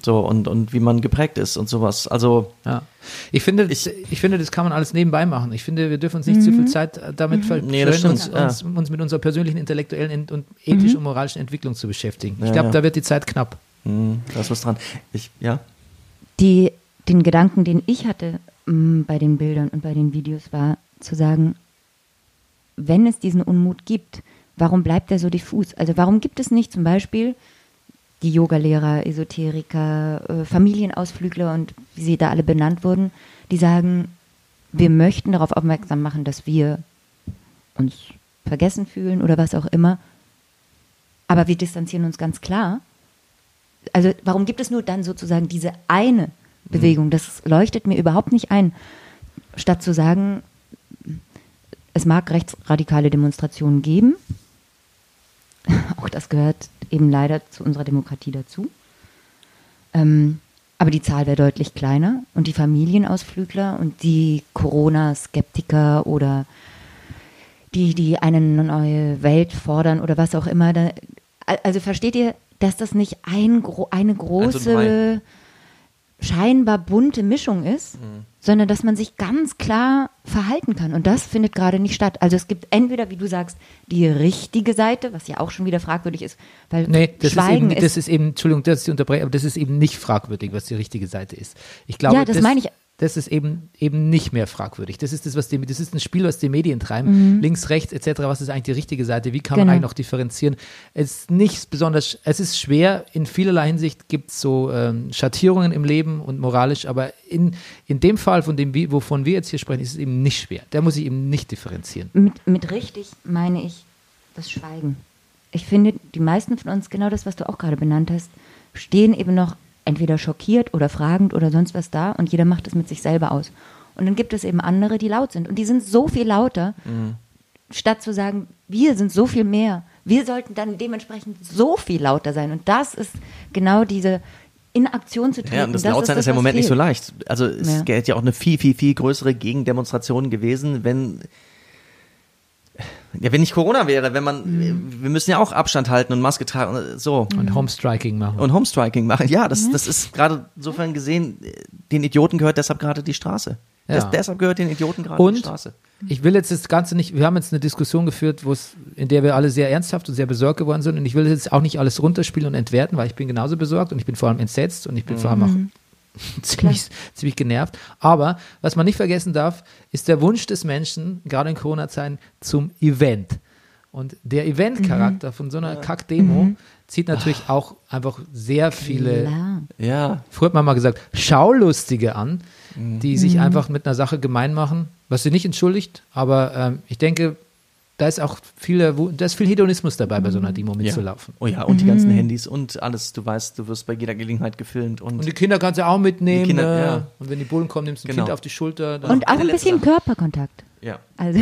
[SPEAKER 2] So, und, und wie man geprägt ist und sowas. Also,
[SPEAKER 1] Ja. Ich finde, ich, ich finde, das kann man alles nebenbei machen. Ich finde, wir dürfen uns nicht zu viel Zeit damit verschwenden,
[SPEAKER 2] Nee, das
[SPEAKER 1] uns,
[SPEAKER 2] ja.
[SPEAKER 1] uns, uns mit unserer persönlichen, intellektuellen und ethisch und moralischen Entwicklung zu beschäftigen. Ich
[SPEAKER 2] Ja,
[SPEAKER 1] glaube,
[SPEAKER 2] ja.
[SPEAKER 1] da wird die Zeit knapp.
[SPEAKER 2] mh, da ist was dran. Ich, ja.
[SPEAKER 6] Die, den Gedanken, den ich hatte, m, bei den Bildern und bei den Videos war, zu sagen, wenn es diesen Unmut gibt, warum bleibt er so diffus? Also warum gibt es nicht zum Beispiel die Yogalehrer, Esoteriker, äh, Familienausflügler und wie sie da alle benannt wurden, die sagen, wir möchten darauf aufmerksam machen, dass wir uns vergessen fühlen oder was auch immer, aber wir distanzieren uns ganz klar. Also warum gibt es nur dann sozusagen diese eine Bewegung? Das leuchtet mir überhaupt nicht ein, statt zu sagen, es mag rechtsradikale Demonstrationen geben. Auch das gehört eben leider zu unserer Demokratie dazu. Ähm, aber die Zahl wäre deutlich kleiner und die Familienausflügler und die Corona-Skeptiker oder die, die eine neue Welt fordern oder was auch immer. Da, also versteht ihr, dass das nicht ein, eine große, scheinbar bunte Mischung ist, sondern dass man sich ganz klar verhalten kann. Und das findet gerade nicht statt. Also es gibt entweder, wie du sagst, die richtige Seite, was ja auch schon wieder fragwürdig ist, weil
[SPEAKER 1] Nee, das
[SPEAKER 6] Schweigen
[SPEAKER 1] ist eben, das ist eben, Entschuldigung, dass ich unterbreche, aber das ist eben nicht fragwürdig, was die richtige Seite ist. Ich glaube,
[SPEAKER 6] Ja, das meine ich.
[SPEAKER 1] Das ist eben, eben nicht mehr fragwürdig. Das ist das, was die, das ist ein Spiel, was die Medien treiben. Links, rechts, etc. Was ist eigentlich die richtige Seite? Wie kann man
[SPEAKER 6] Mhm. Genau.
[SPEAKER 1] eigentlich noch differenzieren? Es ist nicht besonders, es ist schwer. In vielerlei Hinsicht gibt es so ähm, Schattierungen im Leben und moralisch, aber in, in dem Fall, von dem, wovon wir jetzt hier sprechen, ist es eben nicht schwer. Da muss ich eben nicht differenzieren.
[SPEAKER 6] Mit, mit richtig meine ich das Schweigen. Ich finde, die meisten von uns, genau das, was du auch gerade benannt hast, stehen eben noch entweder schockiert oder fragend oder sonst was da und jeder macht es mit sich selber aus. Und dann gibt es eben andere, die laut sind. Und die sind so viel lauter, statt zu sagen, wir sind so viel mehr. Wir sollten dann dementsprechend so viel lauter sein. Und das ist genau diese in Aktion zu treten.
[SPEAKER 2] Ja, und das,
[SPEAKER 6] das
[SPEAKER 2] Lautsein ist,
[SPEAKER 6] das,
[SPEAKER 2] ja im Moment nicht so
[SPEAKER 6] fehlt.
[SPEAKER 2] leicht. Also es
[SPEAKER 6] Ja.
[SPEAKER 2] hätte ja auch eine viel, viel, viel größere Gegendemonstration gewesen, wenn ja, wenn nicht Corona wäre, wenn man,
[SPEAKER 6] Mhm.
[SPEAKER 2] wir müssen ja auch Abstand halten und Maske tragen und so.
[SPEAKER 1] Und Homestriking machen.
[SPEAKER 2] Und Homestriking machen. Ja,
[SPEAKER 6] Mhm.
[SPEAKER 2] das, das ist gerade insofern gesehen, den Idioten gehört deshalb gerade die Straße.
[SPEAKER 1] Ja.
[SPEAKER 2] Das, deshalb gehört den Idioten gerade die
[SPEAKER 1] Und
[SPEAKER 2] Straße.
[SPEAKER 1] ich will jetzt das Ganze nicht, wir haben jetzt eine Diskussion geführt, wo es, in der wir alle sehr ernsthaft und sehr besorgt geworden sind und ich will jetzt auch nicht alles runterspielen und entwerten, weil ich bin genauso besorgt und ich bin vor allem entsetzt und ich bin vor allem auch ziemlich, ziemlich genervt. Aber was man nicht vergessen darf, ist der Wunsch des Menschen, gerade in Corona-Zeiten, zum Event. Und der Event-Charakter von so einer Kack-Demo zieht natürlich auch einfach sehr viele
[SPEAKER 6] Klar.
[SPEAKER 2] Ja,
[SPEAKER 1] früher hat man mal gesagt, Schaulustige an, die sich einfach mit einer Sache gemein machen, was sie nicht entschuldigt, aber ähm, ich denke, da ist auch viel, da ist viel Hedonismus dabei, bei so einer Demo mitzulaufen.
[SPEAKER 2] Oh ja, und die ganzen Handys und alles. Du weißt, du wirst bei jeder Gelegenheit gefilmt und,
[SPEAKER 1] Und die Kinder kannst du auch mitnehmen.
[SPEAKER 2] Kinder,
[SPEAKER 1] ne?
[SPEAKER 2] ja.
[SPEAKER 1] Und wenn die Bullen kommen, nimmst du ein
[SPEAKER 2] Genau.
[SPEAKER 1] Kind auf die Schulter. dann-
[SPEAKER 6] Und auch ein bisschen
[SPEAKER 2] Sache.
[SPEAKER 6] Körperkontakt.
[SPEAKER 2] ja.
[SPEAKER 6] Also,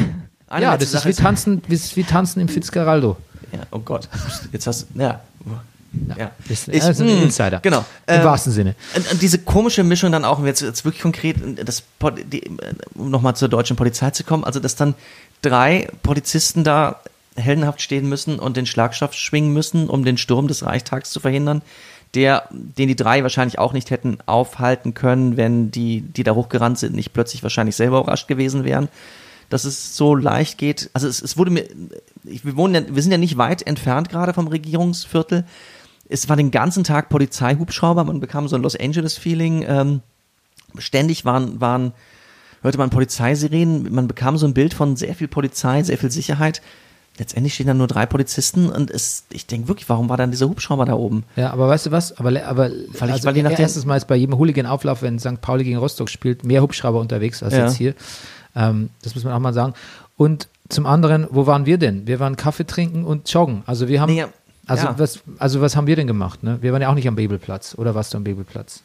[SPEAKER 2] Eine
[SPEAKER 1] ja, das ist
[SPEAKER 2] Sache
[SPEAKER 1] wie tanzen, wie, wie tanzen im Fitzgeraldo.
[SPEAKER 2] Ja, oh Gott. Jetzt hast du, ja. Ja.
[SPEAKER 1] Das
[SPEAKER 2] Ich-
[SPEAKER 1] ist ein
[SPEAKER 2] mh,
[SPEAKER 1] Insider.
[SPEAKER 2] Genau.
[SPEAKER 1] Im
[SPEAKER 2] Ähm,
[SPEAKER 1] wahrsten Sinne.
[SPEAKER 2] Und, diese komische Mischung dann auch, um jetzt, jetzt wirklich konkret, das, die, äh, um nochmal zur deutschen Polizei zu kommen, also dass dann drei Polizisten da heldenhaft stehen müssen und den Schlagstoff schwingen müssen, um den Sturm des Reichstags zu verhindern, der, den die drei wahrscheinlich auch nicht hätten aufhalten können, wenn die, die da hochgerannt sind, nicht plötzlich wahrscheinlich selber überrascht gewesen wären. Dass es so leicht geht. Also es, es wurde mir, ich, wir wohnen ja, wir sind ja nicht weit entfernt gerade vom Regierungsviertel. Es war den ganzen Tag Polizeihubschrauber, man bekam so ein Los Angeles-Feeling. Ähm, ständig waren, waren, hörte man Polizeisirenen, man bekam so ein Bild von sehr viel Polizei, sehr viel Sicherheit. Letztendlich stehen da nur drei Polizisten und es, ich denke wirklich, warum war dann dieser Hubschrauber da oben?
[SPEAKER 1] Ja, aber weißt du was? Aber, aber
[SPEAKER 2] ich-
[SPEAKER 1] also
[SPEAKER 2] weil je nachdem-
[SPEAKER 1] erstens mal ist bei jedem Hooligan-Auflauf, wenn St. Pauli gegen Rostock spielt, mehr Hubschrauber unterwegs als
[SPEAKER 2] Ja.
[SPEAKER 1] jetzt hier. Ähm, das muss man auch mal sagen. Und zum anderen, wo waren wir denn? Wir waren Kaffee trinken und joggen. Also wir haben,
[SPEAKER 2] Nee, ja.
[SPEAKER 1] also
[SPEAKER 2] Ja.
[SPEAKER 1] was, also was haben wir denn gemacht? Ne? Wir waren ja auch nicht am Bebelplatz. Oder warst du am Bebelplatz?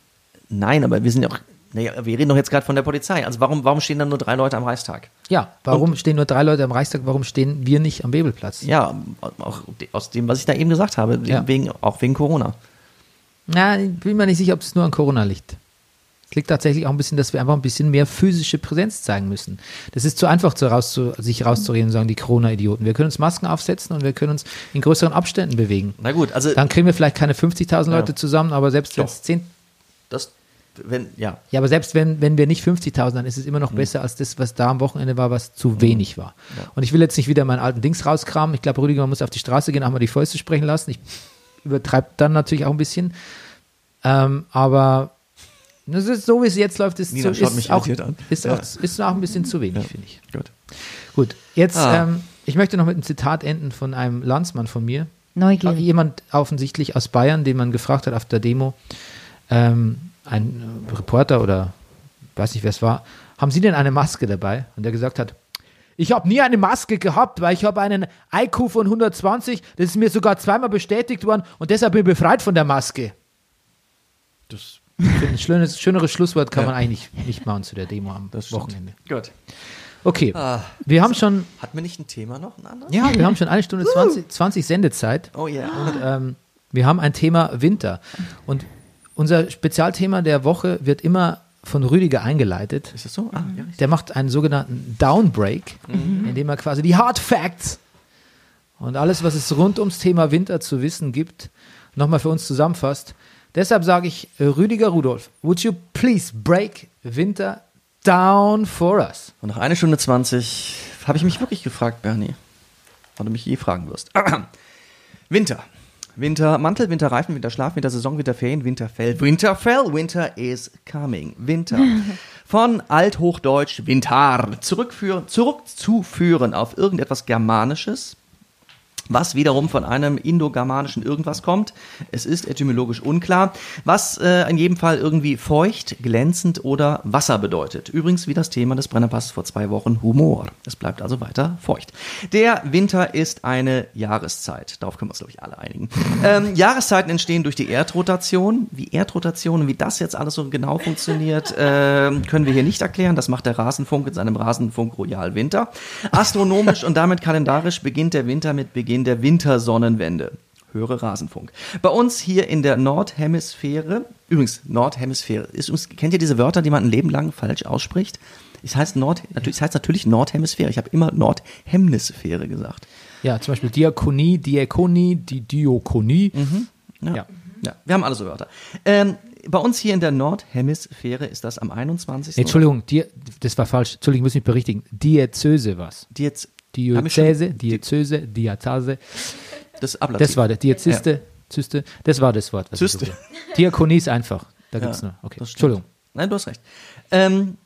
[SPEAKER 2] Nein, aber wir sind ja auch, naja, wir reden doch jetzt gerade von der Polizei. Also warum, warum stehen dann nur drei Leute am Reichstag?
[SPEAKER 1] Ja. Warum stehen nur drei Leute am Reichstag? Warum stehen wir nicht am Bebelplatz?
[SPEAKER 2] Ja, auch aus dem, was ich da eben gesagt habe,
[SPEAKER 1] Ja.
[SPEAKER 2] wegen, auch wegen Corona.
[SPEAKER 1] Na, ich bin mir nicht sicher, ob es nur an Corona liegt. Es liegt tatsächlich auch ein bisschen, dass wir einfach ein bisschen mehr physische Präsenz zeigen müssen. Das ist zu einfach, zu rauszu, sich rauszureden und sagen, die Corona-Idioten. Wir können uns Masken aufsetzen und wir können uns in größeren Abständen bewegen.
[SPEAKER 2] Na gut, also
[SPEAKER 1] Dann kriegen wir vielleicht keine 50.000
[SPEAKER 2] Ja.
[SPEAKER 1] Leute zusammen, aber selbst wenn es 10,
[SPEAKER 2] das, wenn, ja,
[SPEAKER 1] ja, aber selbst wenn, wenn wir nicht 50.000, dann ist es immer
[SPEAKER 2] Mhm.
[SPEAKER 1] noch besser als das, was da am Wochenende war, was zu wenig war. Und ich will jetzt nicht wieder meinen alten Dings rauskramen. Ich glaube, Rüdiger, man muss auf die Straße gehen, auch mal die Fäuste sprechen lassen. Ich übertreibe dann natürlich auch ein bisschen. Ähm, aber Das ist so, wie es jetzt läuft, ist,
[SPEAKER 2] Nina
[SPEAKER 1] zu,
[SPEAKER 2] schaut
[SPEAKER 1] ist,
[SPEAKER 2] mich
[SPEAKER 1] auch,
[SPEAKER 2] an.
[SPEAKER 1] ist, auch, ist auch ein bisschen zu wenig, finde ich.
[SPEAKER 2] Gut.
[SPEAKER 1] Gut, jetzt,
[SPEAKER 2] Ah.
[SPEAKER 1] ähm, ich möchte noch mit einem Zitat enden von einem Landsmann von mir.
[SPEAKER 6] Neugierig.
[SPEAKER 1] Jemand offensichtlich aus Bayern, den man gefragt hat auf der Demo, ähm, ein äh, Reporter oder weiß nicht, wer es war, haben Sie denn eine Maske dabei? Und der gesagt hat, ich habe nie eine Maske gehabt, weil ich habe einen IQ von 120, das ist mir sogar zweimal bestätigt worden und deshalb bin ich befreit von der Maske. Das ein schönes, schöneres Schlusswort kann
[SPEAKER 2] Ja.
[SPEAKER 1] man eigentlich nicht, machen zu der Demo am
[SPEAKER 2] Das.
[SPEAKER 1] Wochenende.
[SPEAKER 2] Gut.
[SPEAKER 1] Okay,
[SPEAKER 2] Ah.
[SPEAKER 1] wir haben schon,
[SPEAKER 2] Hatten wir nicht ein Thema noch, ein anderes?
[SPEAKER 1] ja, wir haben schon eine Stunde 20, 20 Sendezeit.
[SPEAKER 2] Oh ja.
[SPEAKER 1] Und ähm, wir haben ein Thema Winter. Und unser Spezialthema der Woche wird immer von Rüdiger eingeleitet.
[SPEAKER 2] Ist das so? Ah, ja.
[SPEAKER 1] Der macht einen sogenannten Downbreak, indem er quasi die Hard Facts und alles, was es rund ums Thema Winter zu wissen gibt, nochmal für uns zusammenfasst. Deshalb sage ich, Rüdiger Rudolf, would you please break Winter down for us?
[SPEAKER 2] Und nach einer Stunde 20 habe ich mich wirklich gefragt, Bernie, wann du mich je fragen wirst. Winter. Wintermantel, Winterreifen, Winterschlaf, Wintersaison, Winterferien, Winterfell, Winterfell, Winter is coming. Winter. Von Althochdeutsch Winter. Zurückführen, zurückzuführen auf irgendetwas Germanisches, was wiederum von einem indogermanischen irgendwas kommt. Es ist etymologisch unklar, was äh, in jedem Fall irgendwie feucht, glänzend oder Wasser bedeutet. Übrigens wie das Thema des Brennerpass vor zwei Wochen Humor. Es bleibt also weiter feucht. Der Winter ist eine Jahreszeit. Darauf können wir uns, glaube ich, alle einigen. Ähm, Jahreszeiten entstehen durch die Erdrotation. Wie Erdrotation und wie das jetzt alles so genau funktioniert, ähm, können wir hier nicht erklären. Das macht der Rasenfunk in seinem Rasenfunk Royal Winter. Astronomisch und damit kalendarisch beginnt der Winter mit Beginn der Wintersonnenwende. Höre Rasenfunk. Bei uns hier in der Nordhemisphäre, übrigens, Nordhemisphäre, ist, kennt ihr diese Wörter, die man ein Leben lang falsch ausspricht? Es heißt, Nord, natürlich, es heißt natürlich Nordhemisphäre. Ich habe immer Nordhemisphäre gesagt.
[SPEAKER 1] Ja, zum Beispiel Diakonie, Diakonie, die Diokonie.
[SPEAKER 2] Ja.
[SPEAKER 1] Ja.
[SPEAKER 2] ja. wir haben alle so Wörter. Ähm, bei uns hier in der Nordhemisphäre ist das am 21.
[SPEAKER 1] Nee, Entschuldigung, die, das war falsch. Entschuldigung, ich muss mich berichtigen. Diözese was.
[SPEAKER 2] Die
[SPEAKER 1] Diözese, Diözese, Diazase.
[SPEAKER 2] das Ablativ.
[SPEAKER 1] Das war der Diaziste, Zyste. Das war das Wort.
[SPEAKER 2] Zyste.
[SPEAKER 1] Diakonie ist einfach. Da
[SPEAKER 2] Ja,
[SPEAKER 1] gibt's nur. Okay. Entschuldigung.
[SPEAKER 2] Nein, du hast recht. Ähm,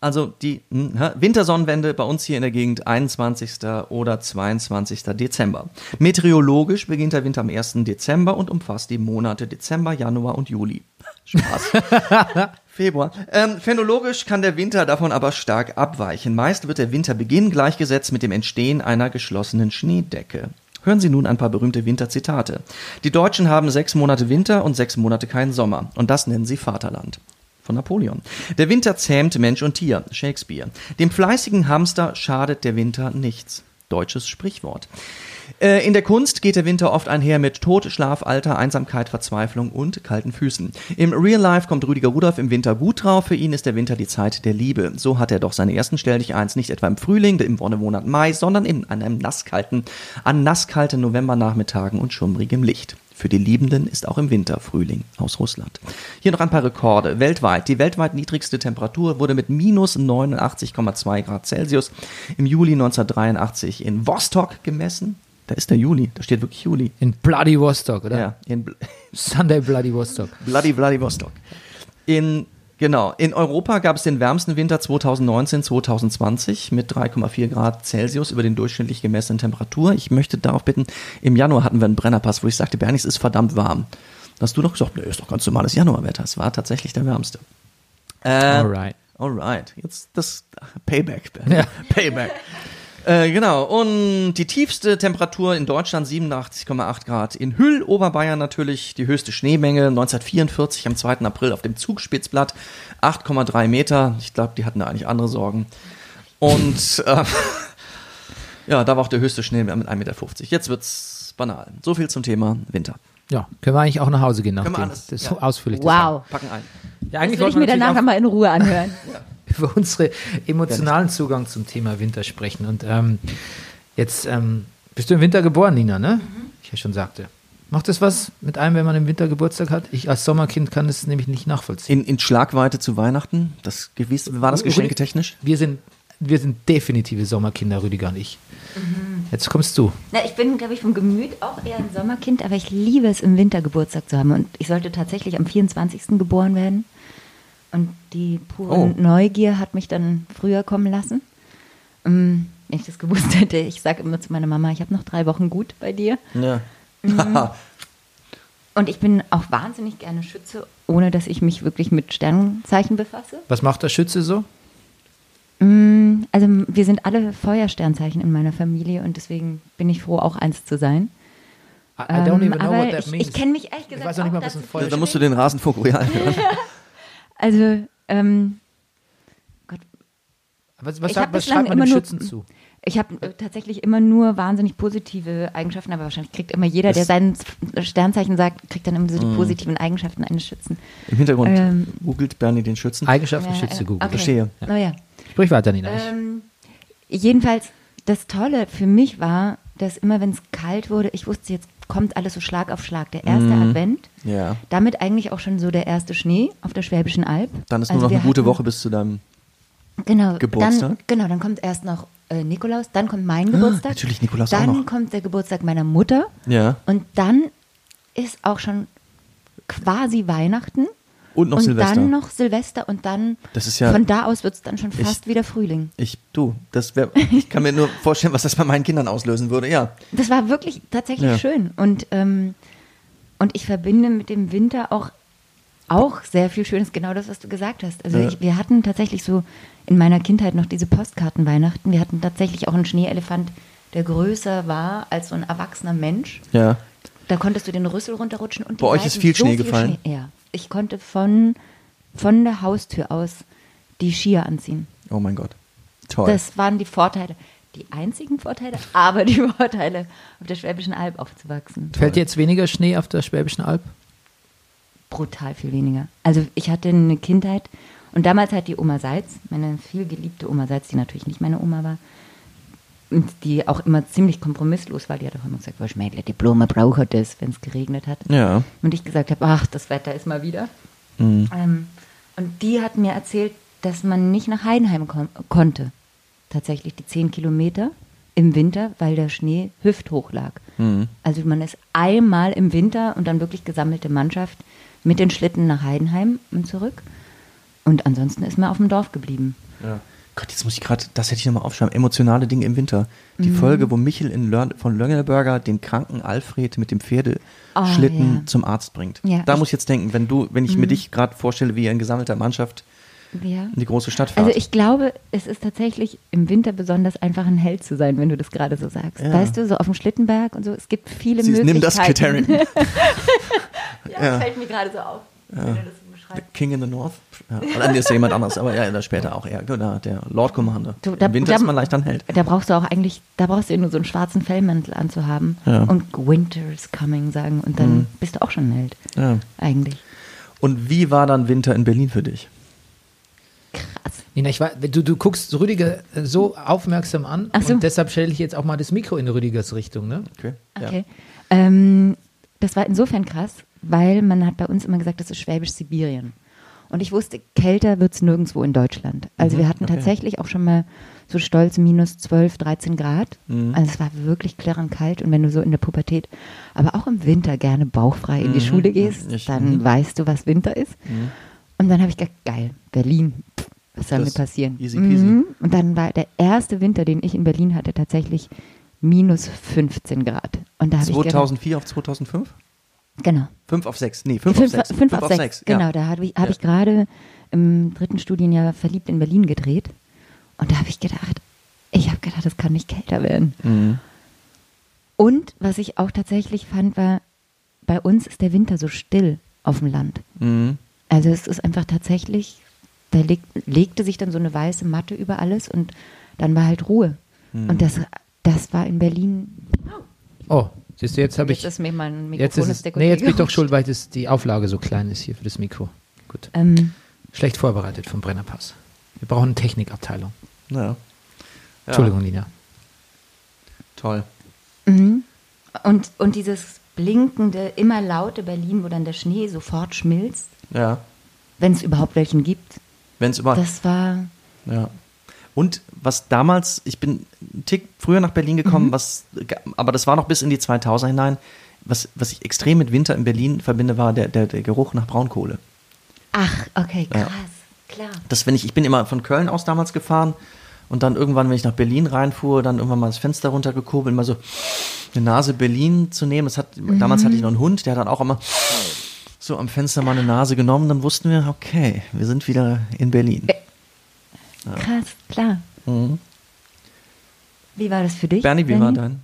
[SPEAKER 2] also die hm, hä, Wintersonnenwende bei uns hier in der Gegend 21. oder 22. Dezember. Meteorologisch beginnt der Winter am 1. Dezember und umfasst die Monate Dezember, Januar und Juli. Spaß. Februar. Ähm, phänologisch kann der Winter davon aber stark abweichen. Meist wird der Winterbeginn gleichgesetzt mit dem Entstehen einer geschlossenen Schneedecke. Hören Sie nun ein paar berühmte Winterzitate. Die Deutschen haben sechs Monate Winter und sechs Monate keinen Sommer. Und das nennen sie Vaterland. Von Napoleon. Der Winter zähmt Mensch und Tier. Shakespeare. Dem fleißigen Hamster schadet der Winter nichts. Deutsches Sprichwort. Äh, In der Kunst geht der Winter oft einher mit Tod, Schlaf, Alter, Einsamkeit, Verzweiflung und kalten Füßen. Im Real Life kommt Rüdiger Rudolph im Winter gut drauf. Für ihn ist der Winter die Zeit der Liebe. So hat er doch seine ersten Stelldicheins nicht etwa im Frühling, im Wonnemonat Mai, sondern in einem nasskalten, an nasskalten Novembernachmittagen und schummrigem Licht. Für die Liebenden ist auch im Winter Frühling aus Russland. Hier noch ein paar Rekorde. Weltweit. Die weltweit niedrigste Temperatur wurde mit minus 89,2 Grad Celsius im Juli 1983 in Vostok gemessen. Da ist der Juli, da steht wirklich Juli.
[SPEAKER 1] In Bloody Vostok, oder?
[SPEAKER 2] Ja, in Bl
[SPEAKER 1] Sunday Bloody Vostok.
[SPEAKER 2] Bloody Vladivostok. In, genau, in Europa gab es den wärmsten Winter 2019-2020 mit 3,4 Grad Celsius über den durchschnittlich gemessenen Temperatur. Ich möchte darauf bitten, im Januar hatten wir einen Brennerpass, wo ich sagte, Bernie, es ist verdammt warm. Da hast du doch gesagt, nee, ist doch ganz normales Januarwetter. Es war tatsächlich der wärmste. Äh,
[SPEAKER 1] Alright.
[SPEAKER 2] Alright, jetzt das Payback. Bernie.
[SPEAKER 1] Ja.
[SPEAKER 2] Payback. Äh, genau, und die tiefste Temperatur in Deutschland 87,8 Grad. In Hüll, Oberbayern natürlich die höchste Schneemenge 1944 am 2. April auf dem Zugspitzblatt 8,3 Meter. Ich glaube, die hatten da eigentlich andere Sorgen. Und äh, ja, da war auch der höchste Schnee mit 1,50 Meter. Jetzt wird's banal. So viel zum Thema Winter.
[SPEAKER 1] Ja, können wir eigentlich auch nach Hause gehen,
[SPEAKER 2] Können wir alles,
[SPEAKER 1] das
[SPEAKER 2] ja.
[SPEAKER 1] so ausführlich das.
[SPEAKER 6] Wow.
[SPEAKER 2] Packen ein.
[SPEAKER 1] Ja,
[SPEAKER 6] Das
[SPEAKER 1] eigentlich
[SPEAKER 6] will
[SPEAKER 1] wollten
[SPEAKER 6] ich mir danach
[SPEAKER 1] auch
[SPEAKER 6] mal in Ruhe anhören.
[SPEAKER 1] über unsere emotionalen Zugang zum Thema Winter sprechen. Und ähm, jetzt ähm, bist du im Winter geboren, Nina, ne? Ich ja schon sagte. Macht das was mit einem, wenn man im Winter Geburtstag hat? Ich als Sommerkind kann das nämlich nicht nachvollziehen.
[SPEAKER 2] In, in Schlagweite zu Weihnachten, das gewiss, war das geschenketechnisch?
[SPEAKER 1] Wir sind, wir sind definitive Sommerkinder, Rüdiger und ich. Jetzt kommst du.
[SPEAKER 6] Na, ich bin, glaube ich, vom Gemüt auch eher ein Sommerkind, aber ich liebe es, im Winter Geburtstag zu haben. Und ich sollte tatsächlich am 24. geboren werden. Und die pure
[SPEAKER 2] Oh.
[SPEAKER 6] Neugier hat mich dann früher kommen lassen. Ähm, Wenn ich das gewusst hätte, ich sage immer zu meiner Mama, ich habe noch drei Wochen gut bei dir.
[SPEAKER 2] Ja.
[SPEAKER 6] Und ich bin auch wahnsinnig gerne Schütze, ohne dass ich mich wirklich mit Sternzeichen befasse.
[SPEAKER 1] Was macht der Schütze so?
[SPEAKER 6] Mm, Also wir sind alle Feuersternzeichen in meiner Familie und deswegen bin ich froh, auch eins zu sein.
[SPEAKER 1] I, I don't
[SPEAKER 6] Ähm,
[SPEAKER 1] even know
[SPEAKER 6] aber
[SPEAKER 1] what that
[SPEAKER 6] ich,
[SPEAKER 1] means.
[SPEAKER 6] ich kenne mich ehrlich gesagt
[SPEAKER 1] Ich weiß auch nicht mal, was ein Feuer-
[SPEAKER 2] Da musst du den Rasenfunk Royal hören.
[SPEAKER 6] Also, ähm, Gott,
[SPEAKER 1] was was,
[SPEAKER 6] Ich
[SPEAKER 1] sagt,
[SPEAKER 6] hab
[SPEAKER 1] was schreibt man dem
[SPEAKER 6] immer nur-
[SPEAKER 1] Schützen zu?
[SPEAKER 6] ich habe äh, tatsächlich immer nur wahnsinnig positive Eigenschaften, aber wahrscheinlich kriegt immer jeder, der
[SPEAKER 2] Das-
[SPEAKER 6] sein Sternzeichen sagt, kriegt dann immer so die
[SPEAKER 1] Mhm.
[SPEAKER 6] positiven Eigenschaften eines Schützen.
[SPEAKER 2] Im Hintergrund
[SPEAKER 6] Ähm,
[SPEAKER 2] googelt Bernie den Schützen.
[SPEAKER 1] Eigenschaften
[SPEAKER 6] Ja,
[SPEAKER 1] Schütze
[SPEAKER 6] äh,
[SPEAKER 1] googeln.
[SPEAKER 6] okay.
[SPEAKER 2] Verstehe.
[SPEAKER 6] Oh ja.
[SPEAKER 1] Sprich weiter, Nina.
[SPEAKER 6] Ähm, jedenfalls, das Tolle für mich war, dass immer, wenn es kalt wurde, ich wusste, jetzt kommt alles so Schlag auf Schlag. Der erste
[SPEAKER 2] Mhm.
[SPEAKER 6] Advent,
[SPEAKER 2] Ja.
[SPEAKER 6] damit eigentlich auch schon so der erste Schnee auf der Schwäbischen Alb.
[SPEAKER 2] Dann ist
[SPEAKER 6] Also
[SPEAKER 2] nur noch eine gute
[SPEAKER 6] hatten-
[SPEAKER 2] Woche bis zu deinem.
[SPEAKER 6] Genau,
[SPEAKER 2] Geburtstag?
[SPEAKER 6] Dann, genau, dann kommt erst noch äh, Nikolaus, dann kommt mein Geburtstag.
[SPEAKER 2] natürlich, Nikolaus auch
[SPEAKER 6] Dann
[SPEAKER 2] noch.
[SPEAKER 6] kommt der Geburtstag meiner Mutter.
[SPEAKER 2] Ja.
[SPEAKER 6] Und dann ist auch schon quasi Weihnachten.
[SPEAKER 2] Und noch
[SPEAKER 6] und
[SPEAKER 2] Silvester.
[SPEAKER 6] dann noch Silvester und dann
[SPEAKER 2] Das ist ja-
[SPEAKER 6] von da aus wird es dann schon
[SPEAKER 2] Ich-
[SPEAKER 6] fast wieder Frühling.
[SPEAKER 2] Ich, du, das wär, ich kann mir nur vorstellen, was das bei meinen Kindern auslösen würde. Ja.
[SPEAKER 6] Das war wirklich tatsächlich
[SPEAKER 2] Ja.
[SPEAKER 6] schön. Und, ähm, und ich verbinde mit dem Winter auch, auch sehr viel Schönes, genau das, was du gesagt hast. Also
[SPEAKER 2] Ja.
[SPEAKER 6] ich, wir hatten tatsächlich so in meiner Kindheit noch diese Postkarten-Weihnachten. Wir hatten tatsächlich auch einen Schneeelefant, der größer war als so ein erwachsener Mensch.
[SPEAKER 2] Ja.
[SPEAKER 6] Da konntest du den Rüssel runterrutschen und
[SPEAKER 2] Bei euch ist viel
[SPEAKER 6] so
[SPEAKER 2] Schnee gefallen?
[SPEAKER 6] Schnee, ja. Ich konnte von, von der Haustür aus die Skier anziehen.
[SPEAKER 2] Oh mein Gott. Toll.
[SPEAKER 6] Das waren die Vorteile. Die einzigen Vorteile, aber die Vorteile, auf der Schwäbischen Alb aufzuwachsen.
[SPEAKER 1] Fällt jetzt weniger Schnee auf der Schwäbischen Alb?
[SPEAKER 6] Brutal viel weniger. Also ich hatte eine Kindheit und damals hat die Oma Salz, meine viel geliebte Oma Salz, die natürlich nicht meine Oma war, die auch immer ziemlich kompromisslos war, die hat auch immer gesagt, was Mädel, Diplome braucht das, wenn es geregnet hat.
[SPEAKER 2] ja.
[SPEAKER 6] Und ich gesagt habe, ach, das Wetter ist mal wieder.
[SPEAKER 2] Mhm.
[SPEAKER 6] Ähm, und die hat mir erzählt, dass man nicht nach Heidenheim konnte. Tatsächlich die zehn Kilometer im Winter, weil der Schnee hüfthoch lag.
[SPEAKER 2] Mhm.
[SPEAKER 6] Also man ist einmal im Winter und dann wirklich gesammelte Mannschaft mit den Schlitten nach Heidenheim und zurück. Und ansonsten ist man auf dem Dorf geblieben.
[SPEAKER 2] ja. Gott, jetzt muss ich gerade, das hätte ich nochmal aufschreiben. Emotionale Dinge im Winter. Die
[SPEAKER 6] Mhm.
[SPEAKER 2] Folge, wo Michel in Lörn, von Löngelberger den kranken Alfred mit dem Pferdeschlitten
[SPEAKER 6] ja.
[SPEAKER 2] zum Arzt bringt.
[SPEAKER 6] Ja,
[SPEAKER 2] da
[SPEAKER 6] Mhm.
[SPEAKER 2] muss ich jetzt denken, wenn du, wenn ich mir dich gerade vorstelle, wie ihr in gesammelter Mannschaft
[SPEAKER 6] Ja.
[SPEAKER 2] in die große Stadt fahrt.
[SPEAKER 6] Also ich glaube, es ist tatsächlich im Winter besonders einfach ein Held zu sein, wenn du das gerade so sagst.
[SPEAKER 2] Ja.
[SPEAKER 6] Weißt du, so auf dem Schlittenberg und so, es gibt viele
[SPEAKER 2] Siehst, nimm das,
[SPEAKER 6] Möglichkeiten.
[SPEAKER 2] Criterion.
[SPEAKER 6] ja,
[SPEAKER 2] Ja.
[SPEAKER 6] fällt mir gerade so auf, wenn du das beschreibst.
[SPEAKER 2] King in the North. Ja. Und dann ist ja jemand anderes, aber ja, da später auch eher. Genau, der Lord Commander.
[SPEAKER 6] Du, da-
[SPEAKER 2] Im Winter
[SPEAKER 6] da-
[SPEAKER 2] ist man leicht ein Held.
[SPEAKER 6] Da brauchst du auch eigentlich, da brauchst du ja nur so einen schwarzen Fellmantel anzuhaben
[SPEAKER 2] Ja.
[SPEAKER 6] und Winter is coming sagen und dann
[SPEAKER 2] Mhm.
[SPEAKER 6] bist du auch schon ein Held.
[SPEAKER 2] Ja.
[SPEAKER 6] Eigentlich.
[SPEAKER 2] Und wie war dann Winter in Berlin für dich?
[SPEAKER 6] Krass.
[SPEAKER 1] Nina, ich war, du, du guckst Rüdiger äh, so aufmerksam an
[SPEAKER 6] so.
[SPEAKER 1] und deshalb stelle ich jetzt auch mal das Mikro in Rüdigers Richtung. Ne?
[SPEAKER 2] Okay.
[SPEAKER 6] Okay. Ähm, das war insofern krass, weil man hat bei uns immer gesagt, das ist Schwäbisch-Sibirien. Und ich wusste, kälter wird es nirgendwo in Deutschland. Also wir hatten
[SPEAKER 2] okay.
[SPEAKER 6] tatsächlich auch schon mal so stolze minus 12, 13 Grad.
[SPEAKER 2] Mhm.
[SPEAKER 6] Also es war wirklich klirrend kalt. Und wenn du so in der Pubertät, aber auch im Winter gerne bauchfrei in die
[SPEAKER 2] Mhm.
[SPEAKER 6] Schule gehst,
[SPEAKER 2] Ich-
[SPEAKER 6] dann
[SPEAKER 2] mhm.
[SPEAKER 6] weißt du, was Winter ist. Und dann habe ich gedacht, geil, Berlin, pff, was soll
[SPEAKER 2] Das
[SPEAKER 6] mir passieren?
[SPEAKER 2] easy peasy.
[SPEAKER 6] Mhm. Und dann war der erste Winter, den ich in Berlin hatte, tatsächlich minus 15 Grad. Und da habe ich gedacht,
[SPEAKER 2] 2004 auf 2005?
[SPEAKER 6] Genau.
[SPEAKER 2] 5 auf 6. Nee, 5
[SPEAKER 6] Fünf,
[SPEAKER 2] auf 6.
[SPEAKER 6] fünf auf sechs, genau.
[SPEAKER 2] Ja.
[SPEAKER 6] Da habe ich, hab
[SPEAKER 2] Ja.
[SPEAKER 6] ich gerade im dritten Studienjahr verliebt in Berlin gedreht. Und da habe ich gedacht, ich habe gedacht, das kann nicht kälter werden.
[SPEAKER 2] Mhm.
[SPEAKER 6] Und was ich auch tatsächlich fand, war, bei uns ist der Winter so still auf dem Land.
[SPEAKER 2] Mhm.
[SPEAKER 6] Also es ist einfach tatsächlich, da leg, legte sich dann so eine weiße Matte über alles und dann war halt Ruhe.
[SPEAKER 2] Mhm.
[SPEAKER 6] Und das, das war in Berlin.
[SPEAKER 1] Oh, siehst du, jetzt habe ich.
[SPEAKER 6] Jetzt ist mir mein Mikrofon
[SPEAKER 1] Jetzt ist nee, jetzt bin ich doch schuld, weil das, die Auflage so klein ist hier für das Mikro. Gut.
[SPEAKER 6] Ähm,
[SPEAKER 1] Schlecht vorbereitet vom Brennerpass. Wir brauchen eine Technikabteilung.
[SPEAKER 2] Ja. Ja.
[SPEAKER 1] Entschuldigung, Nina.
[SPEAKER 2] Toll.
[SPEAKER 6] Mhm. Und, und dieses blinkende, immer laute Berlin, wo dann der Schnee sofort schmilzt,
[SPEAKER 2] Ja.
[SPEAKER 6] wenn es überhaupt welchen gibt,
[SPEAKER 2] Wenn es über.
[SPEAKER 6] das war.
[SPEAKER 2] Ja. Und was damals, ich bin einen Tick früher nach Berlin gekommen,
[SPEAKER 6] Mhm.
[SPEAKER 2] was, aber das war noch bis in die 2000er hinein. Was, was ich extrem mit Winter in Berlin verbinde, war der, der, der Geruch nach Braunkohle.
[SPEAKER 6] Ach, okay,
[SPEAKER 2] Ja.
[SPEAKER 6] krass. Klar.
[SPEAKER 2] dass wenn ich, ich bin immer von Köln aus damals gefahren und dann irgendwann, wenn ich nach Berlin reinfuhr, dann irgendwann mal das Fenster runtergekurbelt, mal so eine Nase Berlin zu nehmen. Das hat, damals hatte ich noch einen Hund, der hat dann auch immer so am Fenster mal eine Nase genommen, dann wussten wir, okay, wir sind wieder in Berlin.
[SPEAKER 6] Krass, klar. Wie war das für dich?
[SPEAKER 2] Mhm. Bernie, wie war dein?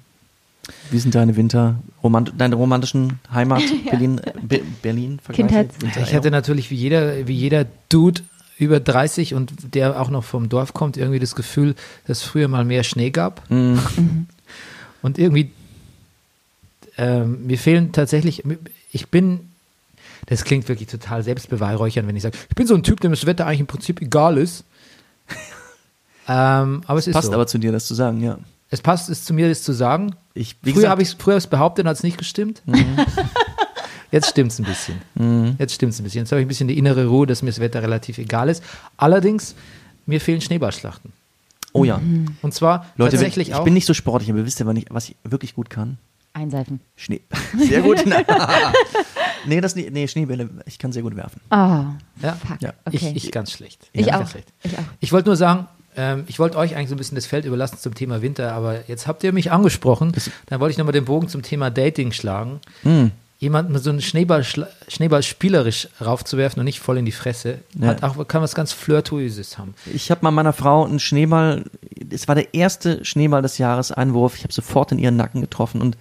[SPEAKER 2] Wie sind deine Winter, romant, deine romantischen Heimat, Berlin, Be Berlin?
[SPEAKER 6] Kindheits-
[SPEAKER 1] Ich hatte natürlich wie jeder, wie jeder Dude über 30 und der auch noch vom Dorf kommt, irgendwie das Gefühl, dass es früher mal mehr Schnee gab.
[SPEAKER 2] Mhm.
[SPEAKER 1] Und irgendwie, ähm, mir fehlen tatsächlich, ich bin, das klingt wirklich total selbstbeweihräuchern, wenn ich sage, ich bin so ein Typ, dem das Wetter eigentlich im Prinzip egal ist. Ähm, aber es ist
[SPEAKER 2] Passt
[SPEAKER 1] so.
[SPEAKER 2] aber zu dir, das zu sagen, ja.
[SPEAKER 1] es passt es zu mir, das zu sagen.
[SPEAKER 2] Ich, wie
[SPEAKER 1] früher habe ich es behauptet, hat es nicht gestimmt. Jetzt stimmt es ein bisschen. Jetzt stimmt es ein bisschen. Jetzt habe ich ein bisschen die innere Ruhe, dass mir das Wetter relativ egal ist. Allerdings, mir fehlen Schneeballschlachten.
[SPEAKER 2] oh ja.
[SPEAKER 1] Und zwar
[SPEAKER 2] Leute, wenn,
[SPEAKER 1] tatsächlich
[SPEAKER 2] ich
[SPEAKER 1] auch.
[SPEAKER 2] bin nicht so sportlich, aber wisst ihr, was ich, was ich wirklich gut kann?
[SPEAKER 6] Einseifen.
[SPEAKER 2] Schnee. Sehr gut. nee, das, nee, Schneebälle, ich kann sehr gut werfen.
[SPEAKER 6] Oh,
[SPEAKER 1] ja,
[SPEAKER 6] fuck.
[SPEAKER 2] Ja.
[SPEAKER 6] Okay.
[SPEAKER 1] ich, ich ganz schlecht.
[SPEAKER 6] Ich
[SPEAKER 1] ganz
[SPEAKER 6] auch.
[SPEAKER 1] schlecht.
[SPEAKER 6] Ich auch.
[SPEAKER 1] Ich wollte nur sagen, ähm, ich wollte euch eigentlich so ein bisschen das Feld überlassen zum Thema Winter, aber jetzt habt ihr mich angesprochen. Dann wollte ich nochmal den Bogen zum Thema Dating schlagen.
[SPEAKER 2] Hm.
[SPEAKER 1] Jemanden mit so einen Schneeball, Schneeball spielerisch raufzuwerfen und nicht voll in die Fresse,
[SPEAKER 2] Ja.
[SPEAKER 1] hat auch, kann was ganz Flirtuöses haben.
[SPEAKER 2] Ich habe mal meiner Frau einen Schneeball, es war der erste Schneeball des Jahres, Einwurf. Ich habe sofort in ihren Nacken getroffen und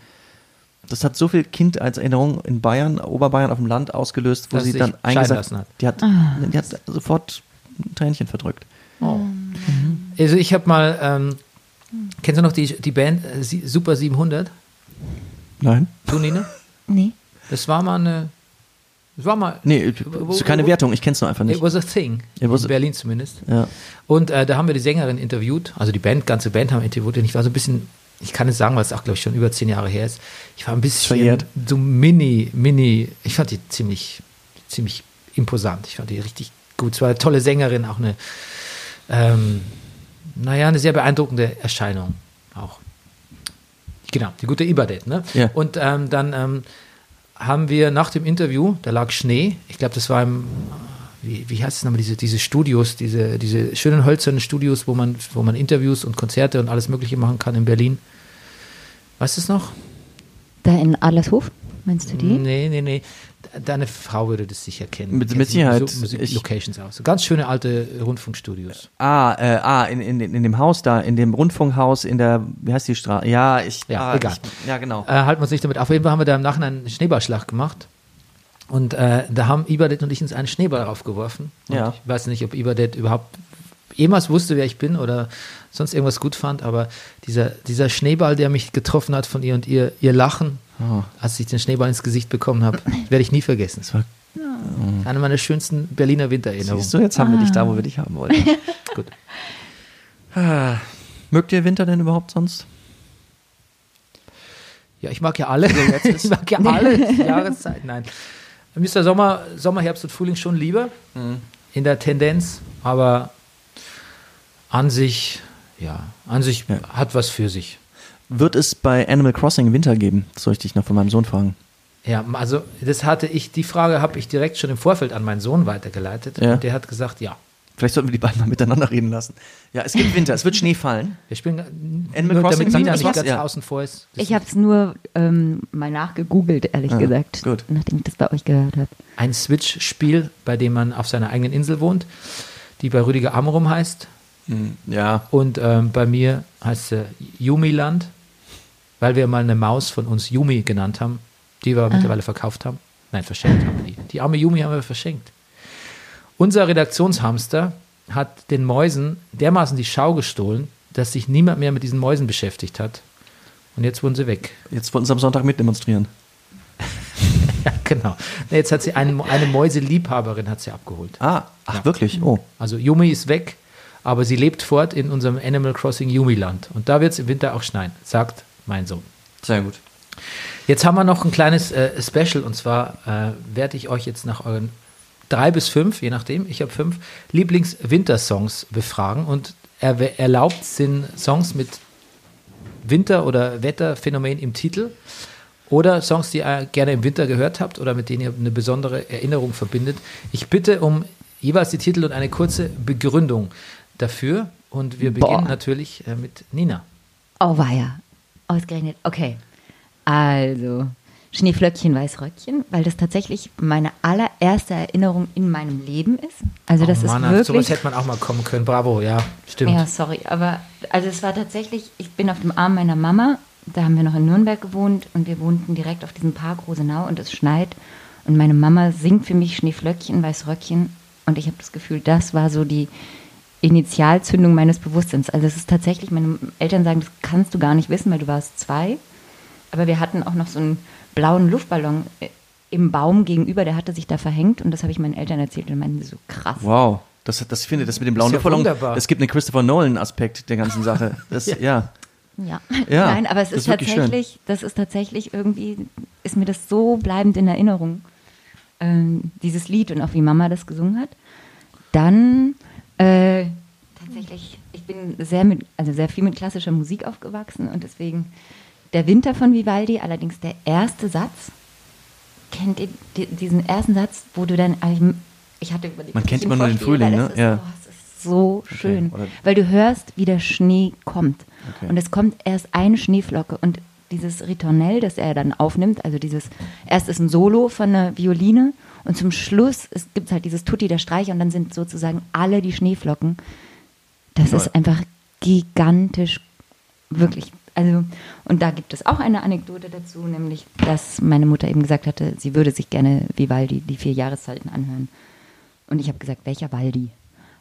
[SPEAKER 2] das hat so viel Kindheitserinnerungen in Bayern, Oberbayern auf dem Land ausgelöst, wo
[SPEAKER 1] Dass
[SPEAKER 2] sie dann eingesagt
[SPEAKER 1] hat.
[SPEAKER 2] Die hat, die hat sofort ein Tränchen verdrückt.
[SPEAKER 1] Also ich habe mal, ähm, kennst du noch die, die Band äh, Super 700?
[SPEAKER 2] Nein?
[SPEAKER 1] Du, Nina?
[SPEAKER 6] Nee.
[SPEAKER 1] Das war mal eine, das war mal,
[SPEAKER 2] Nee,
[SPEAKER 1] Wo-
[SPEAKER 2] ist keine Wertung, ich kenn's nur einfach
[SPEAKER 1] it
[SPEAKER 2] nicht.
[SPEAKER 1] was a thing.
[SPEAKER 2] It was
[SPEAKER 1] in
[SPEAKER 2] a-
[SPEAKER 1] Berlin zumindest.
[SPEAKER 2] Ja.
[SPEAKER 1] Und äh, da haben wir die Sängerin interviewt, also die Band, ganze Band haben interviewt und ich war so ein bisschen, ich kann es sagen, weil es auch, glaube ich, schon über zehn Jahre her ist. Ich war ein bisschen
[SPEAKER 2] Verjährt.
[SPEAKER 1] so mini, mini, ich fand die ziemlich, ziemlich imposant. Ich fand die richtig gut. Es war eine tolle Sängerin, auch eine, ähm, naja, eine sehr beeindruckende Erscheinung auch. Genau, die gute Ibadet, ne?
[SPEAKER 2] Ja.
[SPEAKER 1] Und ähm, dann ähm, haben wir nach dem Interview, da lag Schnee, ich glaube, das war im, wie, wie heißt es nochmal, diese, diese Studios, diese, diese schönen hölzernen Studios, wo man, wo man Interviews und Konzerte und alles Mögliche machen kann in Berlin. Weißt du es noch?
[SPEAKER 6] Da in Adlershof, meinst du die?
[SPEAKER 1] Nee, nee, nee. Deine Frau würde das sicher kennen.
[SPEAKER 2] Mit- mit
[SPEAKER 1] sich
[SPEAKER 2] Sicherheit.
[SPEAKER 1] Musik, Musik
[SPEAKER 2] Ich-
[SPEAKER 1] Locations aus. Ganz schöne alte Rundfunkstudios.
[SPEAKER 2] Ah, äh, ah in, in, in dem Haus da, in dem Rundfunkhaus, in der, wie heißt die Straße? Ja, ich,
[SPEAKER 1] Ja,
[SPEAKER 2] ah,
[SPEAKER 1] egal.
[SPEAKER 2] Ich, ja, genau.
[SPEAKER 1] Äh, halten wir uns nicht damit. Auf jeden Fall haben wir da im Nachhinein einen Schneeballschlag gemacht. Und äh, da haben Ibadet und ich uns einen Schneeball aufgeworfen. Und
[SPEAKER 2] Ja.
[SPEAKER 1] Ich weiß nicht, ob Ibadet überhaupt jemals wusste, wer ich bin oder sonst irgendwas gut fand, aber dieser, dieser Schneeball, der mich getroffen hat von ihr und ihr, ihr Lachen,
[SPEAKER 2] Oh.
[SPEAKER 1] als ich den Schneeball ins Gesicht bekommen habe, werde ich nie vergessen.
[SPEAKER 2] Das war,
[SPEAKER 1] Eine meiner schönsten Berliner Wintererinnerungen.
[SPEAKER 2] siehst du, jetzt haben wir dich da, wo wir dich haben wollten.
[SPEAKER 1] Gut.
[SPEAKER 2] Ah, mögt ihr Winter denn überhaupt sonst?
[SPEAKER 1] Ja, ich mag ja alle. ich mag ja alle Jahreszeiten. Nein. Mir ist der Sommer, Sommer, Herbst und Frühling schon lieber in der Tendenz, aber an sich, ja, an sich
[SPEAKER 2] Ja.
[SPEAKER 1] hat was für sich.
[SPEAKER 2] Wird es bei Animal Crossing Winter geben? Das soll ich dich noch von meinem Sohn fragen.
[SPEAKER 1] Ja, also das hatte ich, die Frage habe ich direkt schon im Vorfeld an meinen Sohn weitergeleitet
[SPEAKER 2] Ja.
[SPEAKER 1] und der hat gesagt, ja.
[SPEAKER 2] Vielleicht sollten wir die beiden mal miteinander reden lassen. Ja, es gibt Winter, es wird Schnee fallen.
[SPEAKER 1] Wir spielen
[SPEAKER 2] Animal
[SPEAKER 1] nur,
[SPEAKER 2] Crossing,
[SPEAKER 1] damit nicht
[SPEAKER 2] was?
[SPEAKER 1] ganz
[SPEAKER 2] Ja.
[SPEAKER 1] außen vor ist. Das
[SPEAKER 6] Ich habe es nur ähm, mal nachgegoogelt, ehrlich
[SPEAKER 2] Ja,
[SPEAKER 6] gesagt,
[SPEAKER 2] gut.
[SPEAKER 6] nachdem ich das bei euch gehört habe.
[SPEAKER 1] ein Switch-Spiel, bei dem man auf seiner eigenen Insel wohnt, die bei Rüdiger Amrum heißt.
[SPEAKER 2] Ja.
[SPEAKER 1] Und ähm, bei mir heißt sie Yumiland, weil wir mal eine Maus von uns Yumi genannt haben, die wir mittlerweile verkauft haben. Nein, verschenkt haben wir die. Die arme Yumi haben wir verschenkt. Unser Redaktionshamster hat den Mäusen dermaßen die Schau gestohlen, dass sich niemand mehr mit diesen Mäusen beschäftigt hat. Und jetzt wurden sie weg.
[SPEAKER 2] Jetzt wollten sie am Sonntag mitdemonstrieren.
[SPEAKER 1] Ja, genau. Jetzt hat sie einen, eine Mäuseliebhaberin hat sie abgeholt.
[SPEAKER 2] Ah, ach wirklich? Oh.
[SPEAKER 1] Also Yumi ist weg, aber sie lebt fort in unserem Animal Crossing Yumi-Land. Und da wird es im Winter auch schneien, sagt mein Sohn.
[SPEAKER 2] Sehr gut.
[SPEAKER 1] Jetzt haben wir noch ein kleines äh, Special und zwar äh, werde ich euch jetzt nach euren drei bis fünf, je nachdem, ich habe fünf, Lieblings-Wintersongs befragen und er, erlaubt sind Songs mit Winter- oder Wetterphänomen im Titel oder Songs, die ihr gerne im Winter gehört habt oder mit denen ihr eine besondere Erinnerung verbindet. Ich bitte um jeweils die Titel und eine kurze Begründung dafür. Und wir beginnen
[SPEAKER 6] Boah.
[SPEAKER 1] natürlich äh, mit Nina.
[SPEAKER 6] Oh, war ja. Ausgerechnet. Okay. Also, Schneeflöckchen, Weißröckchen, weil das tatsächlich meine allererste Erinnerung in meinem Leben ist. Also, das
[SPEAKER 1] oh Mann,
[SPEAKER 6] ist
[SPEAKER 1] sowas
[SPEAKER 6] wirklich.
[SPEAKER 1] hätte man auch mal kommen können. Bravo, ja, stimmt.
[SPEAKER 6] Ja, sorry, aber also es war tatsächlich, ich bin auf dem Arm meiner Mama, da haben wir noch in Nürnberg gewohnt und wir wohnten direkt auf diesem Park Rosenau und es schneit und meine Mama singt für mich Schneeflöckchen, Weißröckchen und ich habe das Gefühl, das war so die Initialzündung meines Bewusstseins. Also es ist tatsächlich, meine Eltern sagen, das kannst du gar nicht wissen, weil du warst zwei, aber wir hatten auch noch so einen blauen Luftballon äh, im Baum gegenüber, der hatte sich da verhängt und das habe ich meinen Eltern erzählt und meinten so krass.
[SPEAKER 2] Wow. Das, das ich finde das mit dem blauen
[SPEAKER 1] Ist ja
[SPEAKER 2] Luftballon.
[SPEAKER 1] wunderbar.
[SPEAKER 2] Es gibt einen Christopher Nolan-Aspekt der ganzen Sache. Das, ja.
[SPEAKER 6] Ja.
[SPEAKER 2] Ja,
[SPEAKER 6] Nein, aber es
[SPEAKER 2] das
[SPEAKER 6] ist,
[SPEAKER 2] ist schön.
[SPEAKER 6] tatsächlich, das ist tatsächlich irgendwie, ist mir das so bleibend in Erinnerung, ähm, dieses Lied und auch wie Mama das gesungen hat. Dann äh, tatsächlich, ich bin sehr mit, also sehr viel mit klassischer Musik aufgewachsen und deswegen der Winter von Vivaldi, allerdings der erste Satz. Kennt ihr di- diesen ersten Satz, wo du dann, also ich, ich hatte überlegt,
[SPEAKER 2] Man kennt immer nur den Frühling, ne?
[SPEAKER 6] Ist,
[SPEAKER 2] Ja.
[SPEAKER 6] oh, es ist so schön,
[SPEAKER 2] oder-
[SPEAKER 6] weil du hörst, wie der Schnee kommt.
[SPEAKER 2] Okay.
[SPEAKER 6] Und es kommt erst eine Schneeflocke und dieses Ritornell, das er dann aufnimmt, also dieses, erst ist ein Solo von einer Violine und zum Schluss gibt es halt dieses Tutti der Streicher und dann sind sozusagen alle die Schneeflocken. Das
[SPEAKER 2] Toll.
[SPEAKER 6] ist einfach gigantisch, wirklich. Also, und da gibt es auch eine Anekdote dazu, nämlich, dass meine Mutter eben gesagt hatte, sie würde sich gerne Vivaldi, die vier Jahreszeiten, anhören. Und ich habe gesagt, welcher Waldi?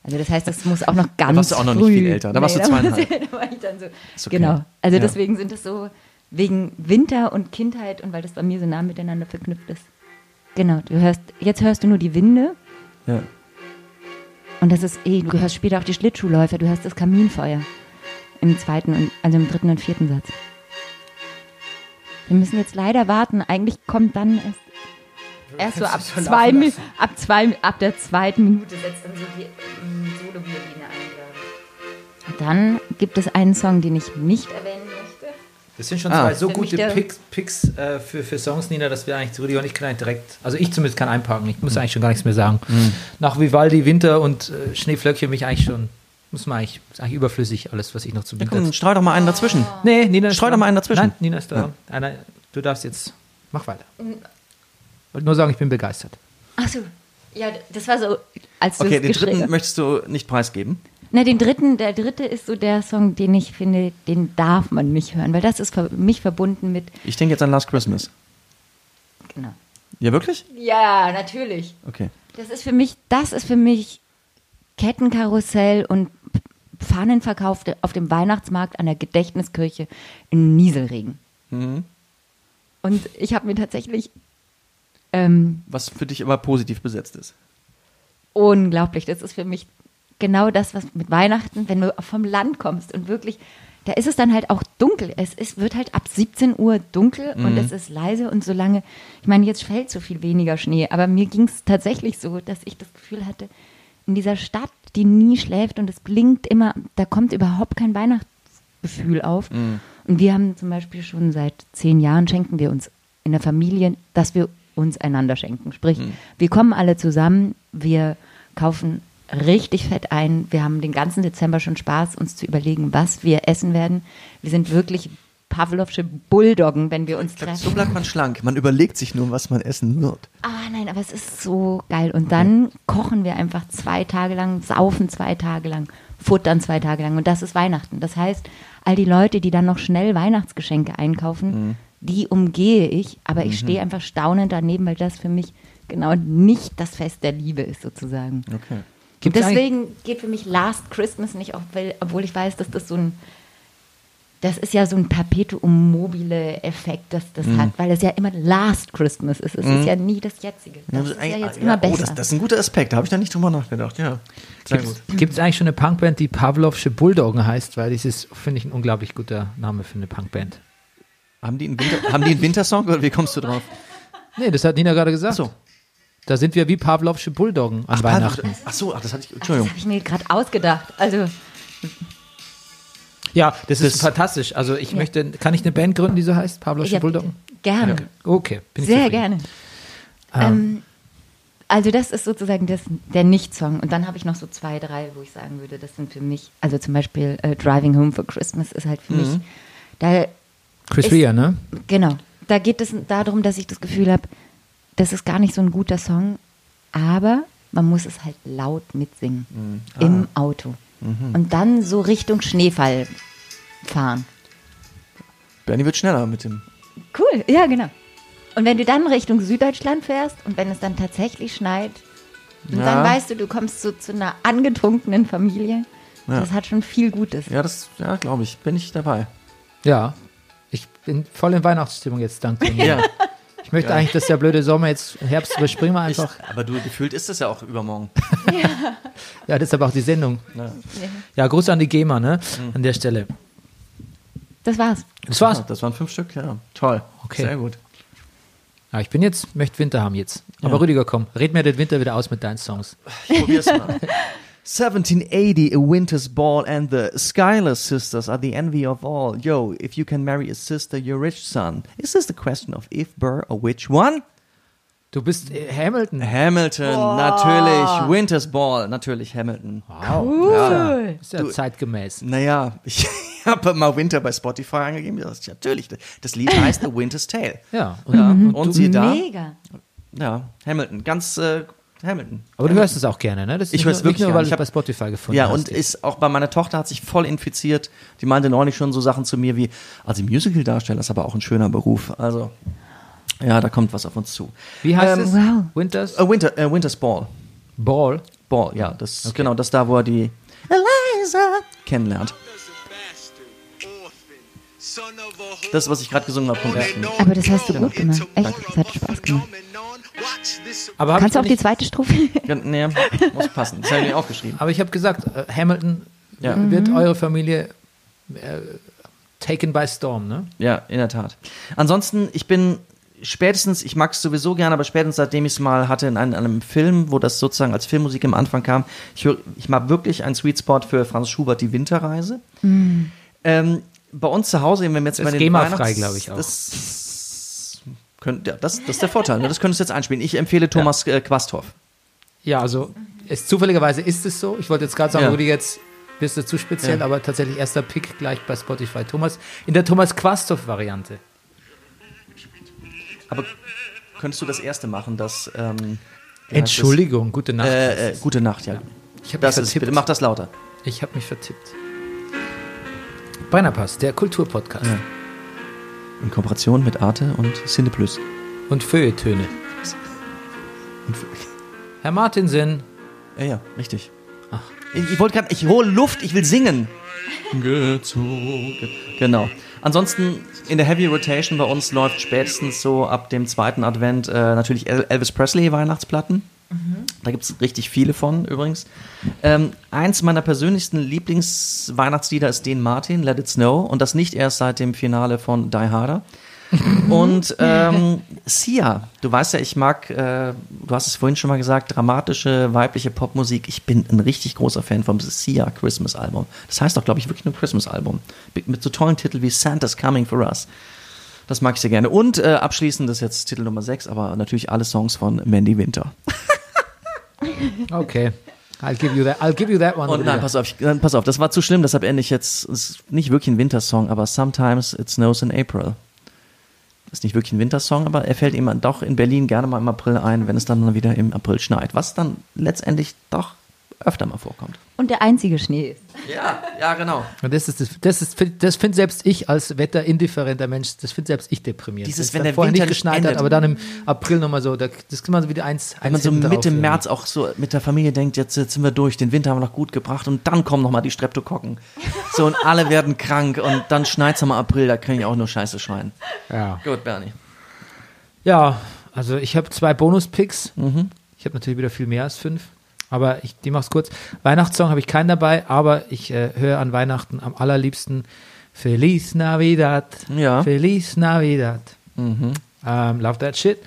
[SPEAKER 6] Also das heißt, das muss auch noch ganz
[SPEAKER 2] warst du auch noch nicht
[SPEAKER 6] früh.
[SPEAKER 2] viel älter. Da warst du zweieinhalb.
[SPEAKER 6] da war ich dann so.
[SPEAKER 2] Okay.
[SPEAKER 6] Genau. Also
[SPEAKER 2] Ja.
[SPEAKER 6] deswegen sind es so wegen Winter und Kindheit und weil das bei mir so nah miteinander verknüpft ist. Genau. Du hörst jetzt hörst du nur die Winde
[SPEAKER 2] ja.
[SPEAKER 6] und das ist eh. Du hörst später auch die Schlittschuhläufer. Du hörst das Kaminfeuer im zweiten und also im dritten und vierten Satz. Wir müssen jetzt leider warten. Eigentlich kommt dann erst, erst so ab zwei, ab zwei, ab der zweiten Minute setzt dann so die ähm, Solo-Violine ein. Dann gibt es einen Song, den ich nicht erwähnen möchte.
[SPEAKER 1] Das sind schon
[SPEAKER 2] Ah.
[SPEAKER 1] zwei so
[SPEAKER 6] mich
[SPEAKER 1] gute Picks, Picks äh, für, für Songs, Nina, dass wir eigentlich, Rudi und ich können eigentlich direkt, also ich zumindest kann einparken, ich muss eigentlich schon gar nichts mehr sagen. Nach Vivaldi, Winter und äh, Schneeflöckchen bin ich eigentlich schon, muss man eigentlich, ist eigentlich überflüssig alles, was ich noch zu
[SPEAKER 2] Ja,
[SPEAKER 1] bieten
[SPEAKER 2] komm, streu doch mal einen dazwischen.
[SPEAKER 1] Nee, Nina
[SPEAKER 2] Streu doch mal einen dazwischen.
[SPEAKER 1] Nein, Nina ist da. Einer, du darfst jetzt, mach weiter. Wollte nur sagen, ich bin begeistert.
[SPEAKER 6] Achso. Ja, das war so, als du
[SPEAKER 2] Okay, den dritten möchtest du nicht preisgeben.
[SPEAKER 6] Na, den dritten, der dritte ist so der Song, den ich finde, den darf man nicht hören, weil das ist für mich verbunden mit,
[SPEAKER 2] Ich denke jetzt an Last Christmas.
[SPEAKER 6] genau.
[SPEAKER 2] Ja, wirklich?
[SPEAKER 6] Ja, natürlich.
[SPEAKER 2] Okay.
[SPEAKER 6] Das ist für mich, das ist für mich Kettenkarussell und Fahnenverkauf de- auf dem Weihnachtsmarkt an der Gedächtniskirche in Nieselregen.
[SPEAKER 2] Mhm.
[SPEAKER 6] Und ich habe mir tatsächlich ähm,
[SPEAKER 2] Was für dich aber positiv besetzt ist.
[SPEAKER 6] unglaublich, das ist für mich genau das, was mit Weihnachten, wenn du vom Land kommst und wirklich, da ist es dann halt auch dunkel. Es ist, wird halt ab 17 Uhr dunkel und es ist leise und solange, ich meine, jetzt fällt so viel weniger Schnee, aber mir ging es tatsächlich so, dass ich das Gefühl hatte, in dieser Stadt, die nie schläft und es blinkt immer, da kommt überhaupt kein Weihnachtsgefühl auf. Und wir haben zum Beispiel schon seit zehn Jahren schenken wir uns in der Familie, dass wir uns einander schenken. Sprich, wir kommen alle zusammen, wir kaufen richtig fett ein. Wir haben den ganzen Dezember schon Spaß, uns zu überlegen, was wir essen werden. Wir sind wirklich Pavlovsche Bulldoggen, wenn wir uns treffen.
[SPEAKER 2] So bleibt man schlank. Man überlegt sich nur, was man essen wird.
[SPEAKER 6] Ah, nein, aber es ist so geil. Und dann kochen wir einfach zwei Tage lang, saufen zwei Tage lang, futtern zwei Tage lang. Und das ist Weihnachten. Das heißt, all die Leute, die dann noch schnell Weihnachtsgeschenke einkaufen, die umgehe ich. Aber ich stehe einfach staunend daneben, weil das für mich genau nicht das Fest der Liebe ist, sozusagen.
[SPEAKER 2] Okay.
[SPEAKER 6] Und
[SPEAKER 1] Gibt's
[SPEAKER 6] deswegen geht für mich Last Christmas nicht, auch weil, obwohl ich weiß, dass das so ein, das ist ja so ein Perpetuum mobile Effekt, das das
[SPEAKER 2] Mhm.
[SPEAKER 6] hat, weil es ja immer Last Christmas ist. Es ist ja nie das jetzige. Das ist ja jetzt immer
[SPEAKER 2] oh,
[SPEAKER 6] besser.
[SPEAKER 2] das, das ist ein guter Aspekt. Da habe ich da nicht drüber nachgedacht. Ja. Sehr gut.
[SPEAKER 1] Gibt es eigentlich schon eine Punkband, die Pavlovsche Bulldoggen heißt? Weil das ist, finde ich, ein unglaublich guter Name für eine Punkband.
[SPEAKER 2] Haben die einen, Winter, haben die einen Wintersong oder wie kommst du drauf?
[SPEAKER 1] Nee, das hat Nina gerade gesagt.
[SPEAKER 2] Ach so.
[SPEAKER 1] Da sind wir wie Pavlovsche Bulldoggen an Weihnachten.
[SPEAKER 2] Ach so, ach, das hatte ich.
[SPEAKER 6] das
[SPEAKER 2] Entschuldigung.
[SPEAKER 6] habe ich mir gerade ausgedacht. Also,
[SPEAKER 1] Ja, das ist
[SPEAKER 2] Das-
[SPEAKER 1] fantastisch. Also ich möchte, kann ich eine Band gründen, die so heißt? Pavlovsche
[SPEAKER 6] ja,
[SPEAKER 1] Bulldoggen?
[SPEAKER 6] gerne.
[SPEAKER 1] Okay, bin ich
[SPEAKER 6] Sehr
[SPEAKER 1] zufrieden.
[SPEAKER 6] gerne. Ähm, Also das ist sozusagen das, der Nicht-Song. Und dann habe ich noch so zwei, drei, wo ich sagen würde, das sind für mich, also zum Beispiel äh, Driving Home for Christmas ist halt für
[SPEAKER 2] Mhm.
[SPEAKER 6] mich, da,
[SPEAKER 1] Chris
[SPEAKER 6] Ist-
[SPEAKER 1] Rea, ne?
[SPEAKER 6] genau, da geht es darum, dass ich das Gefühl habe, das ist gar nicht so ein guter Song, aber man muss es halt laut mitsingen
[SPEAKER 2] Mhm.
[SPEAKER 6] im Auto. Und dann so Richtung Schneefall fahren.
[SPEAKER 2] Bernie wird schneller mit dem.
[SPEAKER 6] Cool, ja, genau. Und wenn du dann Richtung Süddeutschland fährst und wenn es dann tatsächlich schneit, und
[SPEAKER 2] Ja.
[SPEAKER 6] dann weißt du, du kommst so zu einer angetrunkenen Familie,
[SPEAKER 2] Ja.
[SPEAKER 6] das hat schon viel Gutes.
[SPEAKER 2] Ja, das, ja, glaube ich, bin ich dabei.
[SPEAKER 1] Ja. Ich bin voll in Weihnachtsstimmung jetzt, danke.
[SPEAKER 2] Ja.
[SPEAKER 1] Ich möchte eigentlich, dass der blöde Sommer jetzt, Herbst überspringen wir
[SPEAKER 2] Ich,
[SPEAKER 1] einfach.
[SPEAKER 2] aber du, gefühlt ist das ja auch übermorgen.
[SPEAKER 1] Ja, deshalb auch die Sendung.
[SPEAKER 2] Ja.
[SPEAKER 1] Ja, Gruß an die GEMA, ne? An der Stelle.
[SPEAKER 6] Das war's.
[SPEAKER 1] Das war's.
[SPEAKER 2] Das waren fünf Stück, ja. Toll.
[SPEAKER 1] Okay.
[SPEAKER 2] Sehr gut.
[SPEAKER 1] Ja, ich bin jetzt, möchte Winter haben jetzt. Aber
[SPEAKER 2] Ja.
[SPEAKER 1] Rüdiger, komm, red mir den Winter wieder aus mit deinen Songs.
[SPEAKER 2] Ich probier's mal. 1780, A Winter's Ball and the Schuyler sisters are the envy of all. Yo, if you can marry a sister, you're rich, son. Is this the question of if, Burr, or which one?
[SPEAKER 1] Du bist äh, Hamilton.
[SPEAKER 2] Hamilton, natürlich. Winter's Ball, natürlich Hamilton.
[SPEAKER 1] Wow. Ja, ist ja zeitgemäß.
[SPEAKER 2] Naja, ich habe mal Winter bei Spotify angegeben. Ja, natürlich. Das Lied heißt A Winter's Tale.
[SPEAKER 1] Ja. Und,
[SPEAKER 2] Ja,
[SPEAKER 1] und
[SPEAKER 2] und
[SPEAKER 1] du,
[SPEAKER 2] siehe da.
[SPEAKER 6] Mega.
[SPEAKER 2] Ja, Hamilton, ganz äh, Hamilton.
[SPEAKER 1] aber du hörst es auch gerne, ne? Das ist
[SPEAKER 2] Ich hör's
[SPEAKER 1] nur,
[SPEAKER 2] wirklich
[SPEAKER 1] nicht nur, weil
[SPEAKER 2] Ich
[SPEAKER 1] du
[SPEAKER 2] hab-
[SPEAKER 1] bei Spotify gefunden
[SPEAKER 2] Ja,
[SPEAKER 1] hast.
[SPEAKER 2] und ist auch bei meiner Tochter hat sich voll infiziert. Die meinte neulich schon so Sachen zu mir wie, also Musical-Darsteller ist aber auch ein schöner Beruf. Also, ja, da kommt was auf uns zu.
[SPEAKER 1] Wie heißt
[SPEAKER 2] Ähm,
[SPEAKER 1] es?
[SPEAKER 6] wow.
[SPEAKER 1] Winters
[SPEAKER 2] Äh, Winter, äh, Winter's Ball.
[SPEAKER 1] Ball.
[SPEAKER 2] Ball, ja, das genau das da, wo er die Eliza kennenlernt. Das, was ich gerade gesungen habe, kommt erst.
[SPEAKER 6] Aber das hast du gut gemacht. Echt, das hat Spaß gemacht.
[SPEAKER 1] Aber
[SPEAKER 6] Kannst du auch die zweite Strophe?
[SPEAKER 2] Ja, nee, muss passen. Das habe ich mir aufgeschrieben.
[SPEAKER 1] aber ich habe gesagt, äh, Hamilton
[SPEAKER 2] Ja.
[SPEAKER 1] wird eure Familie äh, taken by storm, ne?
[SPEAKER 2] Ja, in der Tat. Ansonsten, ich bin spätestens, ich mag es sowieso gerne, aber spätestens seitdem ich es mal hatte in einem, einem Film, wo das sozusagen als Filmmusik im Anfang kam, ich, hör, ich mag wirklich einen Sweet Spot für Franz Schubert, die Winterreise. Ähm, bei uns zu Hause, wenn wir jetzt
[SPEAKER 1] Das
[SPEAKER 2] bei den
[SPEAKER 1] GEMA-frei, glaube ich, auch.
[SPEAKER 2] Das, könnt, ja, das, das ist der Vorteil, ne? das könntest du jetzt einspielen. Ich empfehle Thomas äh, Quasthoff.
[SPEAKER 1] Ja, also es, zufälligerweise ist es so. Ich wollte jetzt gerade sagen,
[SPEAKER 2] Ja.
[SPEAKER 1] Rudi, jetzt bist du zu speziell,
[SPEAKER 2] Ja.
[SPEAKER 1] aber tatsächlich erster Pick gleich bei Spotify. Thomas, in der Thomas Quasthoff-Variante.
[SPEAKER 2] Aber könntest du das erste machen, das ähm?
[SPEAKER 1] Entschuldigung, gute Nacht.
[SPEAKER 2] Äh, äh, gute Nacht, ja.
[SPEAKER 1] ich habe mich
[SPEAKER 2] Das ist,
[SPEAKER 1] vertippt.
[SPEAKER 2] bitte mach das lauter.
[SPEAKER 1] Ich habe mich vertippt. Brennerpass, der Kulturpodcast.
[SPEAKER 2] Ja. In Kooperation mit Arte und Cineplus.
[SPEAKER 1] Und Feuilletöne. Herr Martinsen,
[SPEAKER 2] Ja, ja, richtig. Ich, ich wollte gerade, ich hole Luft, ich will singen. Gezogen. Genau. Ansonsten in der Heavy Rotation bei uns läuft spätestens so ab dem zweiten Advent äh, natürlich El- Elvis Presley Weihnachtsplatten. Da gibt es richtig viele von übrigens. Ähm, eins meiner persönlichsten Lieblingsweihnachtslieder ist Den Martin, Let It Snow. Und das nicht erst seit dem Finale von Die Harder. Und ähm, Sia, du weißt ja, ich mag, äh, du hast es vorhin schon mal gesagt, dramatische weibliche Popmusik. Ich bin ein richtig großer Fan vom Sia Christmas Album. Das heißt doch, glaube ich, wirklich nur Christmas Album. Mit, mit so tollen Titeln wie Santa's Coming for Us. Das mag ich sehr gerne. Und äh, abschließend, das ist jetzt Titel Nummer 6, aber natürlich alle Songs von Mandy Winter.
[SPEAKER 1] okay. I'll give you that, I'll give you that one.
[SPEAKER 2] Und nein, pass auf, ich, pass auf, das war zu schlimm, deshalb ende ich jetzt, ist nicht wirklich ein Wintersong, aber Sometimes It Snows in April. Ist nicht wirklich ein Wintersong, aber er fällt ihm doch in Berlin gerne mal im April ein, wenn es dann wieder im April schneit, was dann letztendlich doch öfter mal vorkommt.
[SPEAKER 6] Und der einzige Schnee ist.
[SPEAKER 2] Ja, ja, genau.
[SPEAKER 1] Und das ist, das, das ist, das finde selbst ich als wetterindifferenter Mensch, das finde selbst ich deprimierend.
[SPEAKER 2] Dieses,
[SPEAKER 1] Dass
[SPEAKER 2] wenn der
[SPEAKER 1] vorher
[SPEAKER 2] Winter
[SPEAKER 1] nicht geschneit hat,
[SPEAKER 2] endet.
[SPEAKER 1] aber dann im April nochmal so, da, das kann man so wieder eins,
[SPEAKER 2] Wenn man so Mitte. März auch so mit der Familie denkt, jetzt, jetzt sind wir durch, den Winter haben wir noch gut gebracht und dann kommen nochmal die Streptokokken. So und alle werden krank und dann schneit's am April, da kann ich auch nur Scheiße schreien.
[SPEAKER 1] Ja.
[SPEAKER 2] Gut, Bernie.
[SPEAKER 1] Ja, also ich habe zwei Bonus-Picks.
[SPEAKER 2] Mhm.
[SPEAKER 1] Ich habe natürlich wieder viel mehr als fünf. Aber ich, die mach's kurz. Weihnachtssong habe ich keinen dabei, aber ich äh, höre an Weihnachten am allerliebsten Feliz Navidad.
[SPEAKER 2] Ja.
[SPEAKER 1] Feliz Navidad.
[SPEAKER 2] Mhm.
[SPEAKER 1] Ähm, love that shit.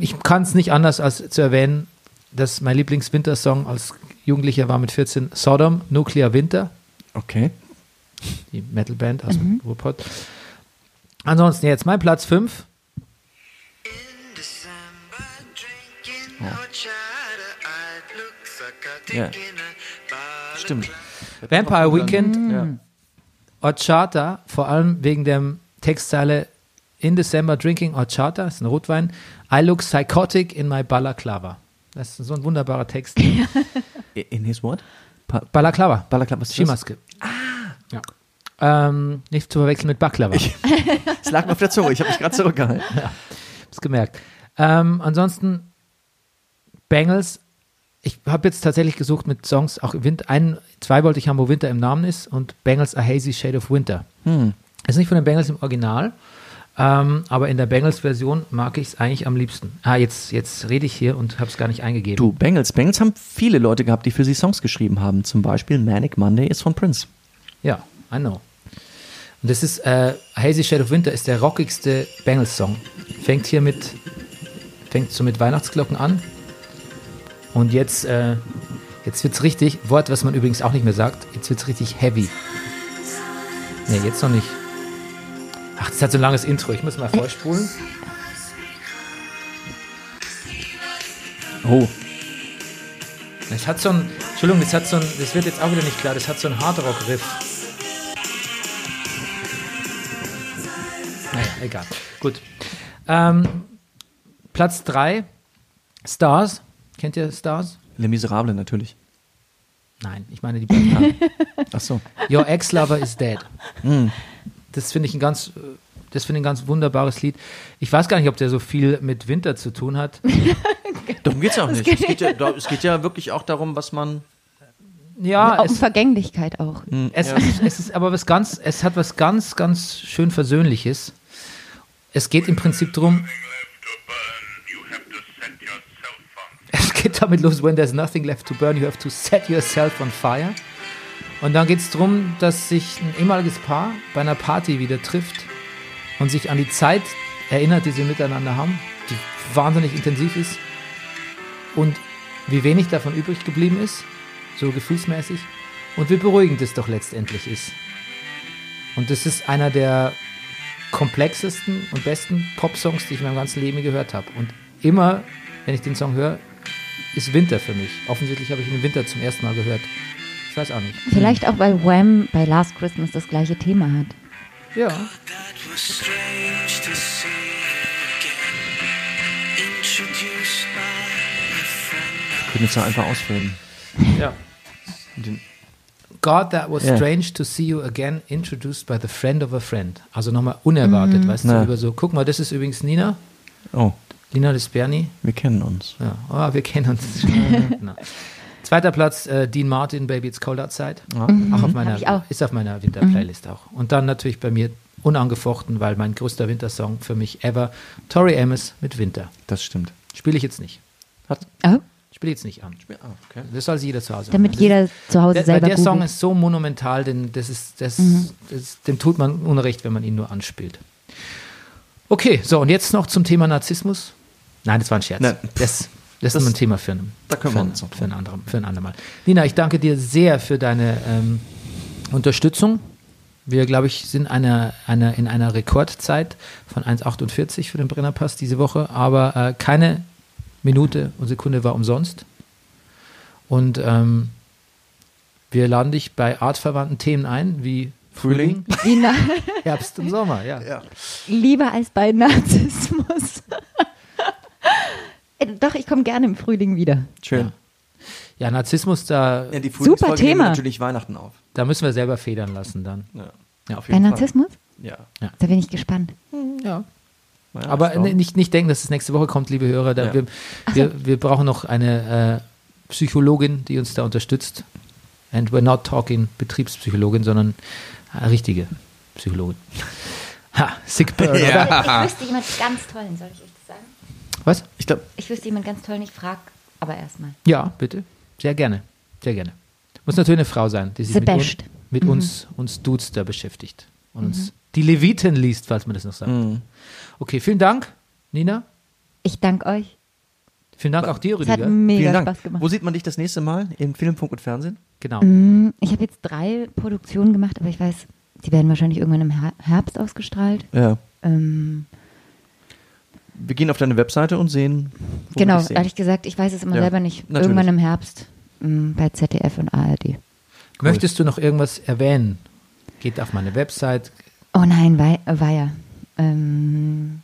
[SPEAKER 1] Ich kann es nicht anders als zu erwähnen, dass mein Lieblingswintersong als Jugendlicher war mit 14 Sodom, Nuclear Winter,
[SPEAKER 2] Okay.
[SPEAKER 1] die Metalband aus dem Ruhrpott. Ansonsten jetzt mein Platz 5.
[SPEAKER 2] Ja. Stimmt.
[SPEAKER 1] Vampire Weekend,
[SPEAKER 2] Ja.
[SPEAKER 1] Horchata, vor allem wegen der Textzeile In December drinking Horchata, das ist ein Rotwein. I look psychotic in my balaclava. Das ist so ein wunderbarer Text.
[SPEAKER 2] In his what? Pa
[SPEAKER 1] Balaclava.
[SPEAKER 2] Balaklava, was ist das?
[SPEAKER 1] Skimaske. Ah. Ja. Ähm, nicht zu verwechseln mit Baklava.
[SPEAKER 2] Es lag mir auf der Zunge, ich habe mich gerade zurückgehalten.
[SPEAKER 1] hab's gemerkt. Ähm, ansonsten Bengals. Ich habe jetzt tatsächlich gesucht mit Songs, auch im Winter. Ein, zwei wollte ich haben, wo Winter im Namen ist und Bengals A Hazy Shade of Winter.
[SPEAKER 2] Hm.
[SPEAKER 1] Ist nicht von den Bengals im Original, ähm, aber in der Bengals-Version mag ich es eigentlich am liebsten. Ah, jetzt, jetzt rede ich hier und habe es gar nicht eingegeben.
[SPEAKER 2] Du, Bengals. Bengals haben viele Leute gehabt, die für sie Songs geschrieben haben. Zum Beispiel Manic Monday ist von Prince.
[SPEAKER 1] Ja, I know. Und das ist, äh, Hazy Shade of Winter ist der rockigste Bengals-Song. Fängt hier mit, fängt so mit Weihnachtsglocken an. Und jetzt, äh, jetzt wird's richtig, Wort, was man übrigens auch nicht mehr sagt, jetzt wird's richtig heavy. Nee, jetzt noch nicht. Ach, das hat so ein langes Intro, ich muss mal vorspulen.
[SPEAKER 2] Oh.
[SPEAKER 1] Es hat so ein, Entschuldigung, das hat so ein, das wird jetzt auch wieder nicht klar, das hat so ein Hardrock-Riff. Naja, egal. Gut. Ähm, Platz 3, Stars. Kennt ihr Stars?
[SPEAKER 2] Le Miserable natürlich.
[SPEAKER 1] Nein, ich meine die Band.
[SPEAKER 2] Ach so.
[SPEAKER 1] Your Ex-Lover is Dead. Das finde ich ein ganz, das finde ich ein ganz wunderbares Lied. Ich weiß gar nicht, ob der so viel mit Winter zu tun hat.
[SPEAKER 2] Darum geht's ja auch nicht. Es geht ja, da- es geht ja wirklich auch darum, was man.
[SPEAKER 1] Ja,
[SPEAKER 6] um
[SPEAKER 1] es,
[SPEAKER 6] Vergänglichkeit auch.
[SPEAKER 1] Es, ist, es ist aber was ganz, es hat was ganz, ganz schön Versöhnliches. Es geht im Prinzip darum, es geht damit los, when there's nothing left to burn, you have to set yourself on fire. Und dann geht es darum, dass sich ein ehemaliges Paar bei einer Party wieder trifft und sich an die Zeit erinnert, die sie miteinander haben, die wahnsinnig intensiv ist und wie wenig davon übrig geblieben ist, so gefühlsmäßig, und wie beruhigend es doch letztendlich ist. Und das ist einer der komplexesten und besten Pop-Songs, die ich in meinem ganzen Leben gehört habe. Und immer, wenn ich den Song höre, ist Winter für mich. Offensichtlich habe ich ihn im Winter zum ersten Mal gehört. Ich weiß auch nicht.
[SPEAKER 6] Vielleicht auch, weil Wham bei Last Christmas das gleiche Thema hat.
[SPEAKER 1] Ja,
[SPEAKER 2] Wir können jetzt einfach ausfaden.
[SPEAKER 1] ja. God, that was
[SPEAKER 2] Ja.
[SPEAKER 1] strange to see you again, introduced by the friend of a friend. Also nochmal unerwartet, weißt
[SPEAKER 2] Na.
[SPEAKER 1] du, über so, guck mal, das ist übrigens Nina,
[SPEAKER 2] Oh,
[SPEAKER 1] Lina Desperni.
[SPEAKER 2] wir kennen uns.
[SPEAKER 1] Ja, oh, wir kennen uns. Na. Zweiter Platz, äh, Dean Martin, Baby It's Cold Outside. Auch auf meiner,
[SPEAKER 6] auch.
[SPEAKER 1] Ist auf meiner Winterplaylist auch. Und dann natürlich bei mir unangefochten, weil mein größter Wintersong für mich ever, Tori Amos mit Winter.
[SPEAKER 2] Das stimmt.
[SPEAKER 1] Spiele ich jetzt nicht.
[SPEAKER 2] Hat,
[SPEAKER 6] Oh,
[SPEAKER 1] Spiele ich jetzt nicht an.
[SPEAKER 2] ah, okay.
[SPEAKER 1] Das soll sich jeder zu Hause
[SPEAKER 6] damit
[SPEAKER 1] machen.
[SPEAKER 6] jeder zu Hause
[SPEAKER 1] der, weil
[SPEAKER 6] selber
[SPEAKER 1] der Song
[SPEAKER 6] googelt.
[SPEAKER 1] ist so monumental, denn das ist, das,
[SPEAKER 6] Mhm.
[SPEAKER 1] das, dem tut man Unrecht, wenn man ihn nur anspielt. Okay, so und jetzt noch zum Thema Narzissmus. Nein, das war ein Scherz.
[SPEAKER 2] Nein.
[SPEAKER 1] Das, das, ist nur ein Thema für, einen,
[SPEAKER 2] Da können
[SPEAKER 1] für,
[SPEAKER 2] wir
[SPEAKER 1] einen-
[SPEAKER 2] uns
[SPEAKER 1] für, ein anderem, für ein andermal. Nina, ich danke dir sehr für deine ähm, Unterstützung. Wir, glaube ich, sind eine, eine, in einer Rekordzeit von 1,48 für den Brennerpass diese Woche, aber äh, keine Minute und Sekunde war umsonst. Und ähm, wir laden dich bei artverwandten Themen ein, wie Frühling,
[SPEAKER 6] na,
[SPEAKER 1] Herbst und Sommer. Ja.
[SPEAKER 6] lieber als bei Narzissmus. Äh, Doch, ich komme gerne im Frühling wieder.
[SPEAKER 2] Schön.
[SPEAKER 1] ja, Narzissmus, da,
[SPEAKER 2] Ja, die
[SPEAKER 6] Super Thema.
[SPEAKER 2] natürlich Weihnachten auf.
[SPEAKER 1] da müssen wir selber federn lassen dann.
[SPEAKER 2] Ja,
[SPEAKER 1] Ja.
[SPEAKER 2] auf
[SPEAKER 6] Bei
[SPEAKER 2] jeden Fall.
[SPEAKER 6] Narzissmus?
[SPEAKER 2] Ja.
[SPEAKER 6] Da bin ich gespannt.
[SPEAKER 1] Ja.
[SPEAKER 2] Ja,
[SPEAKER 1] Aber nicht, nicht denken, dass es nächste Woche kommt, liebe Hörer. Da
[SPEAKER 2] Ja.
[SPEAKER 1] wir, wir, wir brauchen noch eine äh, Psychologin, die uns da unterstützt. And we're not talking Betriebspsychologin, sondern eine richtige Psychologin. Ha, sick burn, oder?
[SPEAKER 2] Ja.
[SPEAKER 6] Ich wüsste jemand ganz tollen, soll ich euch?
[SPEAKER 1] Was?
[SPEAKER 2] Ich glaube,
[SPEAKER 6] Ich wüsste jemand ganz tollen, ich frage aber erstmal.
[SPEAKER 1] Ja, bitte. Sehr gerne. Sehr gerne. Muss natürlich eine Frau sein, die sich
[SPEAKER 6] The
[SPEAKER 1] mit, un mit uns, uns Dudes da beschäftigt. Und uns die Leviten liest, falls man das noch sagt. Okay, vielen Dank, Nina.
[SPEAKER 6] Ich danke euch.
[SPEAKER 1] Vielen Dank auch dir,
[SPEAKER 6] Es hat
[SPEAKER 1] Rüdiger.
[SPEAKER 6] mega
[SPEAKER 2] vielen Dank.
[SPEAKER 6] Spaß gemacht.
[SPEAKER 2] Wo sieht man dich das nächste Mal? Im Film, Funk und Fernsehen?
[SPEAKER 1] Genau.
[SPEAKER 6] Mm, Ich habe jetzt drei Produktionen gemacht, aber ich weiß, die werden wahrscheinlich irgendwann im Her- Herbst ausgestrahlt.
[SPEAKER 2] Ja.
[SPEAKER 6] Ähm,
[SPEAKER 2] Wir gehen auf deine Webseite und sehen Wo
[SPEAKER 6] genau, ehrlich gesagt, ich weiß es immer
[SPEAKER 2] Ja,
[SPEAKER 6] selber nicht.
[SPEAKER 2] natürlich.
[SPEAKER 6] Irgendwann im Herbst mh, bei ZDF und ARD.
[SPEAKER 1] Möchtest du noch irgendwas erwähnen? Geht auf meine Website.
[SPEAKER 6] Oh nein, war, war ja. Ähm,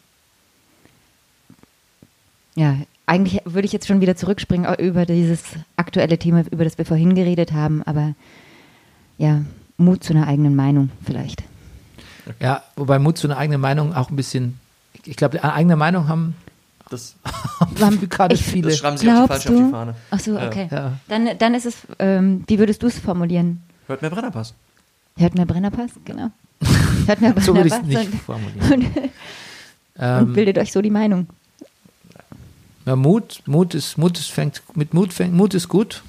[SPEAKER 6] ja, eigentlich würde ich jetzt schon wieder zurückspringen äh, über dieses aktuelle Thema, über das wir vorhin geredet haben, aber ja, Mut zu einer eigenen Meinung vielleicht.
[SPEAKER 1] Ja, wobei Mut zu einer eigenen Meinung auch ein bisschen. Ich, ich glaube, eine eigene Meinung haben,
[SPEAKER 2] Das,
[SPEAKER 1] haben gerade viele.
[SPEAKER 2] das schreiben sie
[SPEAKER 6] Glaubst
[SPEAKER 2] falsch auf die? Fahne.
[SPEAKER 6] Ach so, okay.
[SPEAKER 1] Ja.
[SPEAKER 6] Dann, dann ist es, ähm, wie würdest du es formulieren?
[SPEAKER 2] Hört mir Brennerpass.
[SPEAKER 6] Hört mir Brennerpass, genau. Hört mir
[SPEAKER 1] So würde ich es
[SPEAKER 6] Brennerpass
[SPEAKER 1] nicht
[SPEAKER 6] und,
[SPEAKER 1] formulieren.
[SPEAKER 6] und, und
[SPEAKER 1] Ähm,
[SPEAKER 6] bildet euch so die Meinung.
[SPEAKER 1] ja, Mut, Mut ist, Mut ist, fängt, mit Mut fängt, Mut ist gut.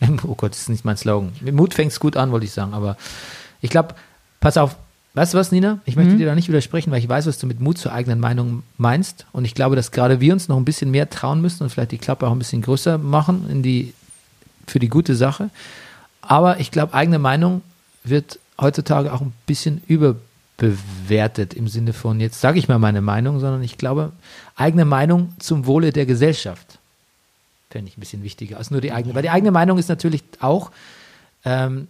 [SPEAKER 1] Oh Gott, das ist nicht mein Slogan. Mit Mut fängt es gut an, wollte ich sagen. Aber ich glaube, pass auf, weißt du was, Nina? Ich möchte dir da nicht widersprechen, weil ich weiß, was du mit Mut zur eigenen Meinung meinst. Und ich glaube, dass gerade wir uns noch ein bisschen mehr trauen müssen und vielleicht die Klappe auch ein bisschen größer machen in die, für die gute Sache. Aber ich glaube, eigene Meinung wird heutzutage auch ein bisschen überbewertet im Sinne von, jetzt sage ich mal meine Meinung, sondern ich glaube, eigene Meinung zum Wohle der Gesellschaft fände ich ein bisschen wichtiger als nur die eigene. Weil die eigene Meinung ist natürlich auch, ähm,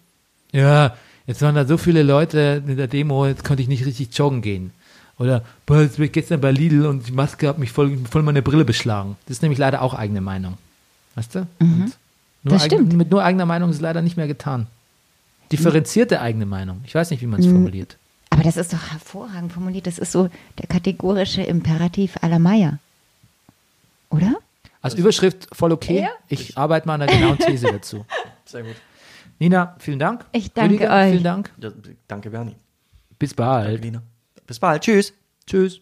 [SPEAKER 1] ja, jetzt waren da so viele Leute in der Demo, jetzt konnte ich nicht richtig joggen gehen. Oder, boah, jetzt bin ich gestern bei Lidl und die Maske hat mich voll, voll meine Brille beschlagen. Das ist nämlich leider auch eigene Meinung. Weißt du? Und nur
[SPEAKER 6] Mhm. Das
[SPEAKER 1] eigen-
[SPEAKER 6] stimmt.
[SPEAKER 1] Mit nur eigener Meinung ist es leider nicht mehr getan. Differenzierte eigene Meinung. Ich weiß nicht, wie man es
[SPEAKER 6] Mhm.
[SPEAKER 1] formuliert.
[SPEAKER 6] Aber das ist doch hervorragend formuliert. Das ist so der kategorische Imperativ aller Meier. Oder?
[SPEAKER 1] Als Überschrift voll okay.
[SPEAKER 6] Ja.
[SPEAKER 1] Ich arbeite mal an einer genauen These dazu.
[SPEAKER 2] Sehr gut.
[SPEAKER 1] Nina, vielen Dank.
[SPEAKER 6] Ich danke
[SPEAKER 1] Rüdiger,
[SPEAKER 6] euch.
[SPEAKER 1] Vielen Dank.
[SPEAKER 2] Ja, danke, Bernie.
[SPEAKER 1] Bis
[SPEAKER 2] Danke,
[SPEAKER 1] bald.
[SPEAKER 2] Lina. Bis bald. Tschüss.
[SPEAKER 1] Tschüss.